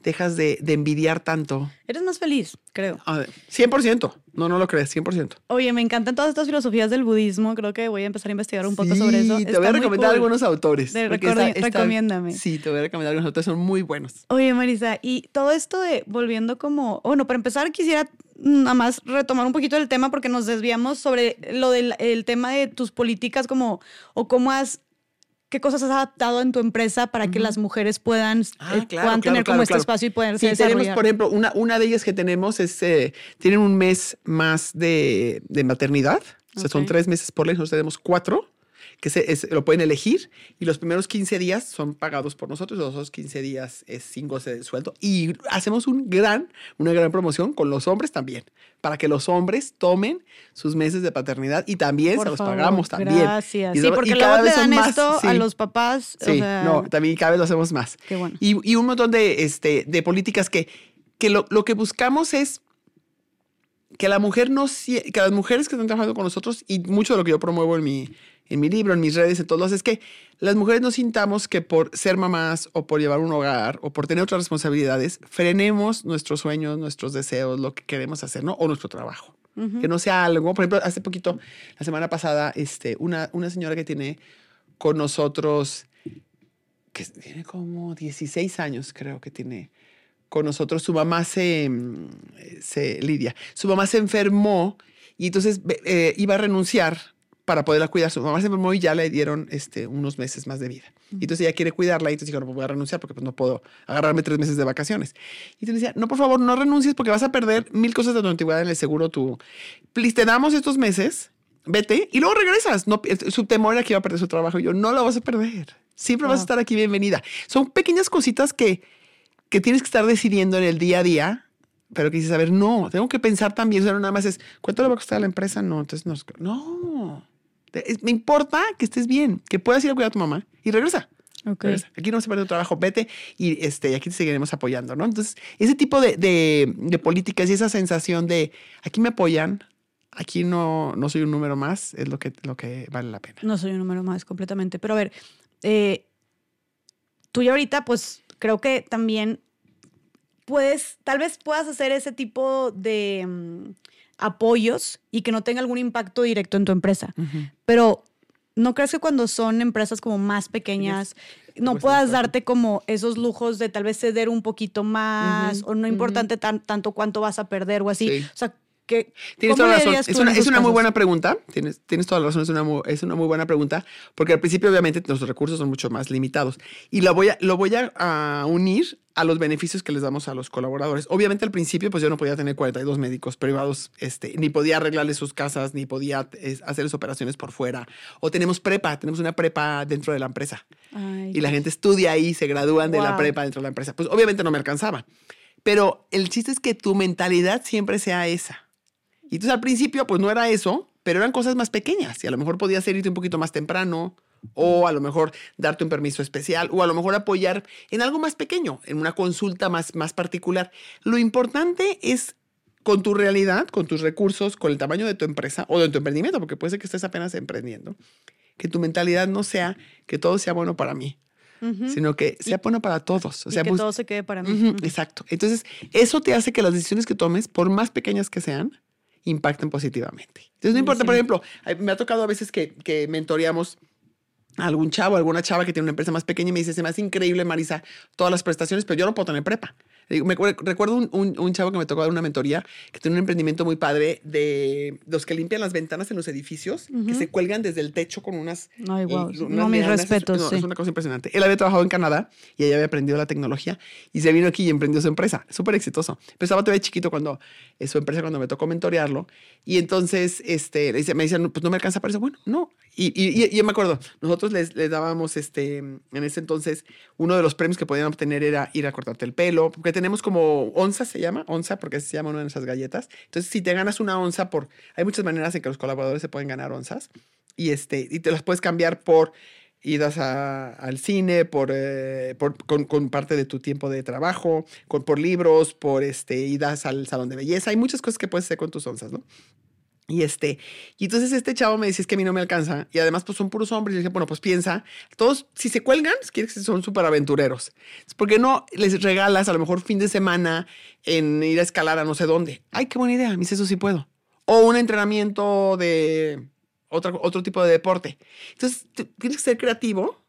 dejas de, de envidiar tanto. Eres más feliz, creo. A ver, 100%, no, no lo crees, 100%. Oye, me encantan todas estas filosofías del budismo. Creo que voy a empezar a investigar un poco sobre eso. Te Está voy a recomendar cool. algunos autores. Recomiéndame. Sí, te voy a recomendar algunos autores, son muy buenos. Oye, Marisa, y todo esto de volviendo como, bueno, para empezar quisiera nada más retomar un poquito el tema porque nos desviamos sobre lo del el tema de tus políticas como o cómo has qué cosas has adaptado en tu empresa para que las mujeres puedan, Ah, eh, claro, puedan claro, tener como este espacio y poderse Sí, tenemos, desarrollar. por ejemplo, una, una de ellas que tenemos es, eh, tienen un mes más de, de maternidad. O sea, son tres meses por ley, nosotros tenemos cuatro, que se, es- lo pueden elegir. Y los primeros 15 días son pagados por nosotros, los otros 15 días es sin goce de sueldo. Y hacemos un gran, una gran promoción con los hombres también, para que los hombres tomen sus meses de paternidad y también Por se los favor, pagamos también. Gracias. Y Sí, porque y cada le vez son dan más, esto a sí. los papás. o Sí, sea, no, también cada vez lo hacemos más. Qué bueno. Y, y un montón de, este, de políticas que, que lo, lo que buscamos es que la mujer no que las mujeres que están trabajando con nosotros y mucho de lo que yo promuevo en mi en mi libro, en mis redes, en todos lados, es que las mujeres no sintamos que por ser mamás o por llevar un hogar o por tener otras responsabilidades, frenemos nuestros sueños, nuestros deseos, lo que queremos hacer, ¿no? O nuestro trabajo. Que no sea algo. Por ejemplo, hace poquito, la semana pasada, este, una, una señora que tiene con nosotros, que tiene como 16 años, creo que tiene con nosotros, su mamá se, mm, se Lidia, su mamá se enfermó y entonces eh, iba a renunciar para poderla cuidar. Su mamá se enfermó y ya le dieron este, unos meses más de vida. Y entonces ella quiere cuidarla y entonces dijo, no pues voy a renunciar porque pues, no puedo agarrarme tres meses de vacaciones. Y entonces decía, no, por favor, no renuncies porque vas a perder mil cosas de tu antigüedad en el seguro. Tu, please, te damos estos meses, vete y luego regresas. No, pi- su temor era que iba a perder su trabajo. Y yo, no lo vas a perder. Siempre vas a estar aquí bienvenida. Son pequeñas cositas que, que tienes que estar decidiendo en el día a día, pero que dices, a ver, no, tengo que pensar también. O sea, no nada más es, ¿cuánto le va a costar a la empresa? No, entonces no. No. Me importa que estés bien, que puedas ir a cuidar a tu mamá y regresa. Ok. regresa. Aquí no se pierde tu trabajo, vete y este, aquí te seguiremos apoyando, ¿no? Entonces, ese tipo de, de- de políticas y esa sensación de aquí me apoyan, aquí no, no soy un número más, es lo que, lo que vale la pena. No soy un número más completamente. Pero a ver, eh, tú ya ahorita, pues creo que también puedes, tal vez puedas hacer ese tipo de mm, apoyos y que no tenga algún impacto directo en tu empresa. Pero ¿no crees que cuando son empresas como más pequeñas no puedas darte como esos lujos de tal vez ceder un poquito más o no ujú. importante tan, tanto cuánto vas a perder o así? Sí. O sea, que Tienes ¿cómo toda la razón. Es una, es una muy buena pregunta. Tienes, tienes toda la razón. Es una, mu- es una muy buena pregunta. Porque al principio, obviamente, nuestros recursos son mucho más limitados. Y lo voy a, lo voy a, a unir a los beneficios que les damos a los colaboradores. Obviamente, al principio, pues yo no podía tener 42 médicos privados, este, ni podía arreglarles sus casas, ni podía es, hacerles operaciones por fuera. O tenemos prepa, tenemos una prepa dentro de la empresa Ay, y la gente estudia ahí, se gradúan de la Wow. prepa dentro de la empresa. Pues obviamente no me alcanzaba. Pero el chiste es que tu mentalidad siempre sea esa. Y entonces al principio pues no era eso, pero eran cosas más pequeñas. Y a lo mejor podías irte un poquito más temprano o a lo mejor darte un permiso especial o a lo mejor apoyar en algo más pequeño, en una consulta más, más particular. Lo importante es con tu realidad, con tus recursos, con el tamaño de tu empresa o de tu emprendimiento, porque puede ser que estés apenas emprendiendo, que tu mentalidad no sea que todo sea bueno para mí, ujú. sino que sea bueno para todos. O Y sea, que bus- todo se quede para mí. Ujú, Ujú. exacto. Entonces, eso te hace que las decisiones que tomes, por más pequeñas que sean, impacten positivamente. Entonces, no importa, por ejemplo, me ha tocado a veces que, que mentoreamos a algún chavo, alguna chava que tiene una empresa más pequeña y me dice, se me hace increíble, Marisa, todas las prestaciones, pero yo no puedo tener prepa. Me recuerdo un, un- un chavo que me tocó dar una mentoría que tiene un emprendimiento muy padre de los que limpian las ventanas en los edificios, que se cuelgan desde el techo con unas Ay, wow. y unas No, mis respetos, no, sí. Es una cosa impresionante. Él había trabajado en Canadá y ella había aprendido la tecnología y se vino aquí y emprendió su empresa. Súper exitoso. Pero estaba todavía chiquito cuando eh, su empresa, cuando me tocó mentorearlo. Y entonces este, me decían, pues no me alcanza para eso. Bueno, no. Y, y, y yo me acuerdo, nosotros les, les dábamos, este, en ese entonces, uno de los premios que podían obtener era ir a cortarte el pelo, porque tenemos como onza, se llama, onza, porque se llama una de esas galletas. Entonces, si te ganas una onza por, hay muchas maneras en que los colaboradores se pueden ganar onzas y, este, y te las puedes cambiar por idas a- al cine, por, eh, por- con, con parte de tu tiempo de trabajo, con, por libros, por este, idas al salón de belleza. Hay muchas cosas que puedes hacer con tus onzas, ¿no? Y este, y entonces este chavo me decía, es que a mí no me alcanza. Y además, pues son puros hombres. Y dije, bueno, pues piensa, todos, si se cuelgan, quiere decir que son súper aventureros. ¿Por qué no les regalas a lo mejor fin de semana en ir a escalar a no sé dónde? Ay, qué buena idea. Me dice, eso sí puedo. O un entrenamiento de otro, otro tipo de deporte. Entonces, tienes que ser creativo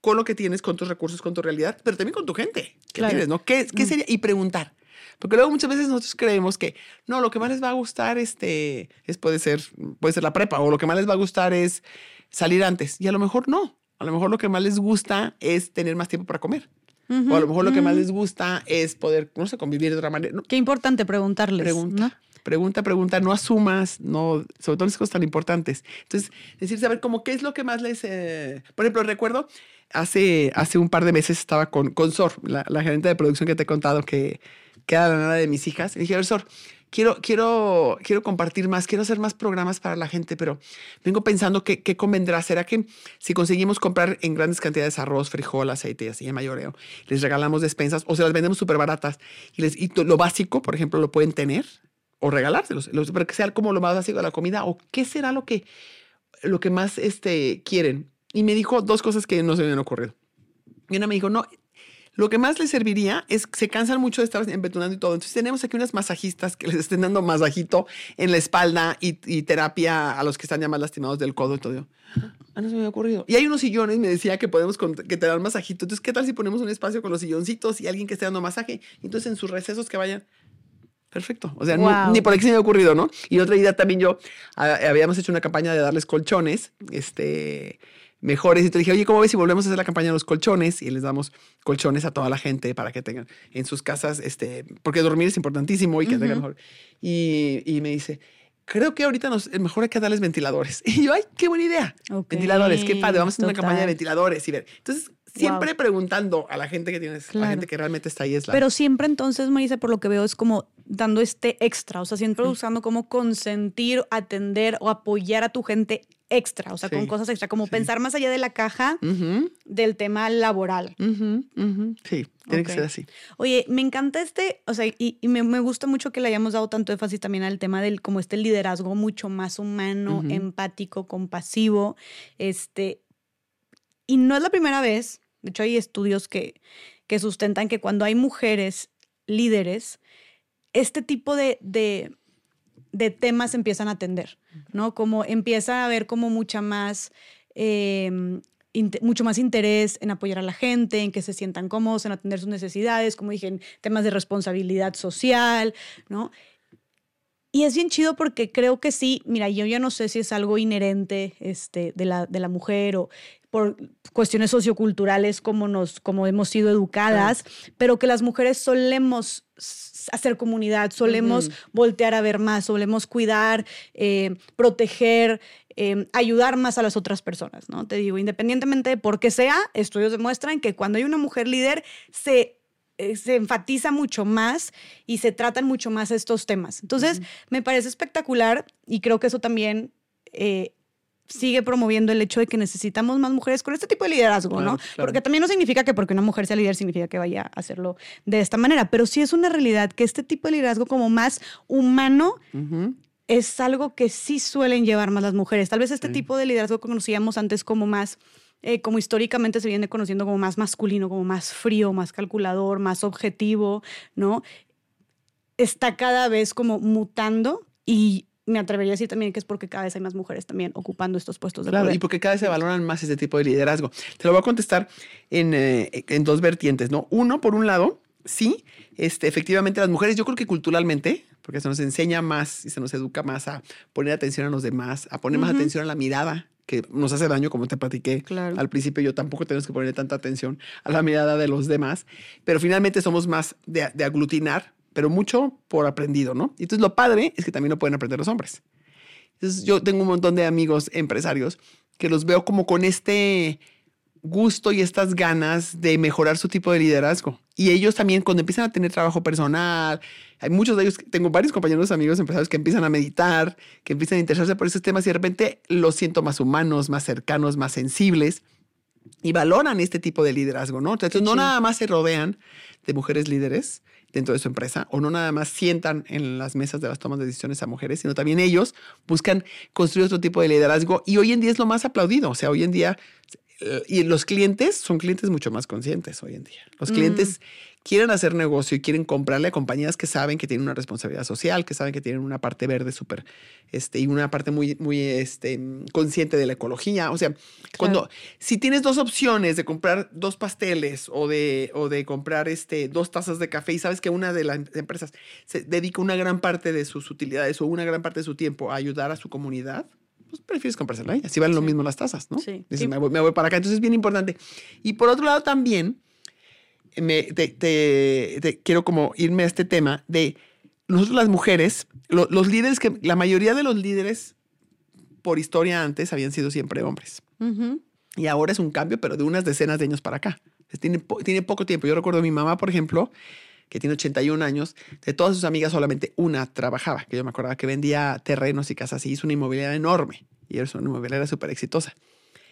con lo que tienes, con tus recursos, con tu realidad, pero también con tu gente que Claro. tienes, ¿no? ¿Qué, qué Mm. sería? Y preguntar. Porque luego muchas veces nosotros creemos que, no, lo que más les va a gustar este, es, puede, ser, puede ser la prepa, o lo que más les va a gustar es salir antes. Y a lo mejor no. A lo mejor lo que más les gusta es tener más tiempo para comer. O a lo mejor lo que más les gusta es poder, no sé, convivir de otra manera. No, Qué importante preguntarles. Pregunta. ¿no? Pregunta, pregunta, no asumas, no, sobre todo en cosas tan importantes. Entonces, decir, saber como qué es lo que más les... eh, Por ejemplo, recuerdo, hace, hace un par de meses estaba con, con Sor, la, la gerente de producción que te he contado, que, que era la nana de mis hijas. Y dije, a ver, Sor, quiero, quiero, quiero compartir más, quiero hacer más programas para la gente, pero vengo pensando que, qué convendrá. ¿Será que si conseguimos comprar en grandes cantidades arroz, frijol, aceite y así en mayoreo, les regalamos despensas o se las vendemos súper baratas y, les, y lo básico, por ejemplo, lo pueden tener o regalárselos, los- pero que sea como lo más básico de la comida o qué será lo que, lo que más este, quieren. Y me dijo dos cosas que no se me habían ocurrido. Y una me dijo, no, lo que más les serviría es que se cansan mucho de estar embetunando y todo. Entonces tenemos aquí unas masajistas que les estén dando masajito en la espalda y, terapia a los que están ya más lastimados del codo y todo. Ah, no se me había ocurrido. Y hay unos sillones, me decía que podemos que te dan masajito. Entonces, ¿qué tal si ponemos un espacio con los silloncitos y alguien que esté dando masaje? Entonces, en sus recesos que vayan. Perfecto. O sea, no- ni por aquí se me ha ocurrido, ¿no? Y otra idea también yo, ah, habíamos hecho una campaña de darles colchones, este, mejores. Y te dije, oye, ¿cómo ves si volvemos a hacer la campaña de los colchones? Y les damos colchones a toda la gente para que tengan en sus casas, este, porque dormir es importantísimo y que tengan mejor. Y, y me dice, creo que ahorita nos, mejor hay que darles ventiladores. Y yo, ay, qué buena idea. Ventiladores, qué padre, vamos a hacer una campaña de ventiladores y ver. Entonces, siempre preguntando a la gente que tienes, la gente que realmente está ahí es la... Pero siempre entonces, Marisa, por lo que veo, es como dando este extra, o sea, siempre buscando cómo consentir, atender o apoyar a tu gente extra, o sea, con cosas extra, como sí. pensar más allá de la caja del tema laboral. Sí, tiene que ser así. Oye, me encanta este, o sea, y, y me, me gusta mucho que le hayamos dado tanto énfasis también al tema del como este liderazgo mucho más humano, empático, compasivo, este, y no es la primera vez, de hecho hay estudios que, que sustentan que cuando hay mujeres líderes, este tipo de, de, de temas empiezan a atender, ¿no? Como empieza a haber como mucha más, eh, inte- mucho más interés en apoyar a la gente, en que se sientan cómodos, en atender sus necesidades, como dije, en temas de responsabilidad social, ¿no? Y es bien chido porque creo que sí, mira, yo ya no sé si es algo inherente este, de, la, de la mujer o por cuestiones socioculturales como, nos, como hemos sido educadas, pero que las mujeres solemos hacer comunidad, solemos voltear a ver más, solemos cuidar, eh, proteger, eh, ayudar más a las otras personas, ¿no? Te digo, independientemente de por qué sea, estudios demuestran que cuando hay una mujer líder se eh, se enfatiza mucho más y se tratan mucho más estos temas. Entonces, me parece espectacular y creo que eso también eh, sigue promoviendo el hecho de que necesitamos más mujeres con este tipo de liderazgo, Claro, ¿no? claro. Porque también no significa que porque una mujer sea líder significa que vaya a hacerlo de esta manera, pero sí es una realidad que este tipo de liderazgo como más humano es algo que sí suelen llevar más las mujeres. Tal vez este Sí. tipo de liderazgo que conocíamos antes como más, eh, como históricamente se viene conociendo como más masculino, como más frío, más calculador, más objetivo, ¿no? Está cada vez como mutando y me atrevería a decir también que es porque cada vez hay más mujeres también ocupando estos puestos de Claro, poder. y porque cada vez se valoran más ese tipo de liderazgo. Te lo voy a contestar en, eh, en dos vertientes, ¿no? Uno, por un lado, sí, este, efectivamente las mujeres, yo creo que culturalmente, porque se nos enseña más y se nos educa más a poner atención a los demás, a poner más atención a la mirada, que nos hace daño, como te platiqué Claro. al principio, yo tampoco tenemos que ponerle tanta atención a la mirada de los demás, pero finalmente somos más de, de aglutinar, pero mucho por aprendido, ¿no? Y entonces lo padre es que también lo pueden aprender los hombres. Entonces yo tengo un montón de amigos empresarios que los veo como con este gusto y estas ganas de mejorar su tipo de liderazgo. Y ellos también cuando empiezan a tener trabajo personal, hay muchos de ellos, tengo varios compañeros amigos empresarios que empiezan a meditar, que empiezan a interesarse por esos temas y de repente los siento más humanos, más cercanos, más sensibles. y valoran este tipo de liderazgo, ¿no? Entonces, no nada más se rodean de mujeres líderes dentro de su empresa o no nada más sientan en las mesas de las tomas de decisiones a mujeres, sino también ellos buscan construir otro tipo de liderazgo y hoy en día es lo más aplaudido. O sea, hoy en día eh, y los clientes son clientes mucho más conscientes hoy en día. Los clientes mm. Quieren hacer negocio y quieren comprarle a compañías que saben que tienen una responsabilidad social, que saben que tienen una parte verde súper, este, y una parte muy, muy este, consciente de la ecología. O sea, cuando, si tienes dos opciones de comprar dos pasteles o de, o de comprar este, dos tazas de café y sabes que una de las empresas se dedica una gran parte de sus utilidades o una gran parte de su tiempo a ayudar a su comunidad, pues prefieres comprársela ahí. Así valen lo mismo las tasas, ¿no? Sí. Dices, Me, voy, para acá. Entonces es bien importante. Y por otro lado también, me, te, quiero como irme a este tema de nosotros las mujeres, los líderes que, la mayoría de los líderes por historia antes habían sido siempre hombres. Y ahora es un cambio, pero de unas decenas de años para acá. Tiene, tiene poco tiempo. Yo recuerdo a mi mamá, por ejemplo, que tiene 81 años, de todas sus amigas solamente una trabajaba, que yo me acordaba que vendía terrenos y casas y hizo una inmobiliaria enorme y era una inmobiliaria súper exitosa.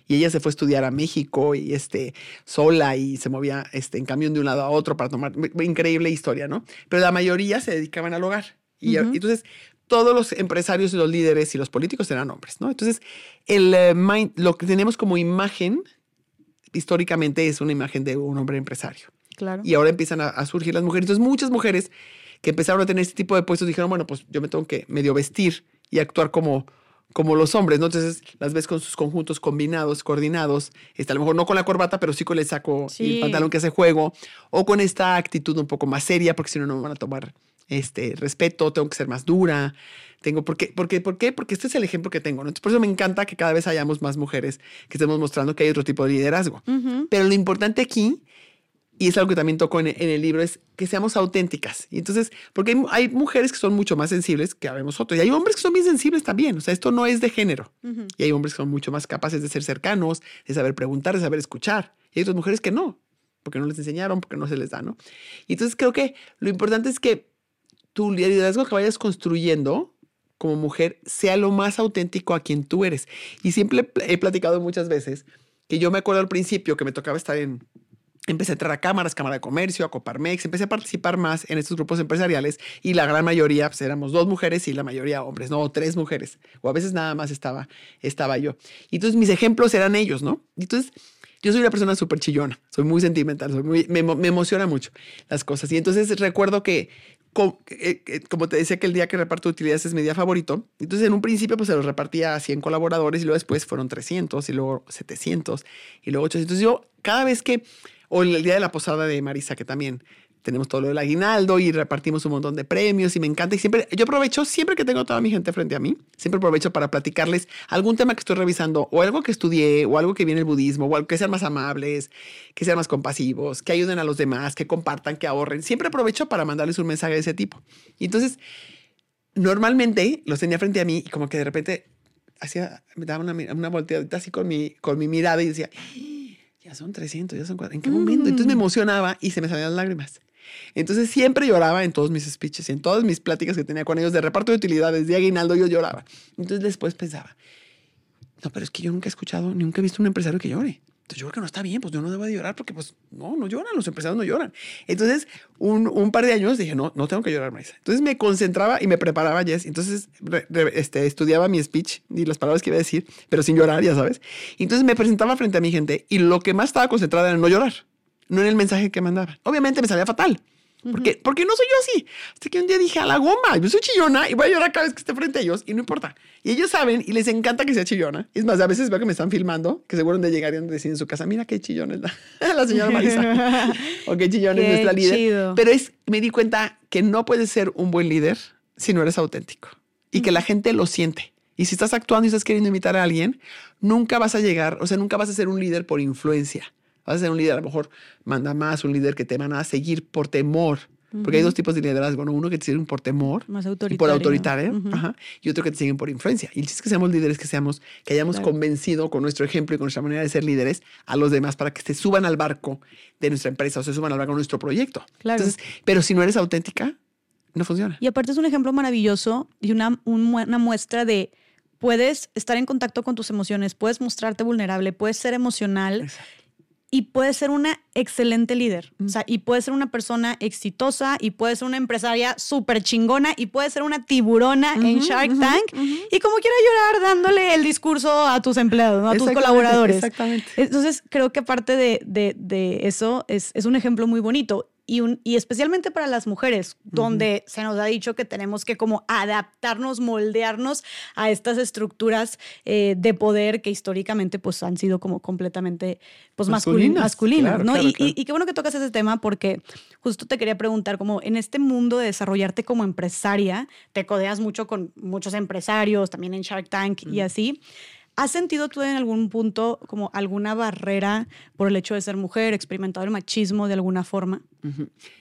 Y ella se fue a estudiar a México y este, sola y se movía este, en camión de un lado a otro para tomar. Increíble historia, ¿no? Pero la mayoría se dedicaban al hogar. Y entonces todos los empresarios y los líderes y los políticos eran hombres, ¿no? Entonces, el, eh, lo que tenemos como imagen históricamente es una imagen de un hombre empresario. Y ahora empiezan a, surgir las mujeres. Entonces, muchas mujeres que empezaron a tener este tipo de puestos dijeron, bueno, pues yo me tengo que medio vestir y actuar como, como los hombres, ¿no? Entonces las ves con sus conjuntos combinados, coordinados, está, a lo mejor no con la corbata, pero sí con el saco y el pantalón que hace juego, o con esta actitud un poco más seria, porque si no, no me van a tomar este, respeto, tengo que ser más dura. Tengo, ¿por qué? ¿Por qué? ¿Por qué? Porque este es el ejemplo que tengo. ¿no? Entonces, por eso me encanta que cada vez hayamos más mujeres que estemos mostrando que hay otro tipo de liderazgo. Pero lo importante aquí y es algo que también toco en, el libro, es que seamos auténticas. Y entonces, porque hay, mujeres que son mucho más sensibles que habemos otros, y hay hombres que son bien sensibles también, o sea, esto no es de género. Y hay hombres que son mucho más capaces de ser cercanos, de saber preguntar, de saber escuchar. Y hay otras mujeres que no, porque no les enseñaron, porque no se les da, ¿no? Y entonces creo que lo importante es que tu liderazgo que vayas construyendo como mujer sea lo más auténtico a quien tú eres. Y siempre he platicado muchas veces que yo me acuerdo al principio que me tocaba estar en empecé a entrar a cámaras, Cámara de Comercio, a Coparmex, empecé a participar más en estos grupos empresariales y la gran mayoría, pues éramos dos mujeres y la mayoría hombres, no, tres mujeres, o a veces nada más estaba, estaba yo. Y entonces mis ejemplos eran ellos, ¿no? entonces yo soy una persona súper chillona, soy muy sentimental, soy muy, me, me, emociona mucho las cosas. Y entonces recuerdo que, eh, eh, como te decía que el día que reparto utilidades es mi día favorito, entonces en un principio pues se los repartía a 100 colaboradores y luego después fueron 300 y luego 700 y luego 800. Yo cada vez que o el día de la posada de Marisa, que también tenemos todo lo del aguinaldo y repartimos un montón de premios y me encanta. Y siempre, yo aprovecho, siempre que tengo toda mi gente frente a mí, siempre aprovecho para platicarles algún tema que estoy revisando o algo que estudié o algo que viene el budismo o algo que sean más amables, que sean más compasivos, que ayuden a los demás, que compartan, que ahorren. Siempre aprovecho para mandarles un mensaje de ese tipo. Y entonces, normalmente los tenía frente a mí y como que de repente hacía, me daba una, una volteadita así con mi, con mi mirada y decía, ya son 300, ya son 400. ¿En qué momento? Entonces me emocionaba y se me salían las lágrimas. Entonces siempre lloraba en todos mis speeches y en todas mis pláticas que tenía con ellos de reparto de utilidades, de aguinaldo, yo lloraba. Entonces después pensaba, no, pero es que yo nunca he escuchado, nunca he visto un empresario que llore. Entonces yo creo que no está bien, pues yo no debo de llorar porque pues no, no lloran, los empresarios no lloran. Entonces un, un par de años dije, no, no tengo que llorar, Marisa. Entonces me concentraba y me preparaba, Jess. Entonces este, estudiaba mi speech y las palabras que iba a decir, pero sin llorar, ya sabes. Entonces me presentaba frente a mi gente y lo que más estaba concentrada era en no llorar, no en el mensaje que mandaba. Obviamente me salía fatal. Porque, porque no soy yo así. Hasta que un día dije, a la goma, yo soy chillona y voy a llorar cada vez que esté frente a ellos y no importa. Y ellos saben y les encanta que sea chillona. Es más, a veces veo que me están filmando, que seguro de llegar y decir en su casa, mira qué chillona es la, la señora Marisa. o qué chillona es nuestra líder. Pero es, me di cuenta que no puedes ser un buen líder si no eres auténtico y que la gente lo siente. Y si estás actuando y estás queriendo imitar a alguien, nunca vas a llegar, o sea, nunca vas a ser un líder por influencia. Vas a ser un líder, a lo mejor manda más, un líder que te van a seguir por temor. Porque hay dos tipos de liderazgo, uno que te siguen por temor, más autoritario. por autoritario, y otro que te siguen por influencia. Y el chiste es que seamos líderes, que seamos, que hayamos convencido con nuestro ejemplo y con nuestra manera de ser líderes a los demás para que se suban al barco de nuestra empresa o se suban al barco de nuestro proyecto. Claro. Entonces, pero si no eres auténtica, no funciona. Y aparte es un ejemplo maravilloso y una, una muestra de puedes estar en contacto con tus emociones, puedes mostrarte vulnerable, puedes ser emocional. Y puede ser una excelente líder. O sea, y puede ser una persona exitosa y puede ser una empresaria súper chingona y puede ser una tiburona en Shark Tank y como quiera llorar dándole el discurso a tus empleados, a tus colaboradores. Exactamente. Entonces, creo que aparte de, de, de eso es, es un ejemplo muy bonito y, especialmente para las mujeres, donde se nos ha dicho que tenemos que como adaptarnos, moldearnos a estas estructuras eh, de poder que históricamente pues han sido como completamente pues masculinas, masculinas ¿no? y, y, qué bueno que tocas ese tema porque justo te quería preguntar como en este mundo de desarrollarte como empresaria, te codeas mucho con muchos empresarios, también en Shark Tank y así. ¿Has sentido tú en algún punto como alguna barrera por el hecho de ser mujer, experimentado el machismo de alguna forma?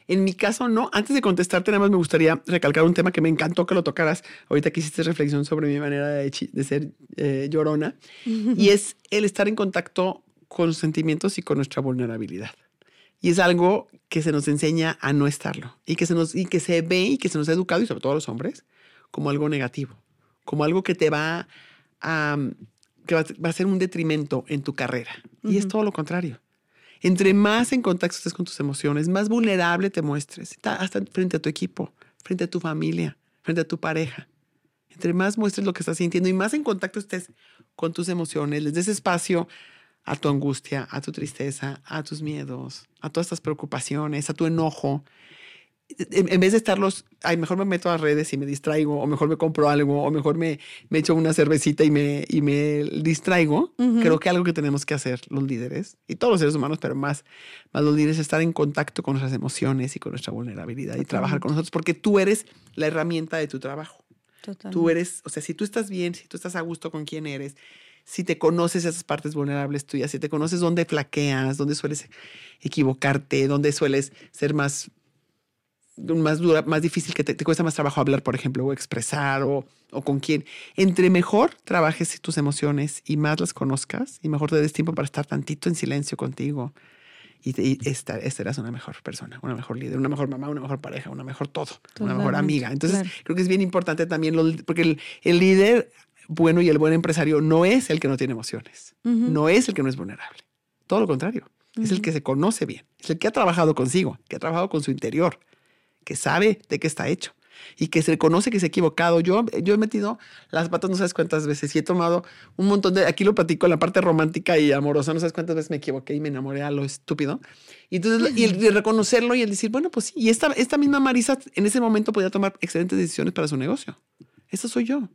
En mi caso, no. Antes de contestarte, nada más me gustaría recalcar un tema que me encantó que lo tocaras ahorita que hiciste reflexión sobre mi manera de, ser eh, llorona, y es el estar en contacto con los sentimientos y con nuestra vulnerabilidad. Y es algo que se nos enseña a no estarlo y que se, nos, y que se ve y que se nos ha educado, y sobre todo a los hombres, como algo negativo, como algo que te va a que va, a ser un detrimento en tu carrera. Y es todo lo contrario. Entre más en contacto estés con tus emociones, más vulnerable te muestres, hasta frente a tu equipo, frente a tu familia, frente a tu pareja. Entre más muestres lo que estás sintiendo y más en contacto estés con tus emociones, les des espacio a tu angustia, a tu tristeza, a tus miedos, a todas estas preocupaciones, a tu enojo, en vez de estarlos, ay, mejor me meto a redes y me distraigo, o mejor me compro algo, o mejor me, me echo una cervecita y me, y me distraigo, creo que algo que tenemos que hacer los líderes, y todos los seres humanos, pero más, más los líderes, es estar en contacto con nuestras emociones y con nuestra vulnerabilidad y trabajar con nosotros, porque tú eres la herramienta de tu trabajo. Tú eres, o sea, si tú estás bien, si tú estás a gusto con quién eres, si te conoces esas partes vulnerables tuyas, si te conoces dónde flaqueas, dónde sueles equivocarte, dónde sueles ser más más dura, más difícil, que te, cuesta más trabajo hablar, por ejemplo, o expresar o, o, con quién. Entre mejor trabajes tus emociones y más las conozcas y mejor te des tiempo para estar tantito en silencio contigo y, y esta, serás una mejor persona, una mejor líder, una mejor mamá, una mejor pareja, una mejor todo, una mejor amiga. Entonces, creo que es bien importante también, porque el, el, líder bueno y el buen empresario no es el que no tiene emociones, no es el que no es vulnerable. Todo lo contrario. Es el que se conoce bien, es el que ha trabajado consigo, que ha trabajado con su interior, que sabe de qué está hecho y que se reconoce que se ha equivocado. Yo, yo he metido las patas no sabes cuántas veces y he tomado un montón de, aquí lo platico en la parte romántica y amorosa, no sabes cuántas veces me equivoqué y me enamoré a lo estúpido. Y entonces, y el, reconocerlo y el decir, bueno, pues sí, y esta, esta misma Marisa en ese momento podía tomar excelentes decisiones para su negocio. Esa soy yo.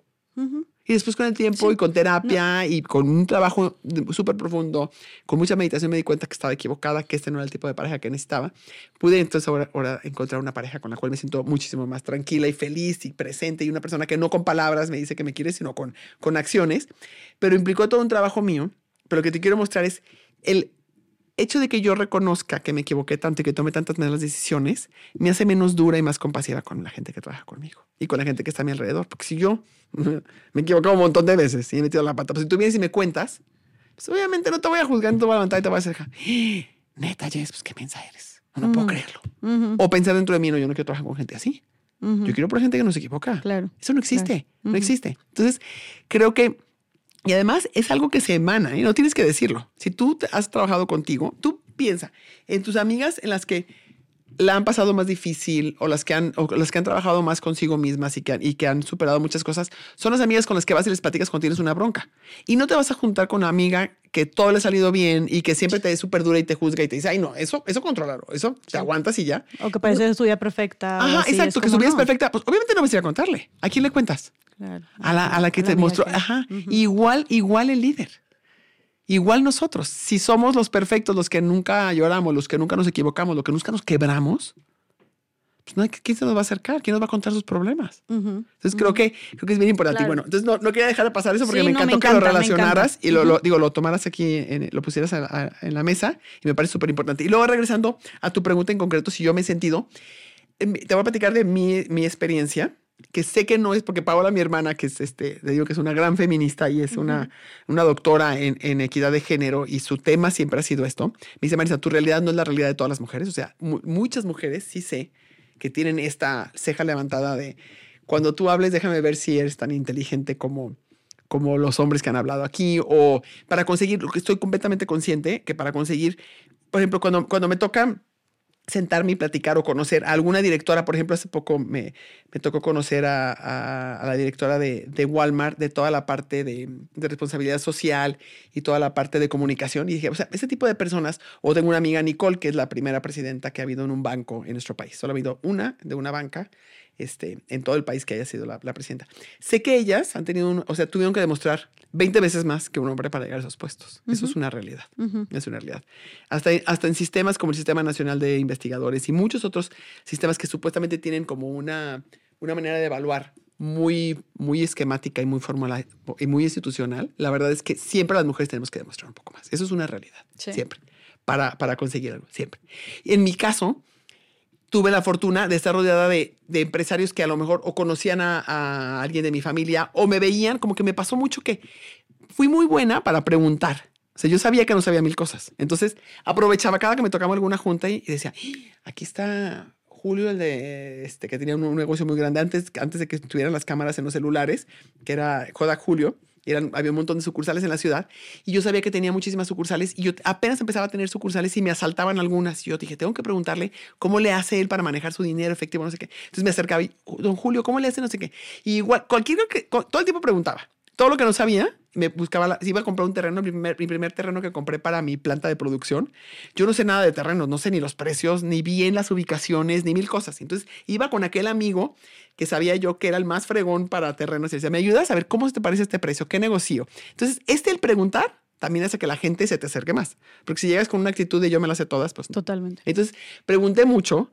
Y después con el tiempo y con terapia y con un trabajo súper profundo, con mucha meditación me di cuenta que estaba equivocada, que este no era el tipo de pareja que necesitaba. Pude entonces ahora, encontrar una pareja con la cual me siento muchísimo más tranquila y feliz y presente y una persona que no con palabras me dice que me quiere, sino con, con acciones. Pero implicó todo un trabajo mío. Pero lo que te quiero mostrar es el hecho de que yo reconozca que me equivoqué tanto y que tome tantas malas decisiones me hace menos dura y más compasiva con la gente que trabaja conmigo y con la gente que está a mi alrededor. Porque si yo me he equivocado un montón de veces y he metido la pata. Pues si tú vienes y me cuentas, pues obviamente no te voy a juzgar, no te voy a levantar y te voy a decir, neta, Jess, pues qué mensa eres. No, puedo creerlo. O pensar dentro de mí, no, yo no quiero trabajar con gente así. Yo quiero por gente que no se equivoca. Claro. Eso no existe. No existe. Entonces, creo que, y además es algo que se emana ¿eh? no tienes que decirlo. Si tú has trabajado contigo, tú piensa en tus amigas en las que la han pasado más difícil o las que han, o las que han trabajado más consigo mismas y que, han, y que han superado muchas cosas, son las amigas con las que vas y les platicas cuando tienes una bronca. Y no te vas a juntar con una amiga que todo le ha salido bien y que siempre te es súper dura y te juzga y te dice, ay, no, eso, eso controlarlo, eso te aguantas y ya. O que parece su vida perfecta. Ajá, exacto, que su vida es perfecta. Pues obviamente no vas a ir a contarle. ¿A quién le cuentas? A, la, a la que te mostró. Ajá. Igual, igual el líder. Igual nosotros, si somos los perfectos, los que nunca lloramos, los que nunca nos equivocamos, los que nunca nos quebramos, pues no, ¿quién se nos va a acercar? ¿Quién nos va a contar sus problemas? Entonces creo, que, creo que es bien importante. Y bueno, entonces no, no, quería dejar de pasar eso porque me encantó que lo relacionaras y lo, digo, lo tomaras aquí, lo pusieras en la mesa y me parece súper importante. Y luego regresando a tu pregunta en concreto, si yo me he sentido, em, te voy a platicar de mi, mi experiencia que sé que no es porque Paola, mi hermana, que es este, le digo que es una gran feminista y es una, una doctora en, en, equidad de género y su tema siempre ha sido esto. Me dice, Marisa, tu realidad no es la realidad de todas las mujeres. O sea, muchas mujeres sí sé que tienen esta ceja levantada de cuando tú hables, déjame ver si eres tan inteligente como, como los hombres que han hablado aquí, o para conseguir, lo que estoy completamente consciente, que para conseguir, por ejemplo, cuando, cuando me toca sentarme y platicar o conocer a alguna directora. Por ejemplo, hace poco me, me tocó conocer a, a, la directora de, de, Walmart, de toda la parte de, de, responsabilidad social y toda la parte de comunicación. Y dije, o sea, ese tipo de personas, o tengo una amiga Nicole, que es la primera presidenta que ha habido en un banco en nuestro país. Solo ha habido una de una banca este, en todo el país que haya sido la, la presidenta. Sé que ellas han tenido, un, o sea, tuvieron que demostrar 20 veces más que un hombre para llegar a esos puestos. Uh -huh. Eso es una realidad. Uh -huh. Es una realidad. Hasta, hasta en sistemas como el Sistema Nacional de Investigadores y muchos otros sistemas que supuestamente tienen como una, una manera de evaluar muy, muy esquemática y muy formal y muy institucional, la verdad es que siempre las mujeres tenemos que demostrar un poco más. Eso es una realidad. Sí. Siempre. Para, para conseguir algo. Siempre. En mi caso, tuve la fortuna de estar rodeada de, de empresarios que a lo mejor o conocían a, alguien de mi familia o me veían, como que me pasó mucho que fui muy buena para preguntar. O sea, yo sabía que no sabía mil cosas. Entonces, aprovechaba cada que me tocaba alguna junta y, decía, aquí está Julio, el de este, que tenía un, negocio muy grande antes, antes de que estuvieran las cámaras en los celulares, que era Kodak Julio. Eran, había un montón de sucursales en la ciudad y yo sabía que tenía muchísimas sucursales y yo apenas empezaba a tener sucursales y me asaltaban algunas. Y yo dije, tengo que preguntarle cómo le hace él para manejar su dinero efectivo, no sé qué. Entonces me acercaba y, don Julio, ¿cómo le hace? No sé qué. Y igual, cualquier que, todo el tiempo preguntaba. Todo lo que no sabía, me buscaba, la, si iba a comprar un terreno, mi primer, mi primer, terreno que compré para mi planta de producción, yo no sé nada de terrenos, no sé ni los precios, ni bien las ubicaciones, ni mil cosas. Entonces iba con aquel amigo que sabía yo que era el más fregón para terrenos y decía, ¿me ayudas a ver cómo te parece este precio? ¿Qué negocio? Entonces, este el preguntar también hace que la gente se te acerque más. Porque si llegas con una actitud de yo me las sé todas, pues no. Totalmente. Entonces, pregunté mucho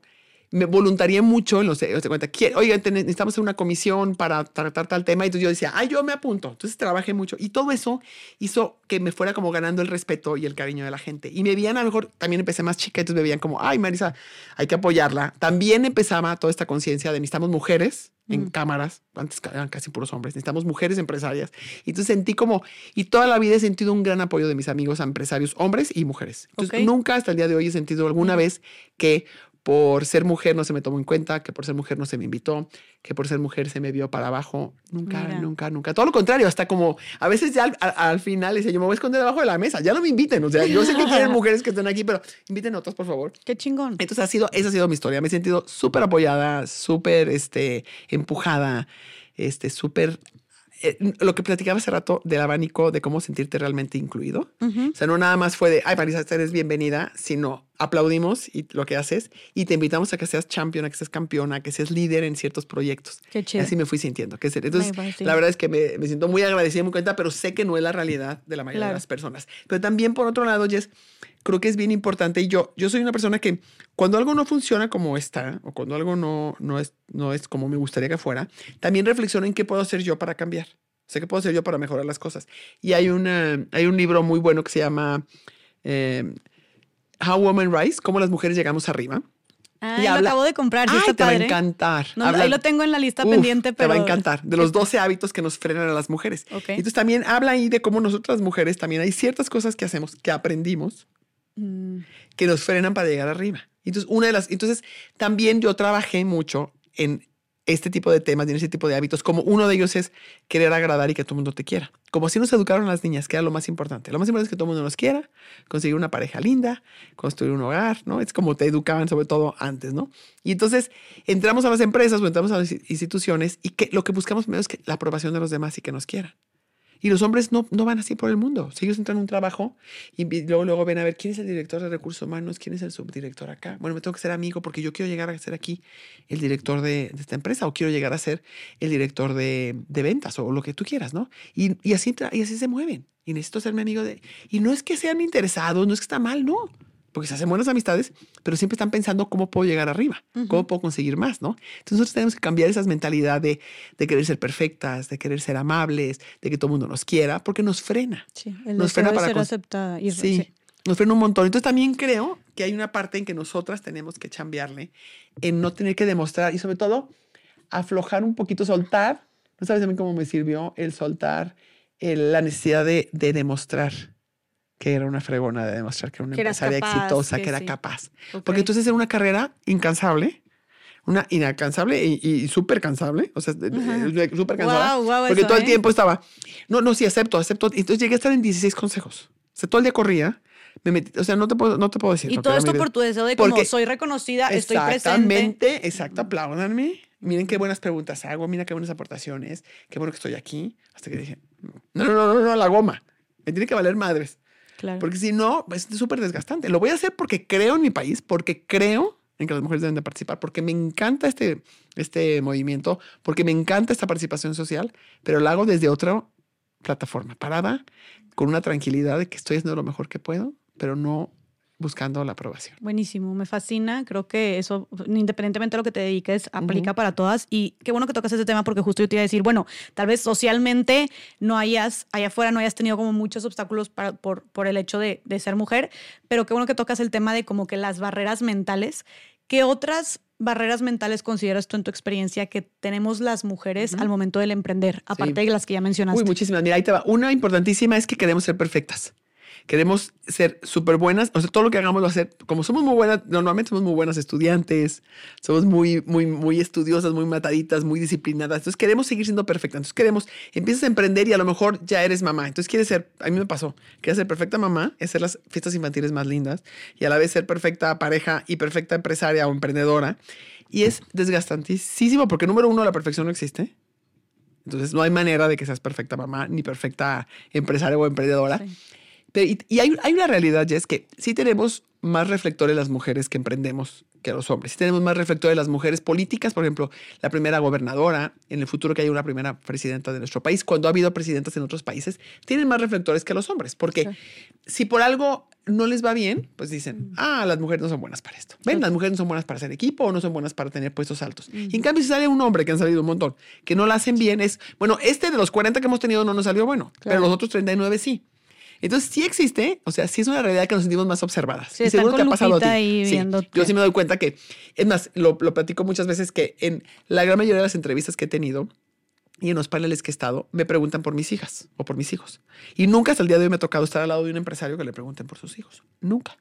me voluntarié mucho en los de cuenta, oiga, necesitamos hacer una comisión para tratar tal tema. Y entonces yo decía, ay, yo me apunto. Entonces trabajé mucho. Y todo eso hizo que me fuera como ganando el respeto y el cariño de la gente. Y me veían a lo mejor, también empecé más chica, entonces me veían como, ay, Marisa, hay que apoyarla. También empezaba toda esta conciencia de necesitamos mujeres en mm. cámaras, antes eran casi puros hombres, necesitamos mujeres empresarias. Y entonces sentí como, y toda la vida he sentido un gran apoyo de mis amigos empresarios, hombres y mujeres. Entonces okay. nunca hasta el día de hoy he sentido alguna mm. vez que por ser mujer no se me tomó en cuenta, que por ser mujer no se me invitó, que por ser mujer se me vio para abajo. Nunca, Mira. nunca, nunca. Todo lo contrario, hasta como a veces ya al, al, al final dice, yo me voy a esconder debajo de la mesa, ya no me inviten. O sea, yo sé que quieren mujeres que estén aquí, pero inviten otras, por favor. Qué chingón. Entonces ha sido, esa ha sido mi historia. Me he sentido súper apoyada, súper este, empujada, este, súper eh, lo que platicaba hace rato del abanico de cómo sentirte realmente incluido. Uh -huh. O sea, no nada más fue de, ay, Marisa, eres bienvenida, sino aplaudimos y lo que haces y te invitamos a que seas champion, a que seas campeona, a que seas líder en ciertos proyectos. Qué chido. Así me fui sintiendo. Que Entonces, la verdad es que me, me, siento muy agradecida, muy cuenta, pero sé que no es la realidad de la mayoría claro. de las personas. Pero también, por otro lado, Jess, creo que es bien importante y yo, yo soy una persona que cuando algo no funciona como está o cuando algo no, no, es, no es como me gustaría que fuera, también reflexiono en qué puedo hacer yo para cambiar. O sea, qué puedo hacer yo para mejorar las cosas. Y hay, una, hay un libro muy bueno que se llama eh, How Women Rise, cómo las mujeres llegamos arriba. Ah, y habla, lo acabo de comprar. Ay, está te padre. va a encantar. No, habla, ahí lo tengo en la lista uf, pendiente, pero. Te va a encantar. De los 12 hábitos que nos frenan a las mujeres. Okay. Entonces también habla ahí de cómo nosotras mujeres también hay ciertas cosas que hacemos, que aprendimos, mm. que nos frenan para llegar arriba. Entonces, una de las. Entonces, también yo trabajé mucho en este tipo de temas y en ese tipo de hábitos, como uno de ellos es querer agradar y que todo el mundo te quiera. Como así nos educaron las niñas, que era lo más importante. Lo más importante es que todo el mundo nos quiera, conseguir una pareja linda, construir un hogar, ¿no? Es como te educaban sobre todo antes, ¿no? Y entonces entramos a las empresas o entramos a las instituciones y que lo que buscamos primero es que la aprobación de los demás y que nos quieran. Y los hombres no, no van así por el mundo. Si ellos entran en un trabajo y luego, luego ven a ver quién es el director de recursos humanos, quién es el subdirector acá. Bueno, me tengo que ser amigo porque yo quiero llegar a ser aquí el director de, esta empresa o quiero llegar a ser el director de, de ventas o lo que tú quieras, ¿no? Y, y, así, y así se mueven. Y necesito ser mi amigo de... Y no es que sean interesados, no es que está mal, no porque se hacen buenas amistades, pero siempre están pensando cómo puedo llegar arriba, uh -huh. cómo puedo conseguir más, ¿no? Entonces nosotros tenemos que cambiar esa mentalidad de, de, querer ser perfectas, de querer ser amables, de que todo el mundo nos quiera, porque nos frena. Sí, el nos frena para ser aceptada. Y sí, sí, nos frena un montón. Entonces también creo que hay una parte en que nosotras tenemos que chambearle, en no tener que demostrar y sobre todo aflojar un poquito, soltar. No sabes a mí cómo me sirvió el soltar el, la necesidad de, de demostrar que era una fregona de demostrar que era una que empresaria capaz, exitosa, que, que era sí. capaz. Okay. Porque entonces era una carrera incansable, una inalcanzable y, y súper cansable, o sea, súper cansada. Wow, wow, porque eso, todo el ¿eh? tiempo estaba, no, no, sí, acepto, acepto. Entonces llegué a estar en 16 consejos. O sea, todo el día corría, me metí, o sea, no te puedo, no te puedo decir. Y todo esto por tu deseo de como Porque- soy reconocida, estoy presente. Exactamente, exacto, apláudanme. Miren qué buenas preguntas hago, mira qué buenas aportaciones, qué bueno que estoy aquí. Hasta que dije, no, no, no, no, no, la goma. Me tiene que valer madres. Porque si no, es súper desgastante. Lo voy a hacer porque creo en mi país, porque creo en que las mujeres deben de participar, porque me encanta este, este movimiento, porque me encanta esta participación social, pero lo hago desde otra plataforma, parada, con una tranquilidad de que estoy haciendo lo mejor que puedo, pero no buscando la aprobación. Buenísimo, me fascina. Creo que eso, independientemente de lo que te dediques, aplica para todas. Y qué bueno que tocas ese tema porque justo yo te iba a decir, bueno, tal vez socialmente no hayas, allá afuera no hayas tenido como muchos obstáculos para- por, por el hecho de, de ser mujer, pero qué bueno que tocas el tema de como que las barreras mentales. ¿Qué otras barreras mentales consideras tú en tu experiencia que tenemos las mujeres al momento del emprender, aparte de las que ya mencionaste? Uy, muchísimas. Mira, ahí te va. Una importantísima es que queremos ser perfectas. Queremos ser súper buenas. O sea, todo lo que hagamos a ser, como somos muy buenas, normalmente somos muy buenas estudiantes, somos muy, muy, muy estudiosas, muy mataditas, muy disciplinadas. Entonces queremos seguir siendo perfectas. Entonces queremos, empiezas a emprender y a lo mejor ya eres mamá. Entonces quieres ser, a mí me pasó, quieres ser perfecta mamá, hacer las fiestas infantiles más lindas y a la vez ser perfecta pareja y perfecta empresaria o emprendedora. Y es desgastantísimo porque número uno, la perfección no existe. Entonces no hay manera de que seas perfecta mamá ni perfecta empresaria o emprendedora. Sí. Pero, y y hay, hay una realidad, ya es que sí tenemos más reflectores las mujeres que emprendemos que los hombres. Sí tenemos más reflectores las mujeres políticas, por ejemplo, la primera gobernadora, en el futuro que haya una primera presidenta de nuestro país, cuando ha habido presidentas en otros países, tienen más reflectores que los hombres. Porque Sí. si por algo no les va bien, pues dicen, ah, las mujeres no son buenas para esto. Ven, las mujeres no son buenas para hacer equipo o no son buenas para tener puestos altos. Y en cambio, si sale un hombre, que han salido un montón, que no la hacen bien, es, bueno, este de los 40 que hemos tenido no nos salió bueno, pero los otros 39 sí. Entonces sí existe, o sea, sí es una realidad que nos sentimos más observadas. Sí, y seguro te ha pasado a ti. Sí. Yo sí me doy cuenta que, es más, lo, lo platico muchas veces que en la gran mayoría de las entrevistas que he tenido y en los paneles que he estado, me preguntan por mis hijas o por mis hijos. Y nunca hasta el día de hoy me ha tocado estar al lado de un empresario que le pregunten por sus hijos. Nunca.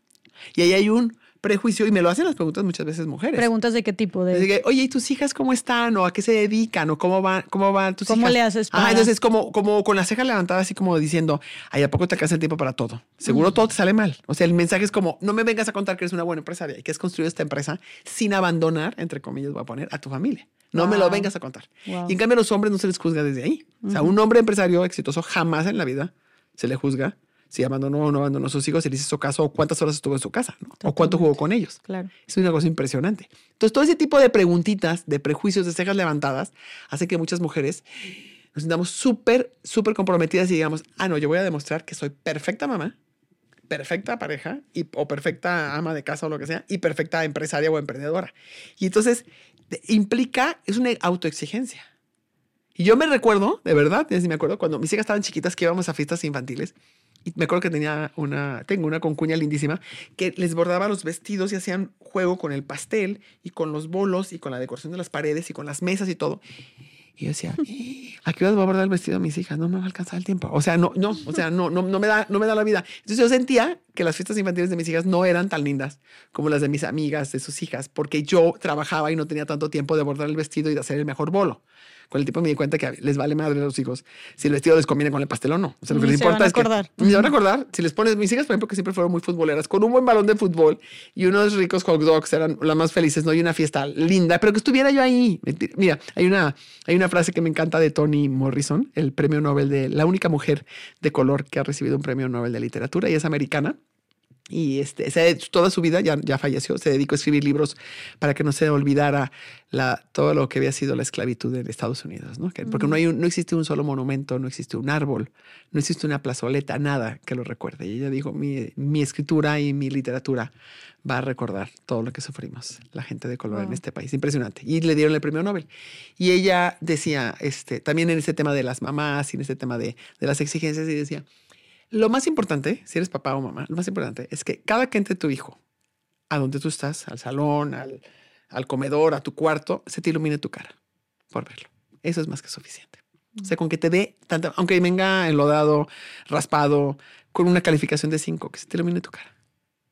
Y ahí hay un prejuicio y me lo hacen las preguntas muchas veces mujeres. Preguntas de qué tipo de... que, oye, ¿y tus hijas cómo están? ¿O a qué se dedican? ¿O cómo van, cómo van tus ¿Cómo hijas? le haces para- entonces es como, como con la ceja levantada, así como diciendo, ay, ¿a poco te alcanza el tiempo para todo? Seguro todo te sale mal. O sea, el mensaje es como, no me vengas a contar que eres una buena empresaria y que has construido esta empresa sin abandonar, entre comillas, voy a poner, a tu familia. No me lo vengas a contar. Wow. Y en cambio a los hombres no se les juzga desde ahí. O sea, un hombre empresario exitoso jamás en la vida se le juzga si abandonó o no abandonó a sus hijos, si le hizo caso o cuántas horas estuvo en su casa, ¿no? o cuánto jugó con ellos. Claro. Es una cosa impresionante. Entonces, todo ese tipo de preguntitas, de prejuicios, de cejas levantadas, hace que muchas mujeres nos sintamos súper, súper comprometidas y digamos, ah, no, yo voy a demostrar que soy perfecta mamá, perfecta pareja y, o perfecta ama de casa o lo que sea, y perfecta empresaria o emprendedora. Y entonces implica, es una autoexigencia. Y yo me recuerdo, de verdad, sí me acuerdo, cuando mis hijas estaban chiquitas que íbamos a fiestas infantiles, y me acuerdo que tenía una, tengo una concuña lindísima que les bordaba los vestidos y hacían juego con el pastel y con los bolos y con la decoración de las paredes y con las mesas y todo. Y yo decía, "Eh, ¿a qué hora voy a bordar el vestido de mis hijas? No me va a alcanzar el tiempo. O sea, no, no, o sea, no, no, no me da, no me da la vida. Entonces yo sentía que las fiestas infantiles de mis hijas no eran tan lindas como las de mis amigas, de sus hijas, porque yo trabajaba y no tenía tanto tiempo de bordar el vestido y de hacer el mejor bolo. Con el tiempo me di cuenta que les vale madre a los hijos si el vestido les conviene con el pastel o no. O sea, lo que Ni les se van importa a es que acordar. ni se van a acordar. Si les pones mis hijas, por ejemplo, que siempre fueron muy futboleras, con un buen balón de fútbol y unos ricos hot dogs eran las más felices, ¿no? Y una fiesta linda, pero que estuviera yo ahí. Mira, hay una, hay una frase que me encanta de Toni Morrison, el premio Nobel de la única mujer de color que ha recibido un premio Nobel de literatura y es americana. Y este, se- toda su vida ya, ya falleció, se dedicó a escribir libros para que no se olvidara la, todo lo que había sido la esclavitud en Estados Unidos, ¿no? Que- porque no, hay un- no existe un solo monumento, no existe un árbol, no existe una plazoleta, nada que lo recuerde. Y ella dijo, mi, mi escritura y mi literatura va a recordar todo lo que sufrimos la gente de color en este país. Impresionante. Y le dieron el premio Nobel. Y ella decía, este, también en ese tema de las mamás y en ese tema de, de las exigencias, y decía, lo más importante, si eres papá o mamá, lo más importante es que cada que entre tu hijo a donde tú estás, al salón, al, comedor, a tu cuarto, se te ilumine tu cara por verlo. Eso es más que suficiente. O sea, con que te dé tanta, aunque venga enlodado, raspado, con una calificación de 5, que se te ilumine tu cara.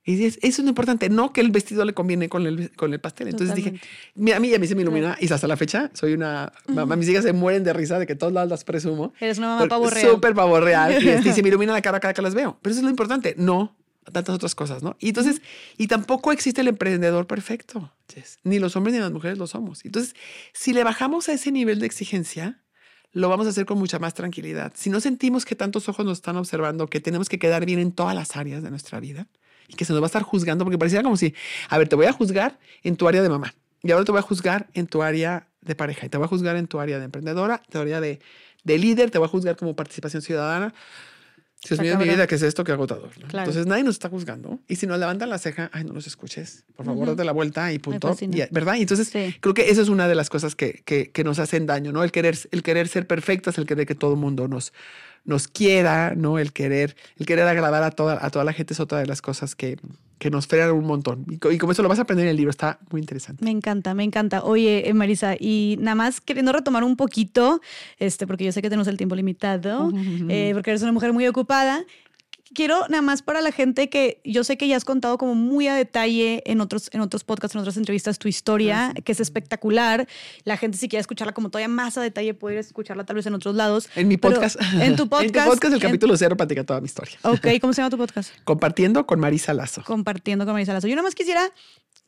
Y es, eso es lo importante, no que el vestido le conviene con el, con el pastel. Entonces dije, a mí, a mí se me ilumina y hasta la fecha soy una, mamá, mis hijas se mueren de risa de que todos lados las presumo. Eres una mamá pavo real. Súper pavo real. y, se me ilumina la cara cada que las veo. Pero eso es lo importante, no tantas otras cosas, ¿no? Y entonces, y tampoco existe el emprendedor perfecto, ni los hombres ni las mujeres lo somos. Entonces, si le bajamos a ese nivel de exigencia, lo vamos a hacer con mucha más tranquilidad. Si no sentimos que tantos ojos nos están observando, que tenemos que quedar bien en todas las áreas de nuestra vida, y que se nos va a estar juzgando, porque pareciera como si, a ver, te voy a juzgar en tu área de mamá, y ahora te voy a juzgar en tu área de pareja, y te voy a juzgar en tu área de emprendedora, tu área de, de líder, te voy a juzgar como participación ciudadana. Dios mío, mi vida, ¿qué es esto? Qué agotador. Entonces nadie nos está juzgando. Y si nos levantan la ceja, ay, no los escuches. Por favor, date la vuelta y punto. ¿Verdad? Y entonces creo que esa es una de las cosas que, que, que, nos hacen daño, ¿no? El querer, el querer ser perfectas, el querer que todo el mundo nos, nos quiera, ¿no? El querer, el querer agradar a toda, a toda la gente es otra de las cosas que, que nos frenan un montón. Y, como eso lo vas a aprender en el libro, está muy interesante. Me encanta, me encanta. Oye, eh, Marisa, y nada más queriendo retomar un poquito, este, porque yo sé que tenemos el tiempo limitado, eh, porque eres una mujer muy ocupada quiero nada más para la gente que yo sé que ya has contado como muy a detalle en otros, en otros podcasts, en otras entrevistas, tu historia, que es espectacular. La gente si quiere escucharla como todavía más a detalle puede escucharla tal vez en otros lados. En mi podcast. En tu podcast. en tu podcast, el capítulo cero, platica toda mi historia. Ok, ¿cómo se llama tu podcast? Compartiendo con Marisa Lazo. Compartiendo con Marisa Lazo. Yo nada más quisiera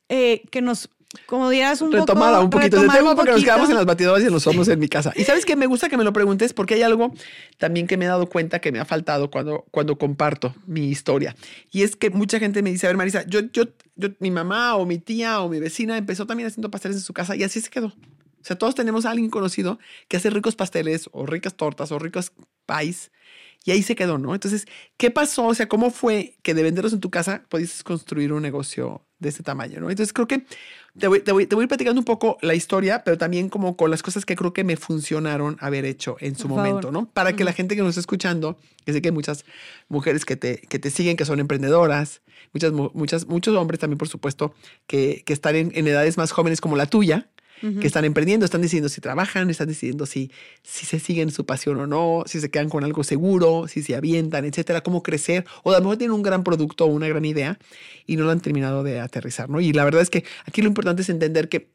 eh, que nos como dirías un retomada poco, un poquito de tema porque nos quedamos en las batidoras y en los hornos en mi casa. Y sabes que me gusta que me lo preguntes porque hay algo también que me he dado cuenta que me ha faltado cuando, cuando comparto mi historia. Y es que mucha gente me dice, a ver, Marisa, yo, yo, yo, mi mamá o mi tía o mi vecina empezó también haciendo pasteles en su casa y así se quedó. O sea, todos tenemos a alguien conocido que hace ricos pasteles o ricas tortas o ricos pies y ahí se quedó, ¿no? Entonces, ¿qué pasó? O sea, ¿cómo fue que de venderlos en tu casa pudiste construir un negocio de este tamaño, ¿no? Entonces, creo que te voy, te, voy, te voy a ir platicando un poco la historia, pero también como con las cosas que creo que me funcionaron haber hecho en su momento, ¿no? Para que la gente que nos está escuchando, que sé que hay muchas mujeres que te, que te siguen, que son emprendedoras, muchas, muchas, muchos hombres también, por supuesto, que, que están en, en edades más jóvenes como la tuya, que están emprendiendo, están decidiendo si trabajan, están decidiendo si, si se siguen su pasión o no, si se quedan con algo seguro, si se avientan, etcétera, cómo crecer, o a lo mejor tienen un gran producto o una gran idea y no lo han terminado de aterrizar, ¿no? Y la verdad es que aquí lo importante es entender que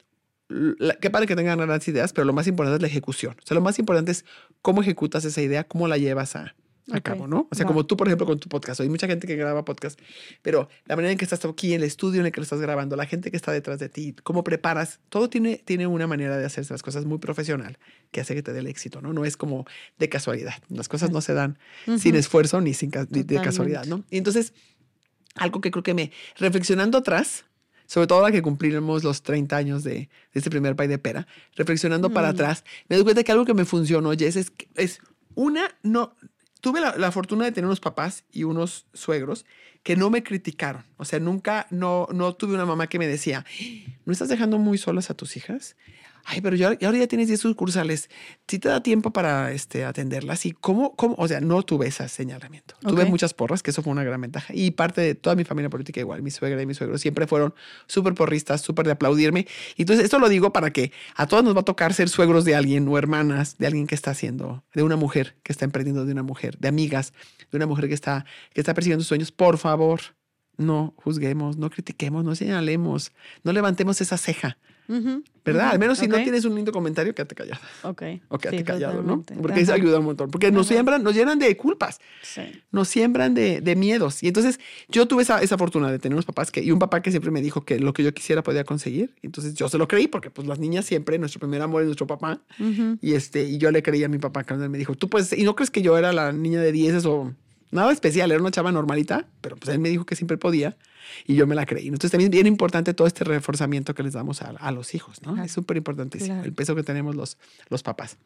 qué padre que tengan grandes ideas, pero lo más importante es la ejecución. O sea, lo más importante es cómo ejecutas esa idea, cómo la llevas a, a cabo, ¿no? O sea, como tú, por ejemplo, con tu podcast. Hay mucha gente que graba podcast, pero la manera en que estás aquí, el estudio en el que lo estás grabando, la gente que está detrás de ti, cómo preparas, todo tiene, tiene una manera de hacerse las cosas muy profesional que hace que te dé el éxito, ¿no? No es como de casualidad. Las cosas no se dan sin esfuerzo ni sin de casualidad, ¿no? Y entonces, algo que creo que me, reflexionando atrás, sobre todo ahora que cumplimos los 30 años de, de este primer pay de pera, reflexionando para mm. atrás, me doy cuenta que algo que me funcionó, Jess, es, es una, no, tuve la, fortuna de tener unos papás y unos suegros que no me criticaron. O sea, nunca, no, no tuve una mamá que me decía, ¿no estás dejando muy solas a tus hijas? Ay, pero yo, ahora ya tienes 10 sucursales, si te da tiempo para este, atenderlas y cómo, cómo, o sea, no tuve ese señalamiento. Tuve muchas porras, que eso fue una gran ventaja. Y parte de toda mi familia política igual, mi suegra y mi suegro siempre fueron súper porristas, súper de aplaudirme. Y entonces esto lo digo para que a todos nos va a tocar ser suegros de alguien o hermanas de alguien que está haciendo, de una mujer que está emprendiendo, de una mujer, de amigas, de una mujer que está, que está persiguiendo sus sueños. Por favor, no juzguemos, no critiquemos, no señalemos, no levantemos esa ceja. ¿Verdad? Al menos si no tienes un lindo comentario, quédate callado. Ok. O quédate callado, ¿no? Porque eso ayuda un montón. Porque nos siembran, nos llenan de culpas. Sí. Nos siembran de, de, miedos. Y entonces yo tuve esa, esa, fortuna de tener unos papás que, y un papá que siempre me dijo que lo que yo quisiera podía conseguir. Entonces yo se lo creí porque pues las niñas siempre, nuestro primer amor es nuestro papá. Y este, y yo le creí a mi papá cuando él me dijo, tú puedes, y no crees que yo era la niña de 10 o nada especial, era una chava normalita, pero pues él me dijo que siempre podía y yo me la creí. Entonces también es bien importante todo este reforzamiento que les damos a, a los hijos, ¿no? Es súper importantísimo el peso que tenemos los, los papás.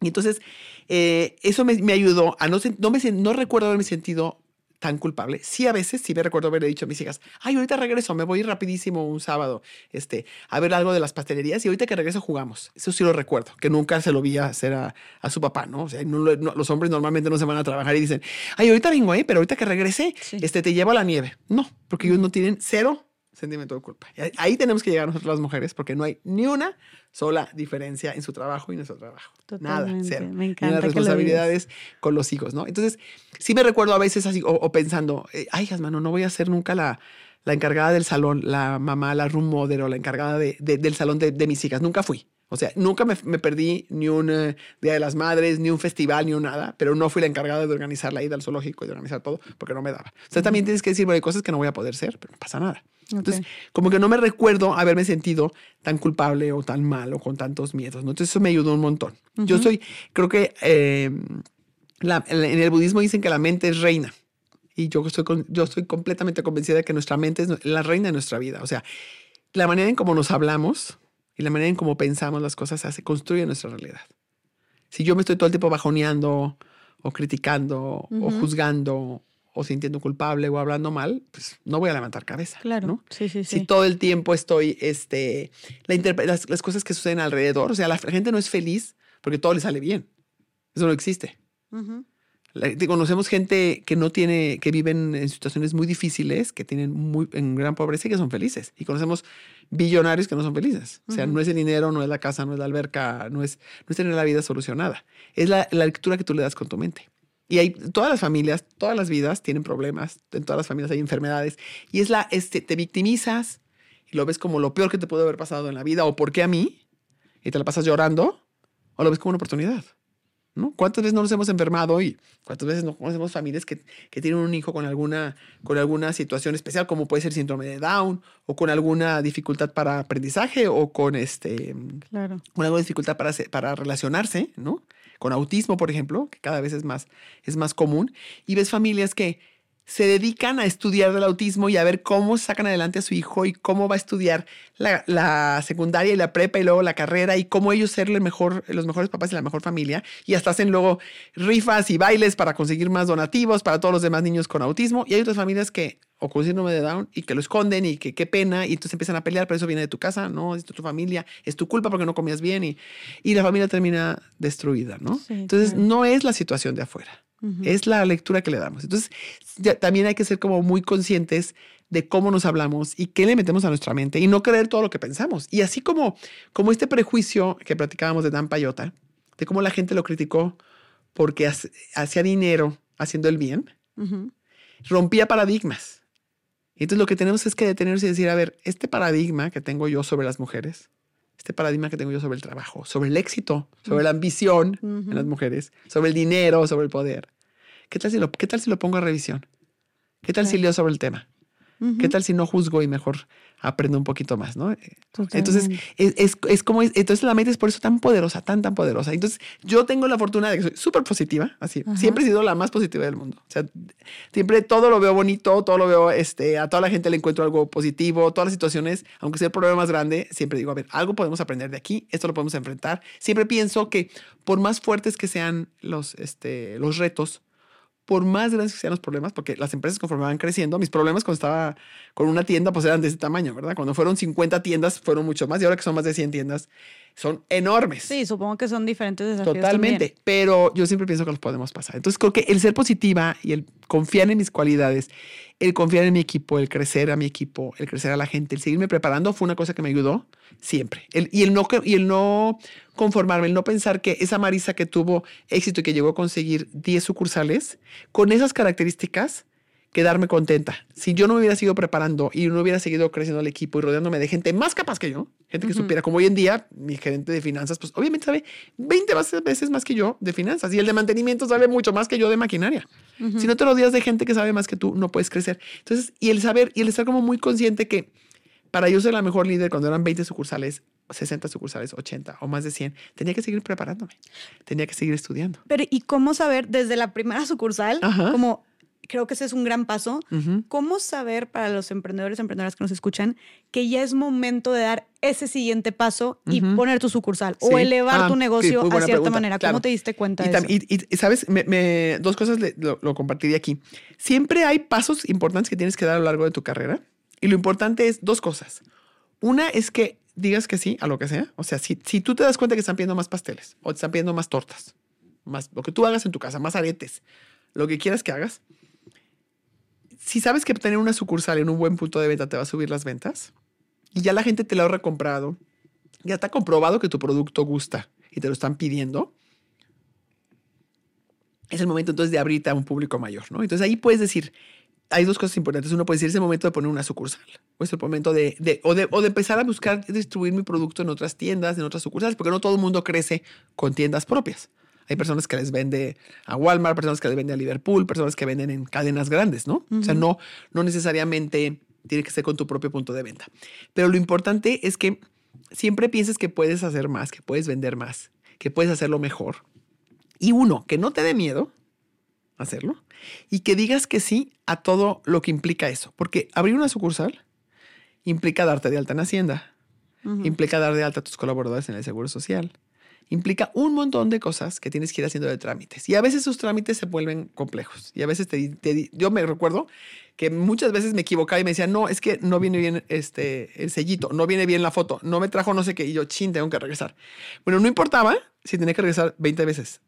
Y entonces, eh, eso me, me, ayudó a no, no, me, no recuerdo haberme sentido tan culpable. Sí, a veces sí me recuerdo haberle dicho a mis hijas, ay, ahorita regreso, me voy rapidísimo un sábado este, a ver algo de las pastelerías y ahorita que regreso jugamos. Eso sí lo recuerdo, que nunca se lo vi hacer a, a su papá, ¿no? O sea, no, los hombres normalmente no se van a trabajar y dicen, ay, ahorita vengo, ¿eh? Pero ahorita que regrese, este, te llevo a la nieve. No, porque ellos no tienen cero sentimiento de culpa. Ahí tenemos que llegar nosotros las mujeres porque no hay ni una sola diferencia en su trabajo y en nuestro trabajo. Nada, cero. Me encanta. Ni las responsabilidades con los hijos, ¿no? Entonces, sí me recuerdo a veces así, o, pensando, eh, ay, mano, no voy a ser nunca la, la encargada del salón, la mamá, la room model o la encargada de, del salón de, de, mis hijas. Nunca fui. O sea, nunca me, me perdí ni un eh, Día de las Madres, ni un festival, ni un nada, pero no fui la encargada de organizar la ida al zoológico y de organizar todo porque no me daba. O sea, también tienes que decir, bueno, hay cosas que no voy a poder ser, pero no pasa nada. Entonces, como que no me recuerdo haberme sentido tan culpable o tan mal o con tantos miedos, ¿no? Entonces, eso me ayudó un montón. Yo soy, creo que eh, la, en el budismo dicen que la mente es reina. Y yo estoy, con, yo estoy completamente convencida de que nuestra mente es la reina de nuestra vida. O sea, la manera en cómo nos hablamos y la manera en cómo pensamos las cosas se construye nuestra realidad. Si yo me estoy todo el tiempo bajoneando o criticando o juzgando o sintiendo culpable o hablando mal, pues no voy a levantar cabeza. Claro. ¿no? Sí, sí, sí. Si todo el tiempo estoy, este, la las, las, cosas que suceden alrededor, o sea, la, gente no es feliz porque todo le sale bien. Eso no existe. Uh -huh. conocemos gente que no tiene, que viven en situaciones muy difíciles, que tienen muy, en gran pobreza y que son felices. Y conocemos billonarios que no son felices. O sea, uh -huh. no es el dinero, no es la casa, no es la alberca, no es, no es tener la vida solucionada. Es la, la lectura que tú le das con tu mente. Y hay todas las familias, todas las vidas tienen problemas, en todas las familias hay enfermedades. Y es la, este, te victimizas y lo ves como lo peor que te puede haber pasado en la vida o por qué a mí, y te la pasas llorando, o lo ves como una oportunidad. ¿no? ¿Cuántas veces no nos hemos enfermado y cuántas veces no conocemos familias que, que tienen un hijo con alguna, con alguna situación especial, como puede ser síndrome de Down, o con alguna dificultad para aprendizaje, o con, este, claro. con alguna dificultad para, para relacionarse, ¿no? Con autismo, por ejemplo, que cada vez es más, es más común, y ves familias que se dedican a estudiar del autismo y a ver cómo sacan adelante a su hijo y cómo va a estudiar la, la secundaria y la prepa y luego la carrera y cómo ellos ser el mejor, los mejores papás y la mejor familia. Y hasta hacen luego rifas y bailes para conseguir más donativos para todos los demás niños con autismo. Y hay otras familias que, o con síndrome de Down, y que lo esconden y que qué pena, y entonces empiezan a pelear, pero eso viene de tu casa, no, es de tu familia, es tu culpa porque no comías bien y, y la familia termina destruida, ¿no? Sí, entonces claro. no es la situación de afuera. Uh -huh. Es la lectura que le damos. Entonces, ya, también hay que ser como muy conscientes de cómo nos hablamos y qué le metemos a nuestra mente y no creer todo lo que pensamos. Y así como, como este prejuicio que platicábamos de Dan Payota, de cómo la gente lo criticó porque hacía dinero haciendo el bien, uh -huh. rompía paradigmas. Y entonces lo que tenemos es que detenerse y decir, a ver, este paradigma que tengo yo sobre las mujeres, este paradigma que tengo yo sobre el trabajo, sobre el éxito, sobre la ambición uh -huh. en las mujeres, sobre el dinero, sobre el poder. ¿Qué tal si lo, qué tal si lo pongo a revisión? ¿Qué tal si leo sobre el tema? ¿Qué tal si no juzgo y mejor aprendo un poquito más, no? Totalmente. Entonces, es, es, es, como, entonces la mente es por eso tan poderosa, tan, tan poderosa. Entonces, yo tengo la fortuna de que soy súper positiva, así, Ajá. siempre he sido la más positiva del mundo. O sea, siempre todo lo veo bonito, todo lo veo, este, a toda la gente le encuentro algo positivo, todas las situaciones, aunque sea el problema más grande, siempre digo, a ver, algo podemos aprender de aquí, esto lo podemos enfrentar. Siempre pienso que por más fuertes que sean los, este, los retos, por más grandes que sean los problemas, porque las empresas conforme van creciendo, mis problemas cuando estaba con una tienda pues eran de ese tamaño, ¿verdad? Cuando fueron 50 tiendas fueron mucho más y ahora que son más de 100 tiendas son enormes. Sí, supongo que son diferentes desafíos. Totalmente, también. pero yo siempre pienso que los podemos pasar. Entonces creo que el ser positiva y el confiar en mis cualidades, el confiar en mi equipo, el crecer a mi equipo, el crecer a la gente, el seguirme preparando fue una cosa que me ayudó siempre. El, y, el no, y el no conformarme, el no pensar que esa Marisa que tuvo éxito y que llegó a conseguir 10 sucursales, con esas características, quedarme contenta. Si yo no me hubiera seguido preparando y no hubiera seguido creciendo el equipo y rodeándome de gente más capaz que yo, gente que uh -huh. supiera, como hoy en día, mi gerente de finanzas, pues obviamente sabe 20 veces más que yo de finanzas y el de mantenimiento sabe mucho más que yo de maquinaria. Uh -huh. Si no te rodeas de gente que sabe más que tú, no puedes crecer. Entonces, y el saber y el estar como muy consciente que para yo ser la mejor líder cuando eran 20 sucursales, 60 sucursales, 80 o más de 100, tenía que seguir preparándome, tenía que seguir estudiando. Pero ¿y cómo saber desde la primera sucursal, Ajá. como creo que ese es un gran paso. Uh -huh. ¿Cómo saber para los emprendedores, emprendedoras que nos escuchan, que ya es momento de dar ese siguiente paso y uh -huh. poner tu sucursal sí. o elevar ah, tu negocio sí, a cierta pregunta. manera? ¿Cómo te diste cuenta y de eso? Y, y, sabes, me, me, dos cosas le, lo, lo compartiría aquí. Siempre hay pasos importantes que tienes que dar a lo largo de tu carrera y lo importante es dos cosas. Una es que digas que sí a lo que sea. O sea, si, si tú te das cuenta que están pidiendo más pasteles o te están pidiendo más tortas, más lo que tú hagas en tu casa, más aretes, lo que quieras que hagas, si sabes que tener una sucursal en un buen punto de venta te va a subir las ventas y ya la gente te lo ha recomprado, ya está comprobado que tu producto gusta y te lo están pidiendo, es el momento entonces de abrirte a un público mayor, ¿no? Entonces ahí puedes decir, hay dos cosas importantes. Uno puede decir, es el momento de poner una sucursal. O es el momento de, de, o de, o de empezar a buscar distribuir mi producto en otras tiendas, en otras sucursales, porque no todo el mundo crece con tiendas propias. Hay personas que les vende a Walmart, personas que les vende a Liverpool, personas que venden en cadenas grandes, ¿no? O sea, no, no necesariamente tiene que ser con tu propio punto de venta. Pero lo importante es que siempre pienses que puedes hacer más, que puedes vender más, que puedes hacerlo mejor. Y uno, que no te dé miedo hacerlo y que digas que sí a todo lo que implica eso. Porque abrir una sucursal implica darte de alta en Hacienda, implica dar de alta a tus colaboradores en el Seguro Social, implica un montón de cosas que tienes que ir haciendo de trámites. Y a veces esos trámites se vuelven complejos. Y a veces te, yo me recuerdo que muchas veces me equivocaba y me decía, no, es que no viene bien este, el sellito, no viene bien la foto, no me trajo no sé qué. Y yo, chin, tengo que regresar. Bueno, no importaba si tenía que regresar 20 veces.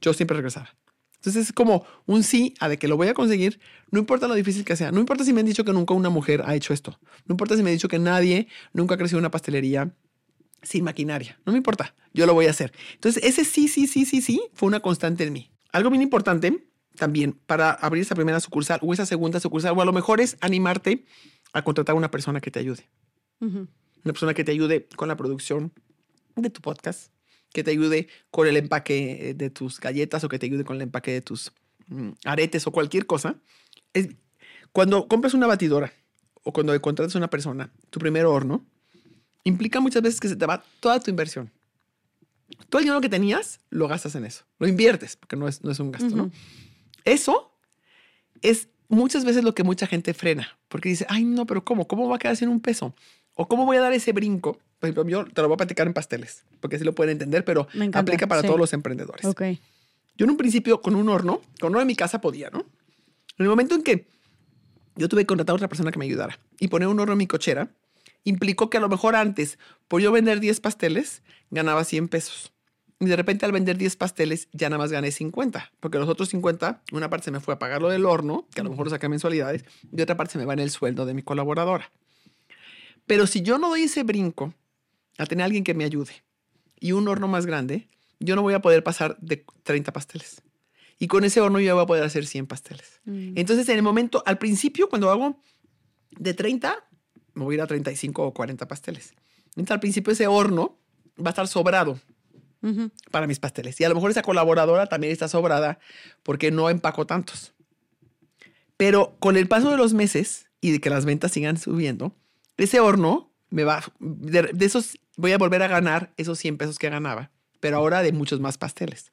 Yo siempre regresaba. Entonces es como un sí a de que lo voy a conseguir, no importa lo difícil que sea, no importa si me han dicho que nunca una mujer ha hecho esto, no importa si me han dicho que nadie nunca ha crecido una pastelería sin maquinaria, no me importa, yo lo voy a hacer. Entonces ese sí, sí, sí, sí, sí fue una constante en mí. Algo bien importante también para abrir esa primera sucursal o esa segunda sucursal, o a lo mejor es animarte a contratar a una persona que te ayude. Una persona que te ayude con la producción de tu podcast, que te ayude con el empaque de tus galletas o que te ayude con el empaque de tus mm, aretes o cualquier cosa. Es, cuando compras una batidora o cuando contratas a una persona, tu primer horno, implica muchas veces que se te va toda tu inversión. Todo el dinero que tenías, lo gastas en eso. Lo inviertes, porque no es, no es un gasto, ¿no? Eso es muchas veces lo que mucha gente frena, porque dice, ay, no, pero ¿cómo? ¿Cómo va a quedar sin un peso? ¿O cómo voy a dar ese brinco? Por ejemplo, yo te lo voy a platicar en pasteles, porque así lo pueden entender, pero aplica para todos los emprendedores. Okay. Yo en un principio con un horno, con uno en mi casa podía, ¿no? En el momento en que yo tuve que contratar a otra persona que me ayudara y poner un horno en mi cochera, implicó que a lo mejor antes, por yo vender 10 pasteles, ganaba 100 pesos. Y de repente al vender 10 pasteles ya nada más gané 50, porque los otros 50, una parte se me fue a pagar lo del horno, que a lo mejor lo saqué mensualidades, y otra parte se me va en el sueldo de mi colaboradora. Pero si yo no doy ese brinco a tener alguien que me ayude y un horno más grande, yo no voy a poder pasar de 30 pasteles. Y con ese horno yo voy a poder hacer 100 pasteles. Mm. Entonces, en el momento, al principio, cuando hago de 30, me voy a ir a 35 o 40 pasteles. Entonces, al principio ese horno va a estar sobrado para mis pasteles. Y a lo mejor esa colaboradora también está sobrada porque no empaco tantos. Pero con el paso de los meses y de que las ventas sigan subiendo, ese horno me va, de, esos voy a volver a ganar esos 100 pesos que ganaba, pero ahora de muchos más pasteles.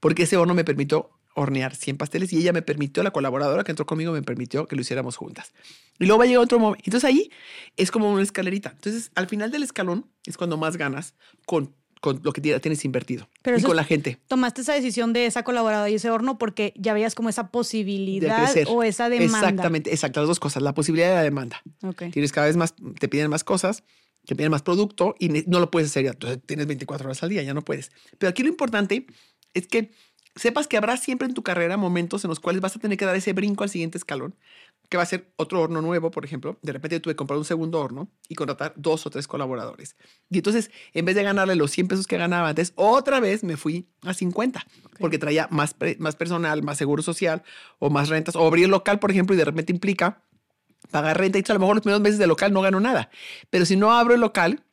Porque ese horno me permitió hornear 100 pasteles y ella me permitió, la colaboradora que entró conmigo me permitió que lo hiciéramos juntas. Y luego va a llegar otro momento. Entonces ahí es como una escalerita. Entonces al final del escalón es cuando más ganas con con lo que tienes invertido y con la gente. Tomaste esa decisión de esa colaboradora y ese horno porque ya veías como esa posibilidad o esa demanda. Exactamente, exacto, las dos cosas, la posibilidad y la demanda. Tienes cada vez más, te piden más cosas, te piden más producto y no lo puedes hacer ya. Entonces tienes 24 horas al día, ya no puedes. Pero aquí lo importante es que sepas que habrá siempre en tu carrera momentos en los cuales vas a tener que dar ese brinco al siguiente escalón que va a ser otro horno nuevo, por ejemplo. De repente tuve que comprar un segundo horno y contratar dos o tres colaboradores. Y entonces, en vez de ganarle los 100 pesos que ganaba antes, otra vez me fui a 50, porque traía más, más personal, más seguro social o más rentas. O abrir local, por ejemplo, y de repente implica pagar renta. Y a lo mejor los primeros meses de local no gano nada. Pero si no abro el local,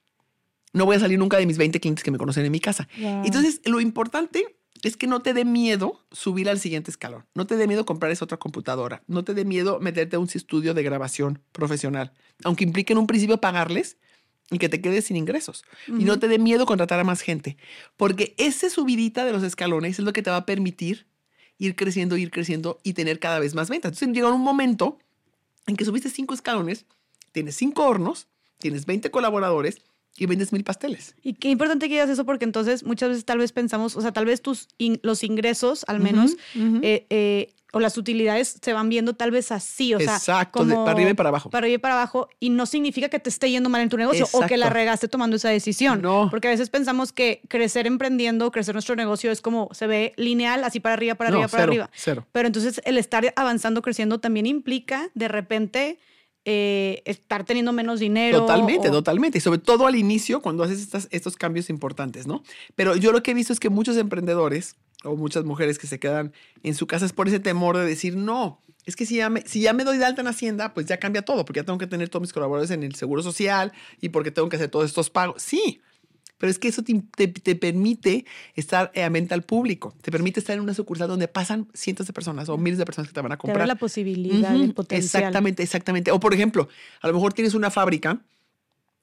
no voy a salir nunca de mis 20 clientes que me conocen en mi casa. Entonces, lo importante es que no te dé miedo subir al siguiente escalón. No te dé miedo comprar esa otra computadora. No te dé miedo meterte a un estudio de grabación profesional, aunque implique en un principio pagarles y que te quedes sin ingresos. Y no te dé miedo contratar a más gente, porque ese subidita de los escalones es lo que te va a permitir ir creciendo, ir creciendo y tener cada vez más ventas. Entonces llega un momento en que subiste cinco escalones, tienes cinco hornos, tienes 20 colaboradores y vendes mil pasteles. Y qué importante que digas eso porque entonces muchas veces tal vez pensamos, o sea, tal vez tus los ingresos al menos eh, eh, o las utilidades se van viendo tal vez así, o sea, como para arriba y para abajo. Para arriba y para abajo y no significa que te esté yendo mal en tu negocio o que la regaste tomando esa decisión. No. Porque a veces pensamos que crecer emprendiendo, crecer nuestro negocio es como se ve lineal, así para arriba, para arriba, para arriba. Cero. Pero entonces el estar avanzando, creciendo también implica de repente eh, estar teniendo menos dinero. Totalmente, totalmente. Y sobre todo al inicio, cuando haces estas, estos cambios importantes, ¿no? Pero yo lo que he visto es que muchos emprendedores o muchas mujeres que se quedan en su casa es por ese temor de decir, no, es que si ya, me, si ya me doy de alta en Hacienda, pues ya cambia todo, porque ya tengo que tener todos mis colaboradores en el Seguro Social y porque tengo que hacer todos estos pagos. Sí, pero es que eso te, te, permite estar a venta al público, te permite estar en una sucursal donde pasan cientos de personas o miles de personas que te van a comprar. Te la posibilidad, el potencial. Exactamente, exactamente. O por ejemplo, a lo mejor tienes una fábrica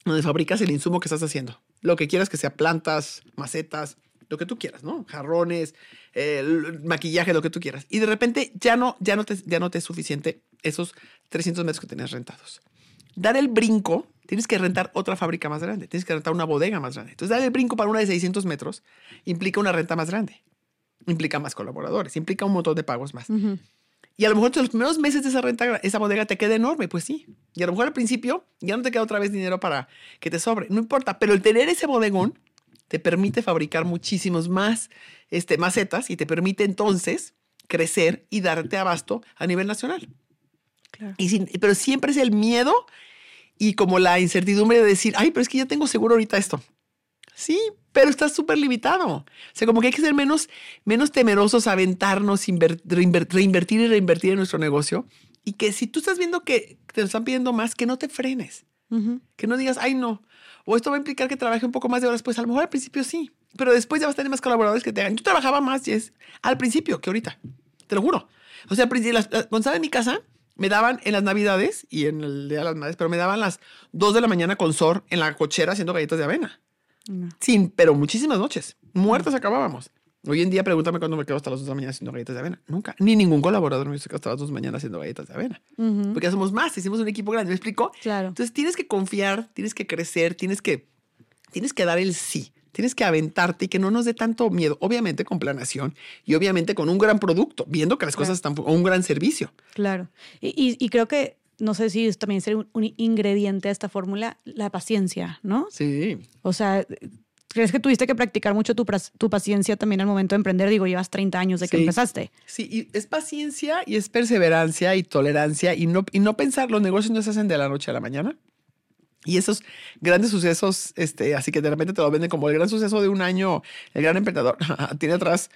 donde fabricas el insumo que estás haciendo. Lo que quieras que sea plantas, macetas, lo que tú quieras, ¿no? Jarrones, maquillaje, lo que tú quieras. Y de repente ya no, ya no, te, ya no te es suficiente esos 300 metros que tenías rentados. Dar el brinco, tienes que rentar otra fábrica más grande, tienes que rentar una bodega más grande. Entonces, dar el brinco para una de 600 metros implica una renta más grande, implica más colaboradores, implica un montón de pagos más. Y a lo mejor en los primeros meses de esa renta, esa bodega te queda enorme, pues sí. Y a lo mejor al principio ya no te queda otra vez dinero para que te sobre. No importa, pero el tener ese bodegón te permite fabricar muchísimos más este, macetas y te permite entonces crecer y darte abasto a nivel nacional. Y pero siempre es el miedo y como la incertidumbre de decir, ay, pero es que ya tengo seguro ahorita esto. Sí, pero está súper limitado. O sea, como que hay que ser menos, menos temerosos a aventarnos, reinvertir y reinvertir en nuestro negocio. Y que si tú estás viendo que te lo están pidiendo más, que no te frenes. Que no digas, ay, no, o esto va a implicar que trabaje un poco más de horas, pues a lo mejor al principio sí, pero después ya vas a tener más colaboradores que te hagan. Yo trabajaba más es al principio que ahorita, te lo juro. O sea, cuando estaba en mi casa, me daban en las navidades y en el día de las madres, pero me daban las 2 de la mañana con Sor en la cochera haciendo galletas de avena. Sin, pero muchísimas noches. Muertos acabábamos. Hoy en día pregúntame cuándo me quedo hasta las 2 de la mañana haciendo galletas de avena. Nunca. Ni ningún colaborador me quedado hasta las 2 de la mañana haciendo galletas de avena. Porque somos más, hicimos un equipo grande. ¿Me explico? Claro. Entonces tienes que confiar, tienes que crecer, tienes que, tienes que dar el sí. Tienes que aventarte y que no nos dé tanto miedo. Obviamente con planación y obviamente con un gran producto, viendo que las cosas están, o un gran servicio. Claro. Y, y, creo que no sé si también sería un, un ingrediente de esta fórmula, la paciencia, ¿no? Sí. O sea, ¿Crees que tuviste que practicar mucho tu, tu, paciencia también al momento de emprender? Digo, llevas 30 años de que empezaste. Sí, y es paciencia y es perseverancia y tolerancia y no, y no pensar, los negocios no se hacen de la noche a la mañana. Y esos grandes sucesos, este, así que de repente te lo venden como el gran suceso de un año, el gran emprendedor, tiene atrás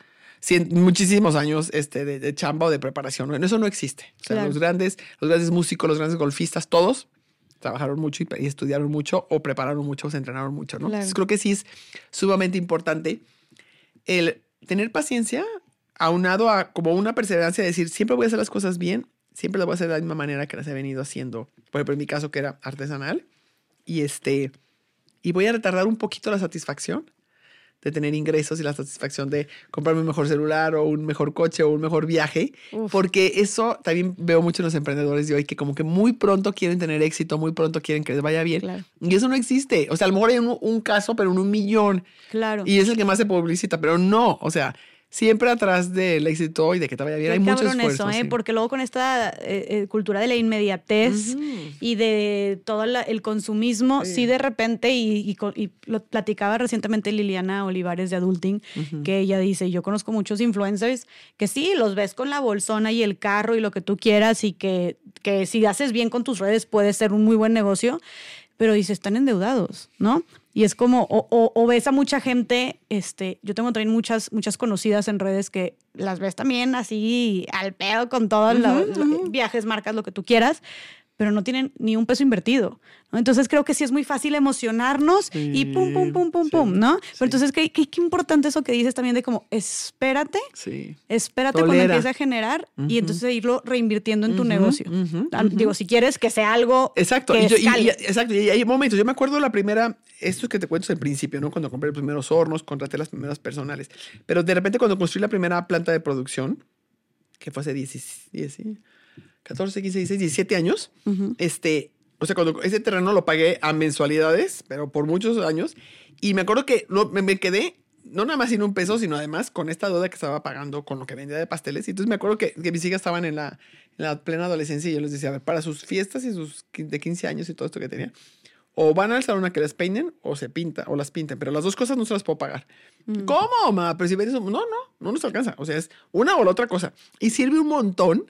muchísimos años este, de, chamba o de preparación. Eso no existe. O sea, los, grandes, los grandes músicos, los grandes golfistas, todos trabajaron mucho y, estudiaron mucho o prepararon mucho o se entrenaron mucho, ¿no? Entonces creo que sí es sumamente importante el tener paciencia aunado a como una perseverancia de decir, siempre voy a hacer las cosas bien, siempre las voy a hacer de la misma manera que las he venido haciendo. Por ejemplo, en mi caso que era artesanal y este y voy a retardar un poquito la satisfacción de tener ingresos y la satisfacción de comprarme un mejor celular o un mejor coche o un mejor viaje, porque eso también veo mucho en los emprendedores de hoy que como que muy pronto quieren tener éxito, muy pronto quieren que les vaya bien. Y eso no existe. O sea, a lo mejor hay un, un caso, pero en un millón. Claro. Y es el que más se publicita, pero no. O sea, siempre atrás del éxito y de que te vaya bien. hay mucho esfuerzo. Eso, ¿eh? Porque luego con esta eh, eh, cultura de la inmediatez y de todo el consumismo, sí. de repente, y, lo platicaba recientemente Liliana Olivares de Adulting, que ella dice, yo conozco muchos influencers que sí, los ves con la bolsona y el carro y lo que tú quieras y que, que si haces bien con tus redes puede ser un muy buen negocio, pero dice, están endeudados, ¿no? Y es como, o, ves a mucha gente, este, yo tengo también muchas, muchas conocidas en redes que las ves también así al pedo con todos los viajes, marcas, lo que tú quieras, pero no tienen ni un peso invertido. ¿no? Entonces creo que sí es muy fácil emocionarnos y pum, pum, pum, pum, pum, ¿no? Pero entonces qué, qué, importante eso que dices también de como espérate, espérate cuando empiece a generar y entonces irlo reinvirtiendo en tu negocio. Digo, si quieres que sea algo Exacto. Que y, exacto. Y hay momentos, yo me acuerdo la primera, esto es que te cuento al principio, ¿no? Cuando compré los primeros hornos, contraté las primeras personales, pero de repente cuando construí la primera planta de producción, que fue hace 10, 10 14, 15, 16, 17 años. este, o sea, cuando ese terreno lo pagué a mensualidades, pero por muchos años. Y me acuerdo que me, quedé, no nada más sin un peso, sino además con esta deuda que estaba pagando con lo que vendía de pasteles. Y entonces me acuerdo que, que mis hijas estaban en la, en la plena adolescencia y yo les decía, a ver, para sus fiestas y sus de 15 años y todo esto que tenía, o van al salón a que las peinen o se pinta o las pinten, pero las dos cosas no se las puedo pagar. Mm. ¿Cómo, ma? Pero si ven eso, no, no, no nos alcanza. O sea, es una o la otra cosa. Y sirve un montón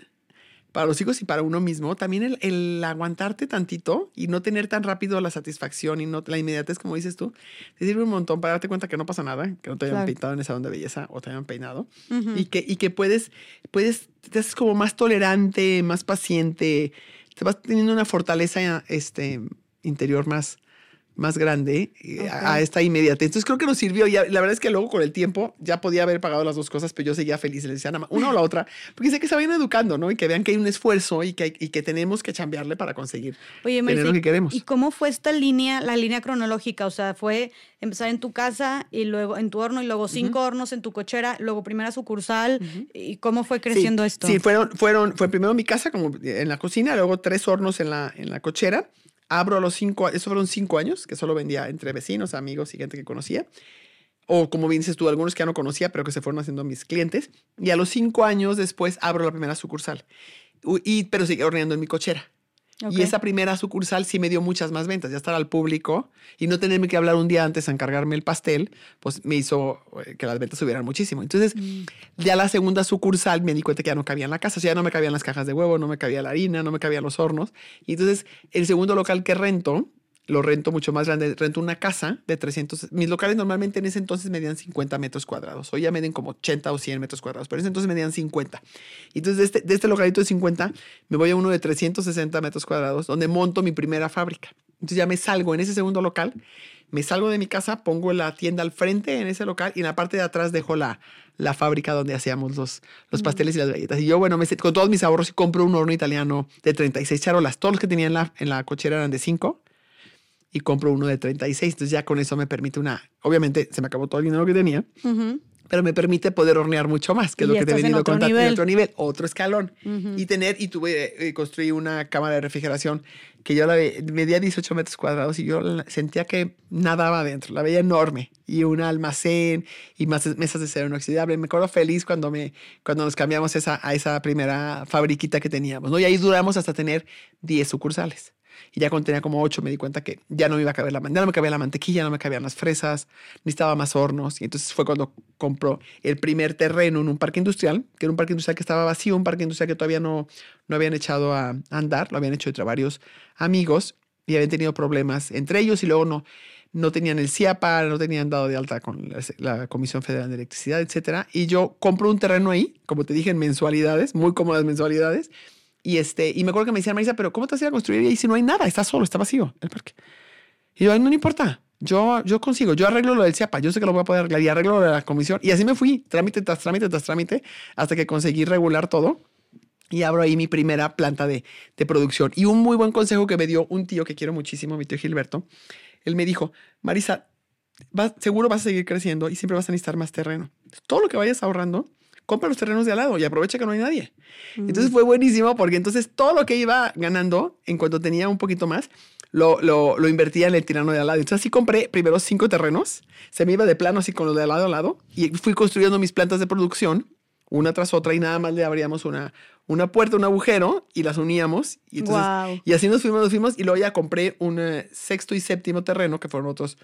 para los hijos y para uno mismo, también el, el, aguantarte tantito y no tener tan rápido la satisfacción y no la inmediatez, como dices tú, te sirve un montón para darte cuenta que no pasa nada, que no te hayan pintado en esa onda de belleza o te hayan peinado y, que, y que puedes, puedes, te haces como más tolerante, más paciente, te vas teniendo una fortaleza este, interior más, más grande eh, a, esta inmediatez. Entonces creo que nos sirvió. Y la verdad es que luego con el tiempo ya podía haber pagado las dos cosas, pero yo seguía feliz. Le decía nada más una o la otra, porque sé que se vayan educando, ¿no? Y que vean que hay un esfuerzo y que, y que tenemos que chambearle para conseguir Oye, tener lo que queremos. ¿Y cómo fue esta línea, la línea cronológica? O sea, fue empezar en tu casa y luego en tu horno y luego cinco hornos en tu cochera, luego primera sucursal. ¿Y cómo fue creciendo esto? Sí, fueron, fueron, fue primero mi casa como en la cocina, luego tres hornos en la, en la cochera abro a los cinco, eso fueron cinco años, que solo vendía entre vecinos, amigos y gente que conocía. O como bien dices tú, algunos que ya no conocía, pero que se fueron haciendo mis clientes. Y a los cinco años después abro la primera sucursal. Y, pero sigue horneando en mi cochera. Y esa primera sucursal sí me dio muchas más ventas, ya estar al público y no tenerme que hablar un día antes a encargarme el pastel, pues me hizo eh, que las ventas subieran muchísimo. Entonces, mm. ya la segunda sucursal me di cuenta que ya no cabía en la casa, o sea, ya no me cabían las cajas de huevo, no me cabía la harina, no me cabían los hornos. Y entonces, el segundo local que rento, lo rento mucho más grande. Rento una casa de 300. Mis locales normalmente en ese entonces medían 50 metros cuadrados. Hoy ya miden como 80 o 100 metros cuadrados, pero en ese entonces medían 50. Y entonces de este, de este localito de 50 me voy a uno de 360 metros cuadrados donde monto mi primera fábrica. Entonces ya me salgo en ese segundo local, me salgo de mi casa, pongo la tienda al frente en ese local y en la parte de atrás dejo la, la fábrica donde hacíamos los, los pasteles y las galletas. Y yo, bueno, me, con todos mis ahorros y compro un horno italiano de 36 charolas. Todos los que tenía en la, en la cochera eran de 5 y compro uno de 36. Entonces ya con eso me permite una, obviamente se me acabó todo el dinero que tenía, pero me permite poder hornear mucho más, que es lo que te he venido contando. En otro nivel, otro escalón. Y tener, y tuve, eh, construí una cámara de refrigeración que yo la medía 18 metros cuadrados y yo sentía que nadaba adentro, la veía enorme. Y un almacén y más mesas de acero inoxidable. Me acuerdo feliz cuando, me, cuando nos cambiamos esa, a esa primera fabriquita que teníamos. ¿no? Y ahí duramos hasta tener 10 sucursales. Y ya cuando tenía como ocho me di cuenta que ya no me iba a caber la, ya no me cabía la mantequilla, no me cabían las fresas, necesitaba más hornos. Y entonces fue cuando compró el primer terreno en un parque industrial, que era un parque industrial que estaba vacío, un parque industrial que todavía no, no habían echado a andar, lo habían hecho entre varios amigos y habían tenido problemas entre ellos y luego no, no tenían el CIAPA, no tenían dado de alta con la, Comisión Federal de Electricidad, etcétera. Y yo compro un terreno ahí, como te dije, en mensualidades, muy cómodas mensualidades, y, este, y me acuerdo que me decían, Marisa, pero ¿cómo te vas a ir a construir ahí si no hay nada? Está solo, está vacío el parque. Y yo, no, no importa. Yo, yo consigo, yo arreglo lo del CIAPA, yo sé que lo voy a poder arreglar y arreglo lo de la comisión. Y así me fui, trámite tras trámite tras trámite, hasta que conseguí regular todo y abro ahí mi primera planta de, de, producción. Y un muy buen consejo que me dio un tío que quiero muchísimo, mi tío Gilberto, él me dijo, Marisa, seguro vas a seguir creciendo y siempre vas a necesitar más terreno. Todo lo que vayas ahorrando, compra los terrenos de al lado y aprovecha que no hay nadie. Entonces fue buenísimo porque entonces todo lo que iba ganando, en cuanto tenía un poquito más, lo, lo, lo, invertía en el tirano de al lado. Entonces así compré primero cinco terrenos, se me iba de plano así con los de al lado a lado y fui construyendo mis plantas de producción una tras otra y nada más le abríamos una, una puerta, un agujero y las uníamos. Y, entonces, y así nos fuimos, nos fuimos y luego ya compré un eh, sexto y séptimo terreno que fueron otros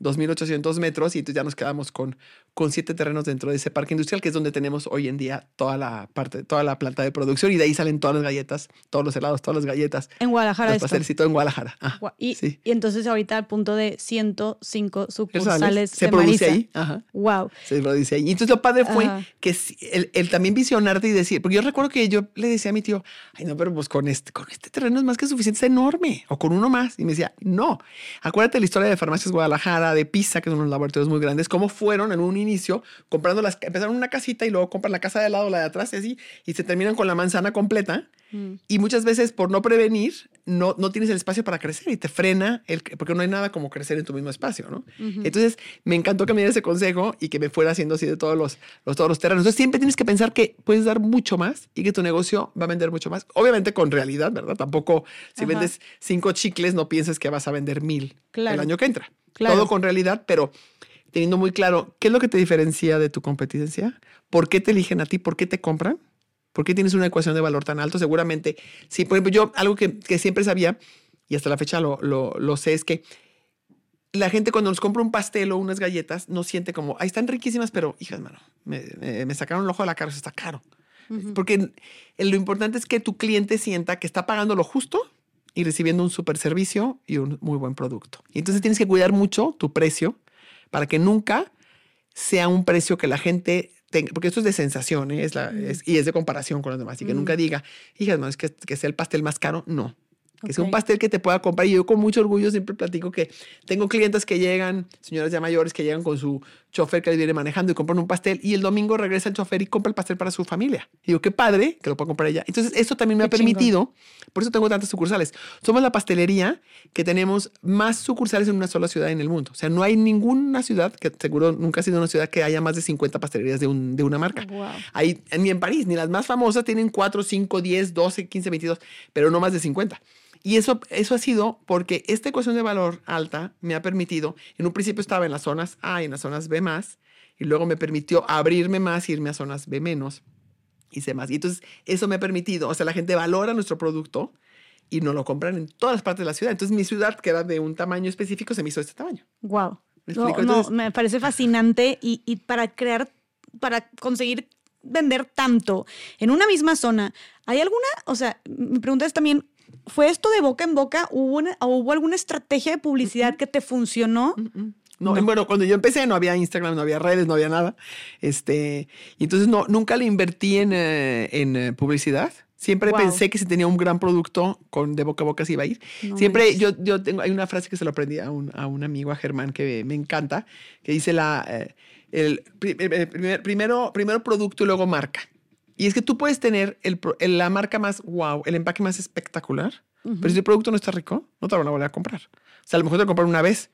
2.800 metros y entonces ya nos quedamos con, con siete terrenos dentro de ese parque industrial, que es donde tenemos hoy en día toda la parte, toda la planta de producción y de ahí salen todas las galletas, todos los helados, todas las galletas. En Guadalajara. Los pasteles y todo en Guadalajara. y, y, entonces ahorita al punto de 105 sucursales Se produce ahí. Wow. Se produce ahí. Y entonces lo padre fue que el, también visionarte y decir, porque yo recuerdo que yo le decía a mi tío, ay no, pero pues con este, con este terreno es más que suficiente, es enorme, o con uno más. Y me decía, no, acuérdate la historia de Farmacias Guadalajara, de Pisa, que son unos laboratorios muy grandes, cómo fueron en un inicio comprando las, empezaron una casita y luego compran la casa de al lado, la de atrás y así, y se terminan con la manzana completa. Mm. Y muchas veces por no prevenir, no, no tienes el espacio para crecer y te frena, el, porque no hay nada como crecer en tu mismo espacio, ¿no? Entonces, me encantó que me diera ese consejo y que me fuera haciendo así de todos los, los, todos los terrenos. Entonces, siempre tienes que pensar que puedes dar mucho más y que tu negocio va a vender mucho más. Obviamente con realidad, ¿verdad? Tampoco, si vendes cinco chicles, no pienses que vas a vender mil el año que entra. Todo con realidad, pero teniendo muy claro qué es lo que te diferencia de tu competencia, por qué te eligen a ti, por qué te compran, por qué tienes una ecuación de valor tan alto. Seguramente, sí, por ejemplo, yo algo que, que siempre sabía y hasta la fecha lo, lo, lo, sé es que la gente cuando nos compra un pastel o unas galletas no siente como, ahí están riquísimas, pero hijas, mano, me, me, sacaron el ojo de la cara, eso está caro. Porque lo importante es que tu cliente sienta que está pagando lo justo y recibiendo un super servicio y un muy buen producto. Y entonces tienes que cuidar mucho tu precio para que nunca sea un precio que la gente tenga, porque esto es de sensación ¿eh? es la, y es de comparación con los demás, y que nunca diga, hija, no, es que, que sea el pastel más caro, no que sea un pastel que te pueda comprar. Y yo con mucho orgullo siempre platico que tengo clientes que llegan, señoras ya mayores, que llegan con su chofer que viene manejando y compran un pastel y el domingo regresa el chofer y compra el pastel para su familia. Y digo, qué padre que lo pueda comprar ella. Entonces, eso también me ha permitido, por eso tengo tantas sucursales. Somos la pastelería que tenemos más sucursales en una sola ciudad en el mundo. O sea, no hay ninguna ciudad, que seguro nunca ha sido una ciudad que haya más de 50 pastelerías de, un, de una marca. Wow. Hay, ni en París, ni las más famosas tienen 4, 5, 10, 12, 15, 22, pero no más de 50. Y eso, eso ha sido porque esta ecuación de valor alta me ha permitido, en un principio estaba en las zonas A y en las zonas B más, y luego me permitió abrirme más, irme a zonas B menos y C más. Y entonces eso me ha permitido, o sea, la gente valora nuestro producto y no lo compran en todas las partes de la ciudad. Entonces mi ciudad, que era de un tamaño específico, se me hizo este tamaño. Wow. ¿Me, no, me parece fascinante y, y para crear, para conseguir vender tanto en una misma zona, ¿hay alguna, o sea, mi pregunta es también, ¿Fue esto de boca en boca? ¿Hubo, ¿hubo alguna estrategia de publicidad que te funcionó? No, bueno, cuando yo empecé no había Instagram, no había redes, no había nada. Este, y entonces no, nunca le invertí en, eh, en eh, publicidad. Siempre pensé que si tenía un gran producto, con de boca a boca se iba a ir. Siempre yo, yo tengo, hay una frase que se lo aprendí a un, a un amigo, a Germán, que me encanta, que dice la, eh, el, primero, primero producto y luego marca. Y es que tú puedes tener el, la marca más wow, el empaque más espectacular, pero si el producto no está rico, no te lo van a volver a comprar. O sea, a lo mejor te lo comprar una vez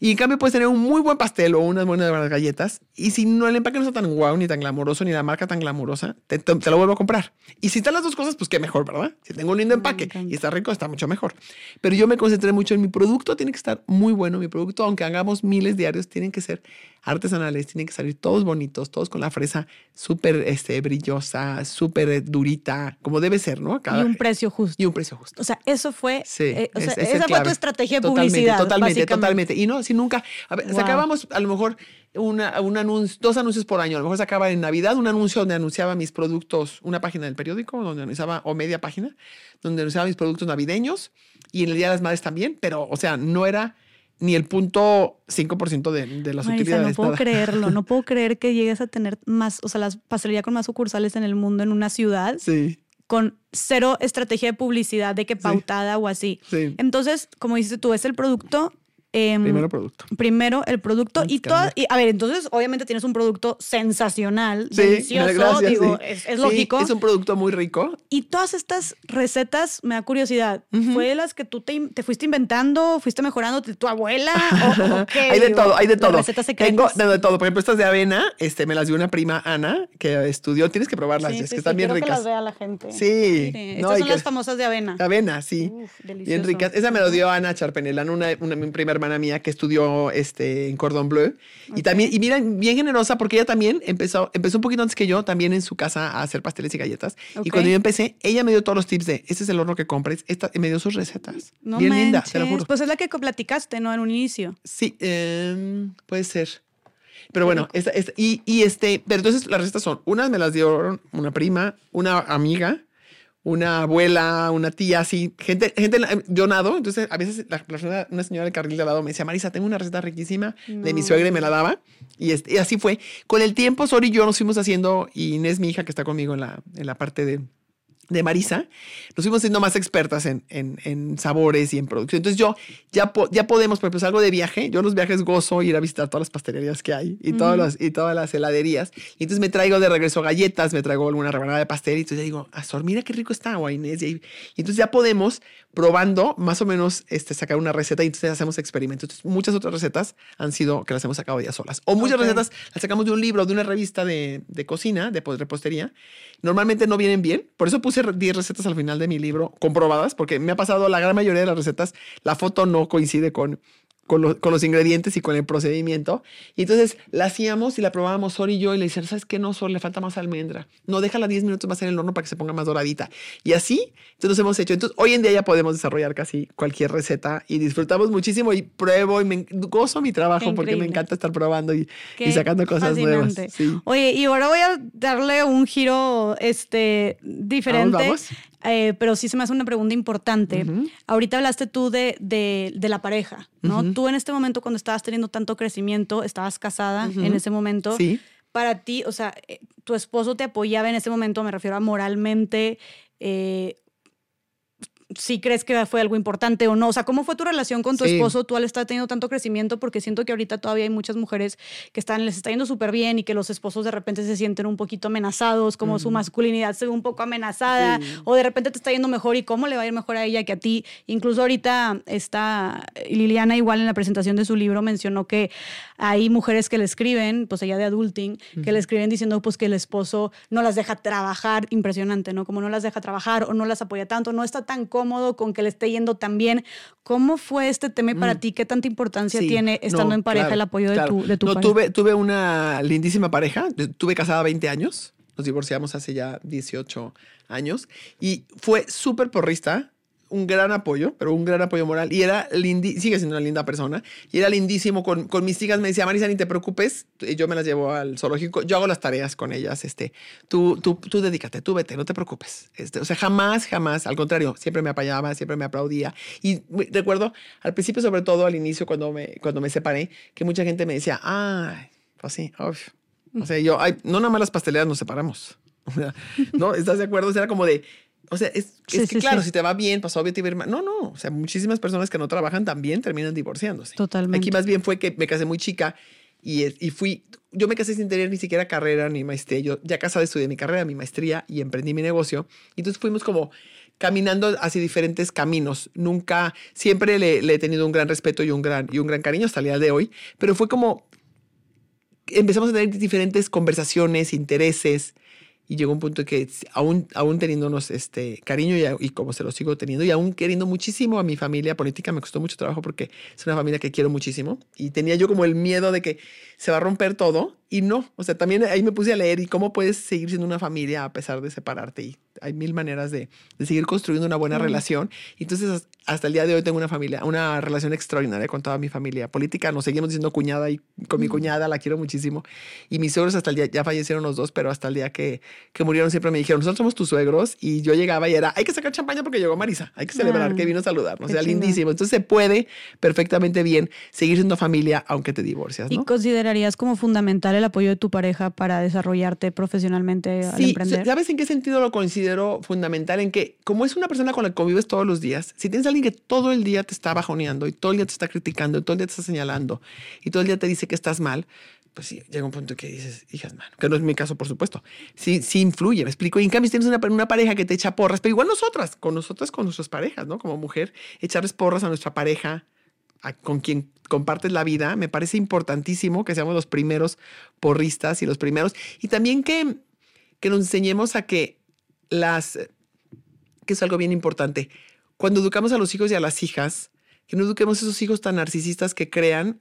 y en cambio puedes tener un muy buen pastel o unas buenas galletas. Y si no el empaque no está tan guau, ni tan glamoroso, ni la marca tan glamurosa, te, lo vuelvo a comprar. Y si están las dos cosas, pues qué mejor, ¿verdad? Si tengo un lindo empaque y está rico, está mucho mejor. Pero yo me concentré mucho en mi producto, tiene que estar muy bueno. Mi producto, aunque hagamos miles diarios, tienen que ser artesanales, tienen que salir todos bonitos, todos con la fresa súper este, brillosa, súper durita, como debe ser, ¿no? y un precio justo. Y un precio justo. O sea, eso fue, sí, eh, o sea, esa fue tu estrategia de publicidad. Totalmente, totalmente. Y no, si nunca, a ver, sacábamos a lo mejor una, un anuncio, dos anuncios por año. A lo mejor sacaba en Navidad un anuncio donde anunciaba mis productos, una página del periódico, donde anunciaba, o media página, donde anunciaba mis productos navideños y en el Día de las Madres también, pero, o sea, no era ni el punto 5% de, de las Marisa, utilidades. No puedo creerlo, no puedo creer que llegues a tener más, o sea, la pastelería con más sucursales en el mundo en una ciudad. Sí. Con cero estrategia de publicidad de que pautada o así. Sí. Entonces, como dices tú, es el producto Em, primero producto. Primero el producto y todo. Y, a ver, entonces obviamente tienes un producto sensacional, delicioso, digo, es, lógico. Es un producto muy rico. Y todas estas recetas, me da curiosidad, ¿fue las que tú te, fuiste inventando, fuiste mejorando de tu abuela? O, hay de todo, hay de todo. Recetas Tengo de, todo. Por ejemplo, estas de avena, este, me las dio una prima Ana que estudió. Tienes que probarlas, es que están bien ricas. que las vea la gente. Sí. estas son las famosas de avena. De avena, sí. bien ricas. Esa me lo dio Ana Charpenelán, una, una, mi primera hermana mía que estudió este, en Cordon Bleu. Y también, y mira, bien generosa porque ella también empezó, empezó un poquito antes que yo, también en su casa a hacer pasteles y galletas. Y cuando yo empecé, ella me dio todos los tips de, este es el horno que compres, esta, me dio sus recetas. No bien linda, te lo juro. Pues es la que platicaste, ¿no? En un inicio. Sí, em, puede ser. Pero bueno, esta, y, y, este, pero entonces las recetas son, unas me las dio una prima, una amiga, una abuela, una tía, así, gente, gente, yo nado, entonces a veces la, una señora del carril de al lado me decía, Marisa, tengo una receta riquísima de mi suegra y me la daba. Y, este, y así fue. Con el tiempo, Sori y yo nos fuimos haciendo, y Inés, mi hija, que está conmigo en la, en la parte de, de Marisa, nos fuimos siendo más expertas en, en, sabores y en producción. Entonces yo ya, ya podemos, por ejemplo, algo de viaje, yo los viajes gozo ir a visitar todas las pastelerías que hay y, todas las, y todas las heladerías. Y entonces me traigo de regreso galletas, me traigo alguna rebanada de pastel y entonces ya digo, Azor, mira qué rico está, Inés. Y, entonces ya podemos, probando, más o menos este, sacar una receta y entonces hacemos experimentos. muchas otras recetas han sido que las hemos sacado ya solas. O muchas recetas las sacamos de un libro, de una revista de, de cocina, de repostería. Normalmente no vienen bien, por eso puse 10 recetas al final de mi libro comprobadas, porque me ha pasado la gran mayoría de las recetas, la foto no coincide con, con, los ingredientes y con el procedimiento. Y entonces la hacíamos y la probábamos Sol y yo y le decían, ¿sabes qué? No, Sol, le falta más almendra. No, déjala 10 minutos más en el horno para que se ponga más doradita. Y así, entonces hemos hecho. Entonces, hoy en día ya podemos desarrollar casi cualquier receta y disfrutamos muchísimo y pruebo y me gozo mi trabajo porque me encanta estar probando y, y sacando cosas nuevas. Oye, y ahora voy a darle un giro este, diferente. ¿Vamos? Eh, pero sí se me hace una pregunta importante. Ahorita hablaste tú de, de, la pareja, ¿no? Tú en este momento, cuando estabas teniendo tanto crecimiento, estabas casada en ese momento. Sí. Para ti, o sea, eh, tu esposo te apoyaba en ese momento, me refiero a moralmente, eh, si crees que fue algo importante o no. O sea, ¿cómo fue tu relación con tu esposo? Tú al estar teniendo tanto crecimiento, porque siento que ahorita todavía hay muchas mujeres que están, les está yendo súper bien y que los esposos de repente se sienten un poquito amenazados, como su masculinidad se ve un poco amenazada, o de repente te está yendo mejor y cómo le va a ir mejor a ella que a ti. Incluso ahorita está Liliana igual en la presentación de su libro mencionó que hay mujeres que le escriben, pues ella de adulting, que le escriben diciendo pues que el esposo no las deja trabajar, impresionante, ¿no? Como no las deja trabajar o no las apoya tanto, no está tan cómodo con que le esté yendo tan bien. ¿Cómo fue este tema para mm. ti? ¿Qué tanta importancia tiene estando en pareja el apoyo de tu, de tu no, Tuve, tuve una lindísima pareja. Tuve casada 20 años. Nos divorciamos hace ya 18 años. Y fue súper porrista un gran apoyo, pero un gran apoyo moral. Y era lindísimo, sigue siendo una linda persona. Y era lindísimo con, con mis hijas. Me decía, Marisa, ni te preocupes. Yo me las llevo al zoológico. Yo hago las tareas con ellas. Este, tú, tú, tú dedícate, tú vete, no te preocupes. Este, o sea, jamás, jamás. Al contrario, siempre me apoyaba, siempre me aplaudía. Y recuerdo al principio, sobre todo al inicio, cuando me, cuando me separé, que mucha gente me decía, ay, pues sí, O sea, yo, ay, no nada más las pasteleras nos separamos. ¿no? ¿Estás de acuerdo? O sea, era como de, o sea, es, que claro, si te va bien, pues obvio te va No, no. O sea, muchísimas personas que no trabajan también terminan divorciándose. Totalmente. Aquí más bien fue que me casé muy chica y, y fui. Yo me casé sin tener ni siquiera carrera ni maestría. Yo ya casada estudié mi carrera, mi maestría y emprendí mi negocio. Y entonces fuimos como caminando hacia diferentes caminos. Nunca, siempre le, le, he tenido un gran respeto y un gran, y un gran cariño hasta el día de hoy, pero fue como empezamos a tener diferentes conversaciones, intereses, y llegó un punto que aún, aún teniéndonos este cariño y, y, como se lo sigo teniendo y aún queriendo muchísimo a mi familia política, me costó mucho trabajo porque es una familia que quiero muchísimo y tenía yo como el miedo de que se va a romper todo y no, o sea, también ahí me puse a leer y cómo puedes seguir siendo una familia a pesar de separarte y hay mil maneras de, de seguir construyendo una buena relación. Y entonces hasta el día de hoy tengo una familia, una relación extraordinaria con toda mi familia política. Nos seguimos diciendo cuñada y con mi cuñada la quiero muchísimo. Y mis suegros hasta el día, ya fallecieron los dos, pero hasta el día que, que murieron siempre me dijeron, nosotros somos tus suegros. Y yo llegaba y era, hay que sacar champaña porque llegó Marisa, hay que celebrar que vino a saludarnos. O sea, lindísimo. Entonces se puede perfectamente bien seguir siendo familia aunque te divorcias. ¿Y considerarías como fundamental el apoyo de tu pareja para desarrollarte profesionalmente al emprender? ¿Sabes en qué sentido lo considero fundamental? En que como es una persona con la que convives todos los días, si tienes a alguien que todo el día te está bajoneando y todo el día te está criticando y todo el día te está señalando y todo el día te dice que estás mal, pues sí, llega un punto que dices, hijas, mano, que no es mi caso, por supuesto. Sí, sí influye, me explico. Y en cambio, si tienes una, una, pareja que te echa porras, pero igual nosotras, con nosotras, con nuestras parejas, ¿no? Como mujer, echarles porras a nuestra pareja, con quien compartes la vida, me parece importantísimo que seamos los primeros porristas y los primeros. Y también que, que nos enseñemos a que las, que es algo bien importante, cuando educamos a los hijos y a las hijas, que no eduquemos a esos hijos tan narcisistas que crean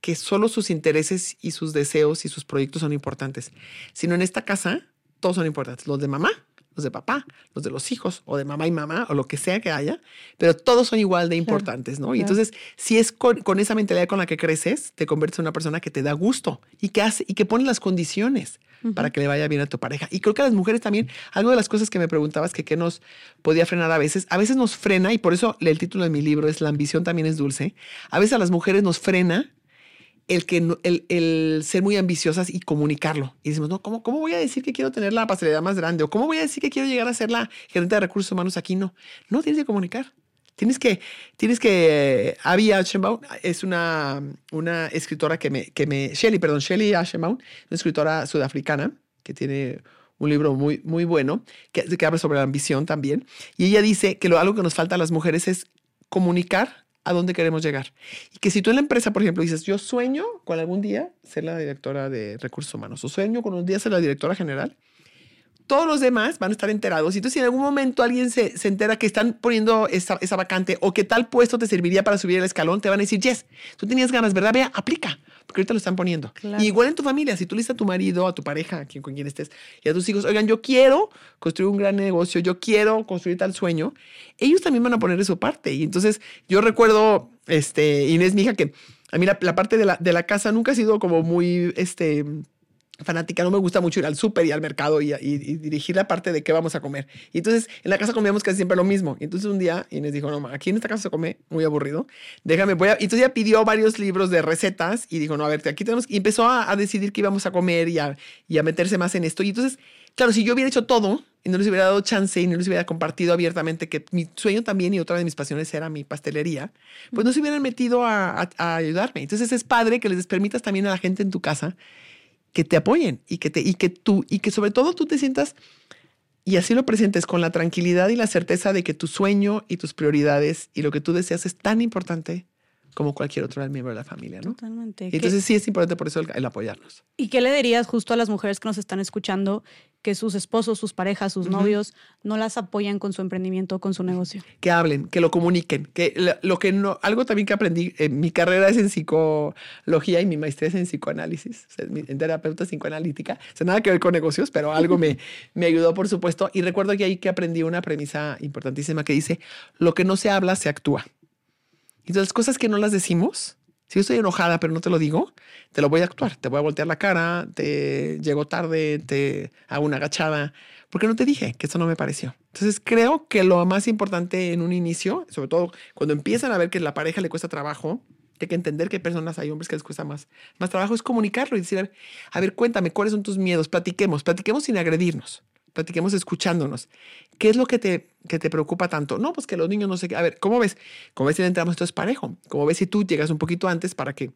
que solo sus intereses y sus deseos y sus proyectos son importantes, sino en esta casa todos son importantes, los de mamá los de papá, los de los hijos, o de mamá y mamá, o lo que sea que haya, pero todos son igual de importantes, ¿no? Y entonces, si es con, esa mentalidad con la que creces, te conviertes en una persona que te da gusto y que hace y que pone las condiciones para que le vaya bien a tu pareja. Y creo que a las mujeres también, algo de las cosas que me preguntabas que qué nos podía frenar a veces, a veces nos frena, y por eso el título de mi libro es La ambición también es dulce, a veces a las mujeres nos frena el, que, el, el, ser muy ambiciosas y comunicarlo. Y decimos, no, ¿cómo, ¿cómo voy a decir que quiero tener la pastelería más grande? ¿O cómo voy a decir que quiero llegar a ser la gerente de recursos humanos aquí? No, no, tienes que comunicar. Tienes que, tienes que, Abby Aschenbaum es una, una escritora que me, que me, Shelly, perdón, Shelly Aschenbaum, una escritora sudafricana que tiene un libro muy, muy bueno, que, que habla sobre la ambición también. Y ella dice que lo, algo que nos falta a las mujeres es comunicar a dónde queremos llegar. Y que si tú en la empresa, por ejemplo, dices, yo sueño con algún día ser la directora de recursos humanos o sueño con un día ser la directora general, todos los demás van a estar enterados. Y entonces, si en algún momento alguien se, se entera que están poniendo esa, esa, vacante o que tal puesto te serviría para subir el escalón, te van a decir, Yes, tú tenías ganas, ¿verdad? Vea, aplica. Porque ahorita lo están poniendo. Claro. Y igual en tu familia, si tú le dices a tu marido, a tu pareja, a quien, con quien estés, y a tus hijos, oigan, yo quiero construir un gran negocio, yo quiero construir tal sueño, ellos también van a poner de su parte. Y entonces, yo recuerdo, este, Inés, mi hija, que a mí la, la parte de la, de la casa nunca ha sido como muy, este, fanática, no me gusta mucho ir al súper y al mercado y, dirigir la parte de qué vamos a comer. Y entonces en la casa comíamos casi siempre lo mismo. Y entonces un día Inés dijo, no, aquí en esta casa se come muy aburrido, déjame, voy a... Y entonces ella pidió varios libros de recetas y dijo, no, a ver, aquí tenemos... Y empezó a, decidir qué íbamos a comer y a, y a meterse más en esto. Y entonces, claro, si yo hubiera hecho todo y no les hubiera dado chance y no les hubiera compartido abiertamente que mi sueño también y otra de mis pasiones era mi pastelería, pues no se hubieran metido a, a, a ayudarme. Entonces es padre que les permitas también a la gente en tu casa que te apoyen y que, te, y que tú, y que sobre todo tú te sientas y así lo presentes con la tranquilidad y la certeza de que tu sueño y tus prioridades y lo que tú deseas es tan importante como cualquier otro miembro de la familia, ¿no? Totalmente. Y entonces sí es importante por eso el, el, apoyarnos. ¿Y qué le dirías justo a las mujeres que nos están escuchando que sus esposos, sus parejas, sus uh -huh. novios no las apoyan con su emprendimiento, con su negocio? Que hablen, que lo comuniquen, que lo, lo que no, algo también que aprendí, eh, mi carrera es en psicología y mi maestría es en psicoanálisis, o sea, en terapeuta psicoanalítica, o sea, nada que ver con negocios, pero algo me, me ayudó, por supuesto, y recuerdo que ahí que aprendí una premisa importantísima que dice, lo que no se habla, se actúa. Entonces, las cosas que no las decimos, si yo estoy enojada pero no te lo digo, te lo voy a actuar. Te voy a voltear la cara, te llego tarde, te hago una agachada, porque no te dije que eso no me pareció. Entonces, creo que lo más importante en un inicio, sobre todo cuando empiezan a ver que la pareja le cuesta trabajo, hay que entender que personas, hay hombres que les cuesta más, más trabajo, es comunicarlo y decir, a ver, cuéntame, ¿cuáles son tus miedos? Platiquemos, platiquemos sin agredirnos platiquemos escuchándonos. ¿Qué es lo que te, que te preocupa tanto? No, pues que los niños no sé qué. A ver, ¿cómo ves? ¿Cómo ves si entramos esto es parejo? ¿Cómo ves si tú llegas un poquito antes para que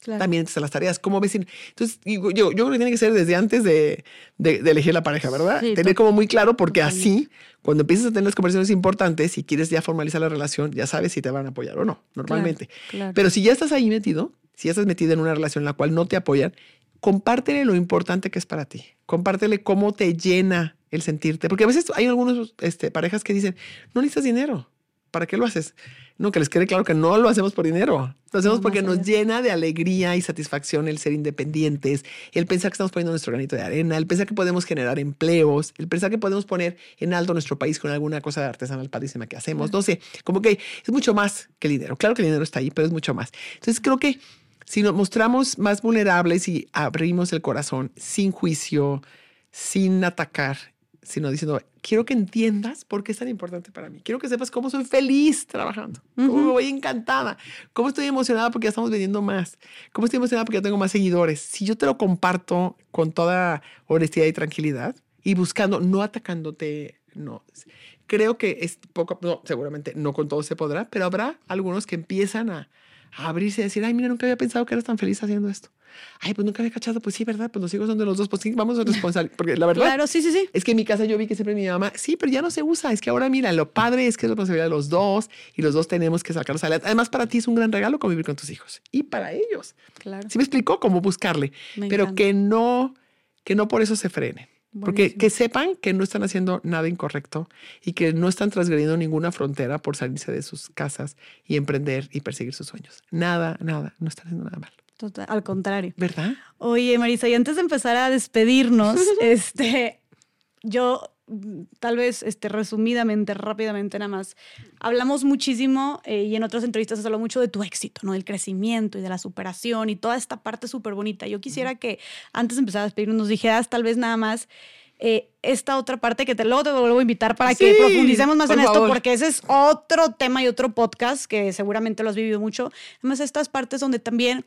claro. también entres a las tareas? ¿Cómo ves si... Entonces, yo, yo creo que tiene que ser desde antes de, de, de elegir la pareja, ¿verdad? Sí, tener como muy claro porque así, cuando empiezas a tener las conversaciones importantes y quieres ya formalizar la relación, ya sabes si te van a apoyar o no, normalmente. Claro, claro. Pero si ya estás ahí metido, si ya estás metido en una relación en la cual no te apoyan, compártele lo importante que es para ti. Compártele cómo te llena el sentirte. Porque a veces hay algunas este, parejas que dicen, no necesitas dinero. ¿Para qué lo haces? No, que les quede claro que no lo hacemos por dinero. Lo hacemos no, porque nos llena de alegría y satisfacción el ser independientes, el pensar que estamos poniendo nuestro granito de arena, el pensar que podemos generar empleos, el pensar que podemos poner en alto nuestro país con alguna cosa artesanal padrísima que hacemos. No sé, como que es mucho más que el dinero. Claro que el dinero está ahí, pero es mucho más. Entonces creo que si nos mostramos más vulnerables y abrimos el corazón sin juicio, sin atacar, sino diciendo, quiero que entiendas por qué es tan importante para mí. Quiero que sepas cómo soy feliz trabajando, cómo me voy encantada, cómo estoy emocionada porque ya estamos vendiendo más, cómo estoy emocionada porque ya tengo más seguidores. Si yo te lo comparto con toda honestidad y tranquilidad y buscando, no atacándote, no. Creo que es poco, no, seguramente no con todo se podrá, pero habrá algunos que empiezan a abrirse y decir, ay, mira, nunca había pensado que eras tan feliz haciendo esto. Ay, pues nunca había cachado, pues sí, ¿verdad? Pues los hijos son de los dos, pues sí, vamos a responsable. Porque la verdad. Claro, sí, sí, sí. Es que en mi casa yo vi que siempre mi mamá, sí, pero ya no se usa. Es que ahora, mira, lo padre es que es responsabilidad de los dos y los dos tenemos que sacarlos adelante. Además, para ti es un gran regalo convivir con tus hijos y para ellos. Claro. Sí me explicó cómo buscarle, me pero encanta. que no, que no por eso se frenen. Porque que sepan que no están haciendo nada incorrecto y que no están transgrediendo ninguna frontera por salirse de sus casas y emprender y perseguir sus sueños. Nada, nada, no están haciendo nada mal. Total, al contrario. ¿Verdad? Oye, Marisa, y antes de empezar a despedirnos, este, yo tal vez este, resumidamente, rápidamente nada más, hablamos muchísimo eh, y en otras entrevistas has hablado mucho de tu éxito, ¿no? Del crecimiento y de la superación y toda esta parte súper bonita. Yo quisiera que antes de empezar a despedirnos nos dijeras tal vez nada más eh, esta otra parte que te luego te vuelvo a invitar para sí, que profundicemos más en favor. esto, porque ese es otro tema y otro podcast que seguramente lo has vivido mucho. Además, estas partes donde también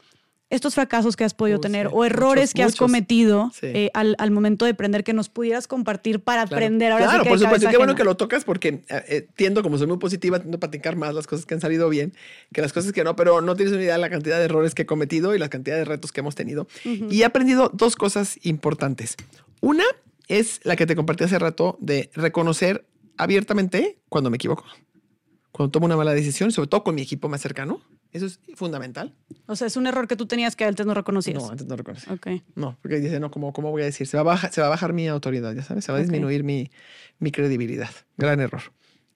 estos fracasos que has podido tener sí, o errores muchos, que has cometido sí. eh, al, al, momento de aprender que nos pudieras compartir para claro. aprender ahora claro, sí que por supuesto, qué bueno que lo tocas porque eh, tiendo, como soy muy positiva, tiendo a platicar más las cosas que han salido bien que las cosas que no, pero no tienes una idea de la cantidad de errores que he cometido y la cantidad de retos que hemos tenido. Uh -huh. Y he aprendido dos cosas importantes. Una es la que te compartí hace rato de reconocer abiertamente cuando me equivoco. Cuando tomo una mala decisión, sobre todo con mi equipo más cercano, Eso es fundamental. O sea, es un error que tú tenías que antes no reconocías. No, antes no reconocía. Ok. No, porque dice, no, ¿cómo, ¿cómo voy a decir? Se va a bajar, se va a bajar mi autoridad, ya sabes, se va a Ok. disminuir mi, mi credibilidad. Gran error.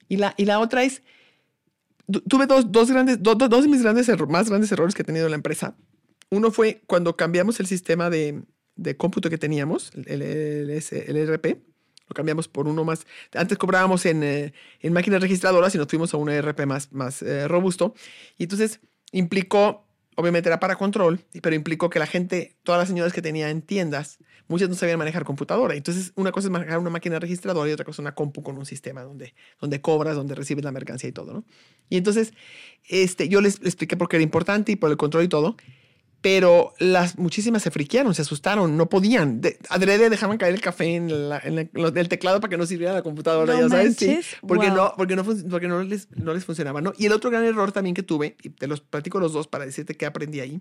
Y la, y la otra es, tu- tuve dos, dos grandes, do- do- dos de mis grandes erro- más grandes errores que he tenido en la empresa. Uno fue cuando cambiamos el sistema de, de cómputo que teníamos, el, el, S- el ERP, lo cambiamos por uno más. Antes cobrábamos en, eh, en máquinas registradoras y nos fuimos a un ERP más, más eh, robusto. Y entonces implicó, obviamente era para control, pero implicó que la gente, todas las señoras que tenía en tiendas, muchas no sabían manejar computadora. Entonces, una cosa es manejar una máquina registradora y otra cosa una compu con un sistema donde, donde cobras, donde recibes la mercancía y todo, ¿no? Y entonces, este, yo les expliqué por qué era importante y por el control y todo. Pero las muchísimas se friquearon, se asustaron, no podían. De, adrede dejaban caer el café en, la- en la- en el teclado para que no sirviera la computadora, No ya sabes, sí. Porque, wow. no, porque, no, porque no, les, no les funcionaba, ¿no? Y el otro gran error también que tuve, y te los platico los dos para decirte qué aprendí ahí.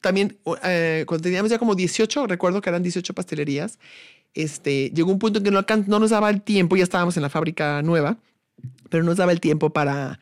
También, eh, cuando teníamos ya como 18, recuerdo que eran 18 pastelerías, este, llegó un punto en que no, no nos daba el tiempo, ya estábamos en la fábrica nueva, pero no nos daba el tiempo para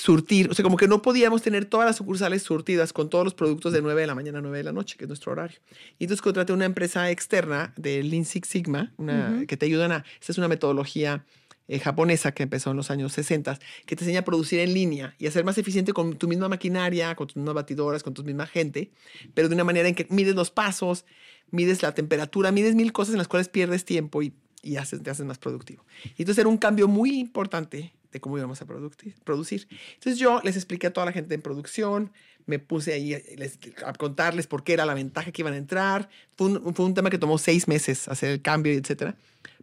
surtir, o sea, como que no podíamos tener todas las sucursales surtidas con todos los productos de 9 de la mañana a 9 de la noche, que es nuestro horario. Y entonces contraté una empresa externa de Lean Six Sigma, una, que te ayudan a, esta es una metodología eh, japonesa que empezó en los años 60, que te enseña a producir en línea y a ser más eficiente con tu misma maquinaria, con tus mismas batidoras, con tu misma gente, pero de una manera en que mides los pasos, mides la temperatura, mides mil cosas en las cuales pierdes tiempo y, y haces, te haces más productivo. Y entonces era un cambio muy importante de cómo íbamos a producir. Entonces yo les expliqué a toda la gente en producción, me puse ahí eh, a contarles por qué era la ventaja que iban a entrar. Fue un, fue un tema que tomó seis meses hacer el cambio, etcétera,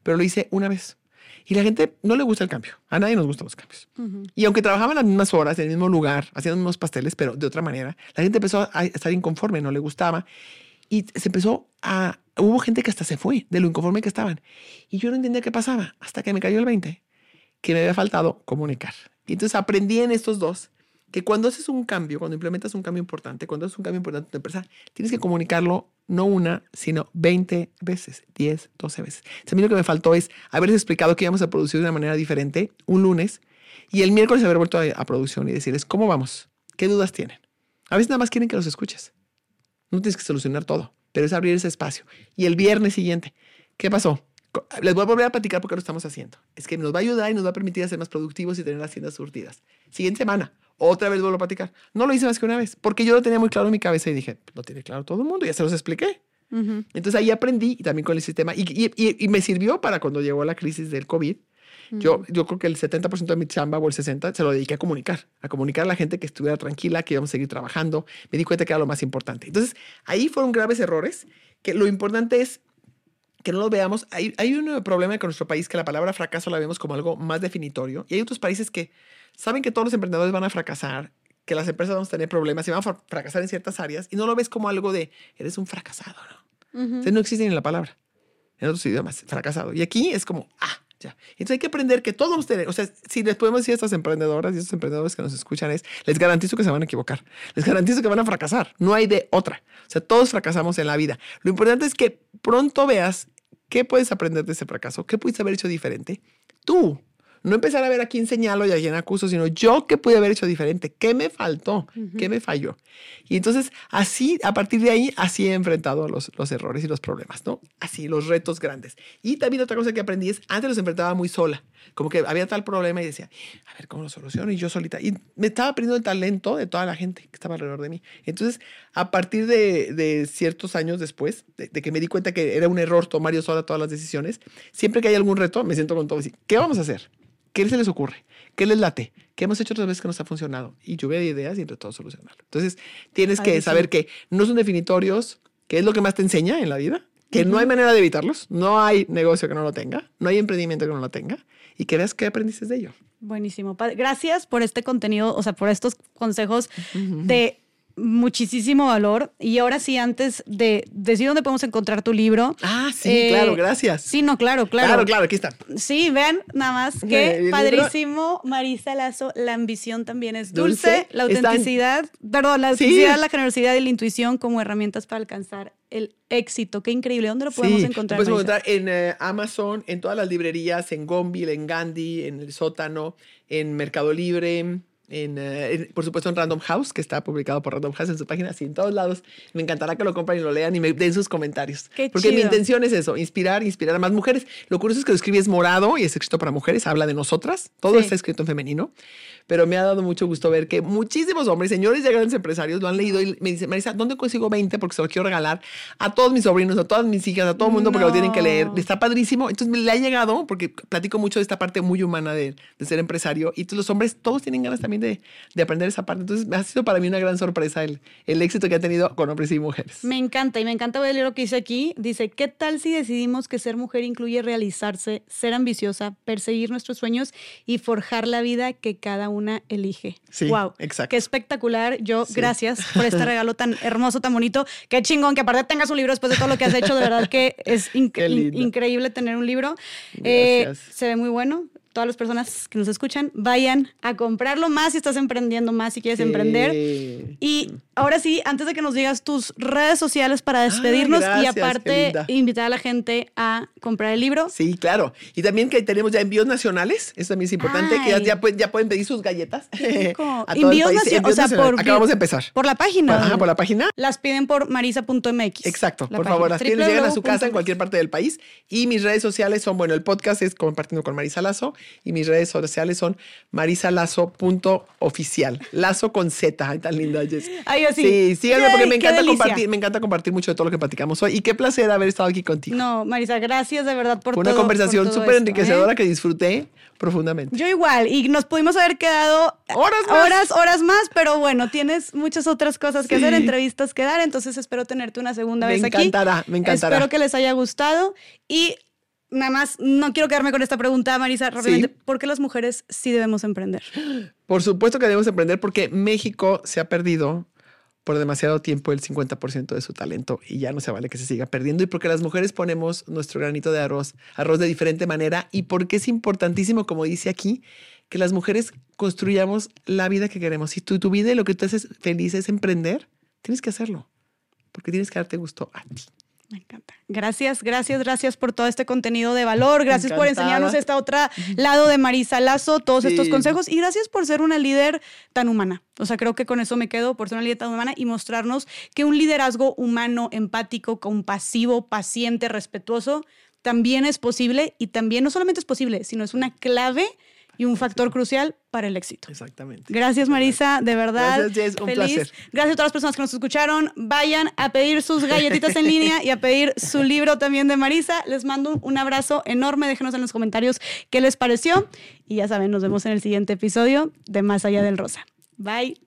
pero lo hice una vez. Y la gente no le gusta el cambio. A nadie nos gustan los cambios. Ujú. Y aunque trabajaban las mismas horas, en el mismo lugar, haciendo los mismos pasteles, pero de otra manera, la gente empezó a estar inconforme, no le gustaba. Y se empezó a... Hubo gente que hasta se fue de lo inconforme que estaban. Y yo no entendía qué pasaba hasta que me cayó el 20, que me había faltado comunicar. Y entonces aprendí en estos dos que cuando haces un cambio, cuando implementas un cambio importante, cuando haces un cambio importante en tu empresa, tienes que comunicarlo no una, sino 20 veces, 10, 12 veces. Entonces, a mí lo que me faltó es haberles explicado que íbamos a producir de una manera diferente un lunes y el miércoles haber vuelto a, a producción y decirles, ¿cómo vamos? ¿Qué dudas tienen? A veces nada más quieren que los escuches. No tienes que solucionar todo, pero es abrir ese espacio. Y el viernes siguiente, ¿qué pasó? Les voy a volver a platicar por qué lo estamos haciendo. Es que nos va a ayudar y nos va a permitir ser más productivos y tener las tiendas surtidas. Siguiente semana, otra vez vuelvo a platicar. No lo hice más que una vez, porque yo lo tenía muy claro en mi cabeza y dije, lo tiene claro todo el mundo, ya se los expliqué. Ujú. Entonces ahí aprendí y también con el sistema y, y- y- y me sirvió para cuando llegó la crisis del COVID. Yo, yo creo que el 70% de mi chamba o el 60% se lo dediqué a comunicar, a comunicar a la gente que estuviera tranquila, que íbamos a seguir trabajando. Me di cuenta que era lo más importante. Entonces ahí fueron graves errores, que lo importante es que no lo veamos. Hay, hay un problema con nuestro país que la palabra fracaso la vemos como algo más definitorio y hay otros países que saben que todos los emprendedores van a fracasar, que las empresas vamos a tener problemas y van a fra- fracasar en ciertas áreas y no lo ves como algo de eres un fracasado, ¿no? Ujú. O sea, no existe ni la palabra en otros idiomas, fracasado. Y aquí es como, ah, Entonces hay que aprender que todos tenemos, o sea, si les podemos decir a estas emprendedoras y estos emprendedores que nos escuchan es, les garantizo que se van a equivocar, les garantizo que van a fracasar, no hay de otra. O sea, todos fracasamos en la vida. Lo importante es que pronto veas qué puedes aprender de ese fracaso, qué pudiste haber hecho diferente. Tú, no empezar a ver a quién señalo y a quién acuso, sino yo qué pude haber hecho diferente, qué me faltó, qué me falló. Y entonces, así, a partir de ahí, así he enfrentado los, los errores y los problemas, ¿no? Así, los retos grandes. Y también otra cosa que aprendí es, antes los enfrentaba muy sola, como que había tal problema y decía, a ver, ¿cómo lo soluciono? Y yo solita. Y me estaba perdiendo el talento de toda la gente que estaba alrededor de mí. Entonces, a partir de, de ciertos años después, de, de que me di cuenta que era un error tomar yo sola todas las decisiones, siempre que hay algún reto, me siento con todo y ¿qué vamos a hacer? ¿Qué se les ocurre? ¿Qué les late? ¿Qué hemos hecho otras veces que nos ha funcionado? Y lluvia de ideas y entre todos solucionarlo. Entonces, tienes que saber que no son definitorios, que es lo que más te enseña en la vida, que no hay manera de evitarlos, no hay negocio que no lo tenga, no hay emprendimiento que no lo tenga, y que veas qué aprendiste de ello. Buenísimo. Gracias por este contenido, o sea, por estos consejos de muchísimo valor. Y ahora sí, antes de decir dónde podemos encontrar tu libro. Ah, sí, eh, claro, gracias. Sí, no, claro, claro. claro, claro, aquí está. Sí, vean nada más ¿Y que padrísimo, Marisa Lazo, la ambición también es dulce, Dulce, la autenticidad, perdón, la Sí. autenticidad, la generosidad y la intuición como herramientas para alcanzar el éxito. Qué increíble. ¿Dónde lo podemos Sí, encontrar? Lo Marisa? encontrar en eh, Amazon, en todas las librerías, en Gonville, en Gandhi, en El Sótano, en Mercado Libre, en, eh, en- por supuesto en Random House, que está publicado por Random House en su página, así en todos lados. Me encantará que lo compren y lo lean y me den sus comentarios. Qué Porque mi intención es eso, inspirar, inspirar a más mujeres. Lo curioso es que lo escribí es morado y es escrito para mujeres, habla de nosotras, todo Sí. está escrito en femenino. Pero me ha dado mucho gusto ver que muchísimos hombres, señores y grandes empresarios, lo han leído y me dicen, Marisa, ¿dónde consigo 20? Porque se lo quiero regalar a todos mis sobrinos, a todas mis hijas, a todo el mundo, porque lo tienen que leer. Está padrísimo. Entonces me le ha llegado, porque platico mucho de esta parte muy humana de, de ser empresario. Y entonces los hombres todos tienen ganas también de, de aprender esa parte. Entonces ha sido para mí una gran sorpresa el, el éxito que ha tenido con hombres y mujeres. Me encanta y me encanta ver libro que dice aquí. Dice, ¿qué tal si decidimos que ser mujer incluye realizarse, ser ambiciosa, perseguir nuestros sueños y forjar la vida que cada una elige? Sí, wow, exacto. Qué espectacular. Yo, Sí. gracias por este regalo tan hermoso, tan bonito. Qué chingón que aparte tengas un libro después de todo lo que has hecho. De verdad que es in- increíble tener un libro. Eh, se ve muy bueno. Todas las personas que nos escuchan, vayan a comprarlo más si estás emprendiendo más, si quieres emprender. Y ahora sí, antes de que nos digas tus redes sociales para despedirnos Ah, gracias, y aparte invitar a la gente a comprar el libro. Sí, claro. Y también que tenemos ya envíos nacionales. Eso también es importante. Que ya, ya pueden, ya pueden pedir sus galletas. a todo el Envíos país. nacio- Envíos o sea, nacionales. por- Acabamos de empezar. Por la página. Por, ajá, por la página. Las piden por marisa.mx. Exacto, por página. favor, las piden, llegan a su casa en cualquier parte del país. Y mis redes sociales son, bueno, el podcast es compartiendo con Marisa Lazo y mis redes sociales son marisalazo.oficial. Lazo con Z, ay, tan linda, Jess. Ay, así. Sí, síganme porque me encanta compartir, me encanta compartir mucho de todo lo que platicamos hoy. Y qué placer haber estado aquí contigo. No, Marisa, gracias de verdad por Fue una todo- conversación súper enriquecedora ¿eh? que disfruté profundamente. Yo igual, y nos pudimos haber quedado Horas más. horas, horas más, pero bueno, tienes muchas otras cosas que Sí. hacer, entrevistas que dar, entonces espero tenerte una segunda Me vez aquí. encantará, me encantará. Espero que les haya gustado y nada más, no quiero quedarme con esta pregunta, Marisa, rápidamente, Sí. ¿por qué las mujeres sí debemos emprender? Por supuesto que debemos emprender porque México se ha perdido por demasiado tiempo el 50% de su talento y ya no se vale que se siga perdiendo y porque las mujeres ponemos nuestro granito de arroz, arroz de diferente manera y porque es importantísimo, como dice aquí, que las mujeres construyamos la vida que queremos. Si tu, tu vida y lo que tú haces feliz es emprender, tienes que hacerlo porque tienes que darte gusto a ti. Me encanta. Gracias, gracias, gracias por todo este contenido de valor. Gracias por enseñarnos esta otra lado de Marisa Lazo, todos estos consejos y gracias por ser una líder tan humana. O sea, creo que con eso me quedo, por ser una líder tan humana y mostrarnos que un liderazgo humano, empático, compasivo, paciente, respetuoso, también es posible y también no solamente es posible, sino es una clave y un factor crucial para el éxito. Exactamente. Gracias, Marisa, de verdad. Gracias, Jess, un feliz. placer. Gracias a todas las personas que nos escucharon. Vayan a pedir sus galletitas en línea y a pedir su libro también de Marisa. Les mando un- un abrazo enorme. Déjenos en los comentarios qué les pareció. Y ya saben, nos vemos en el siguiente episodio de Más Allá del Rosa. Bye.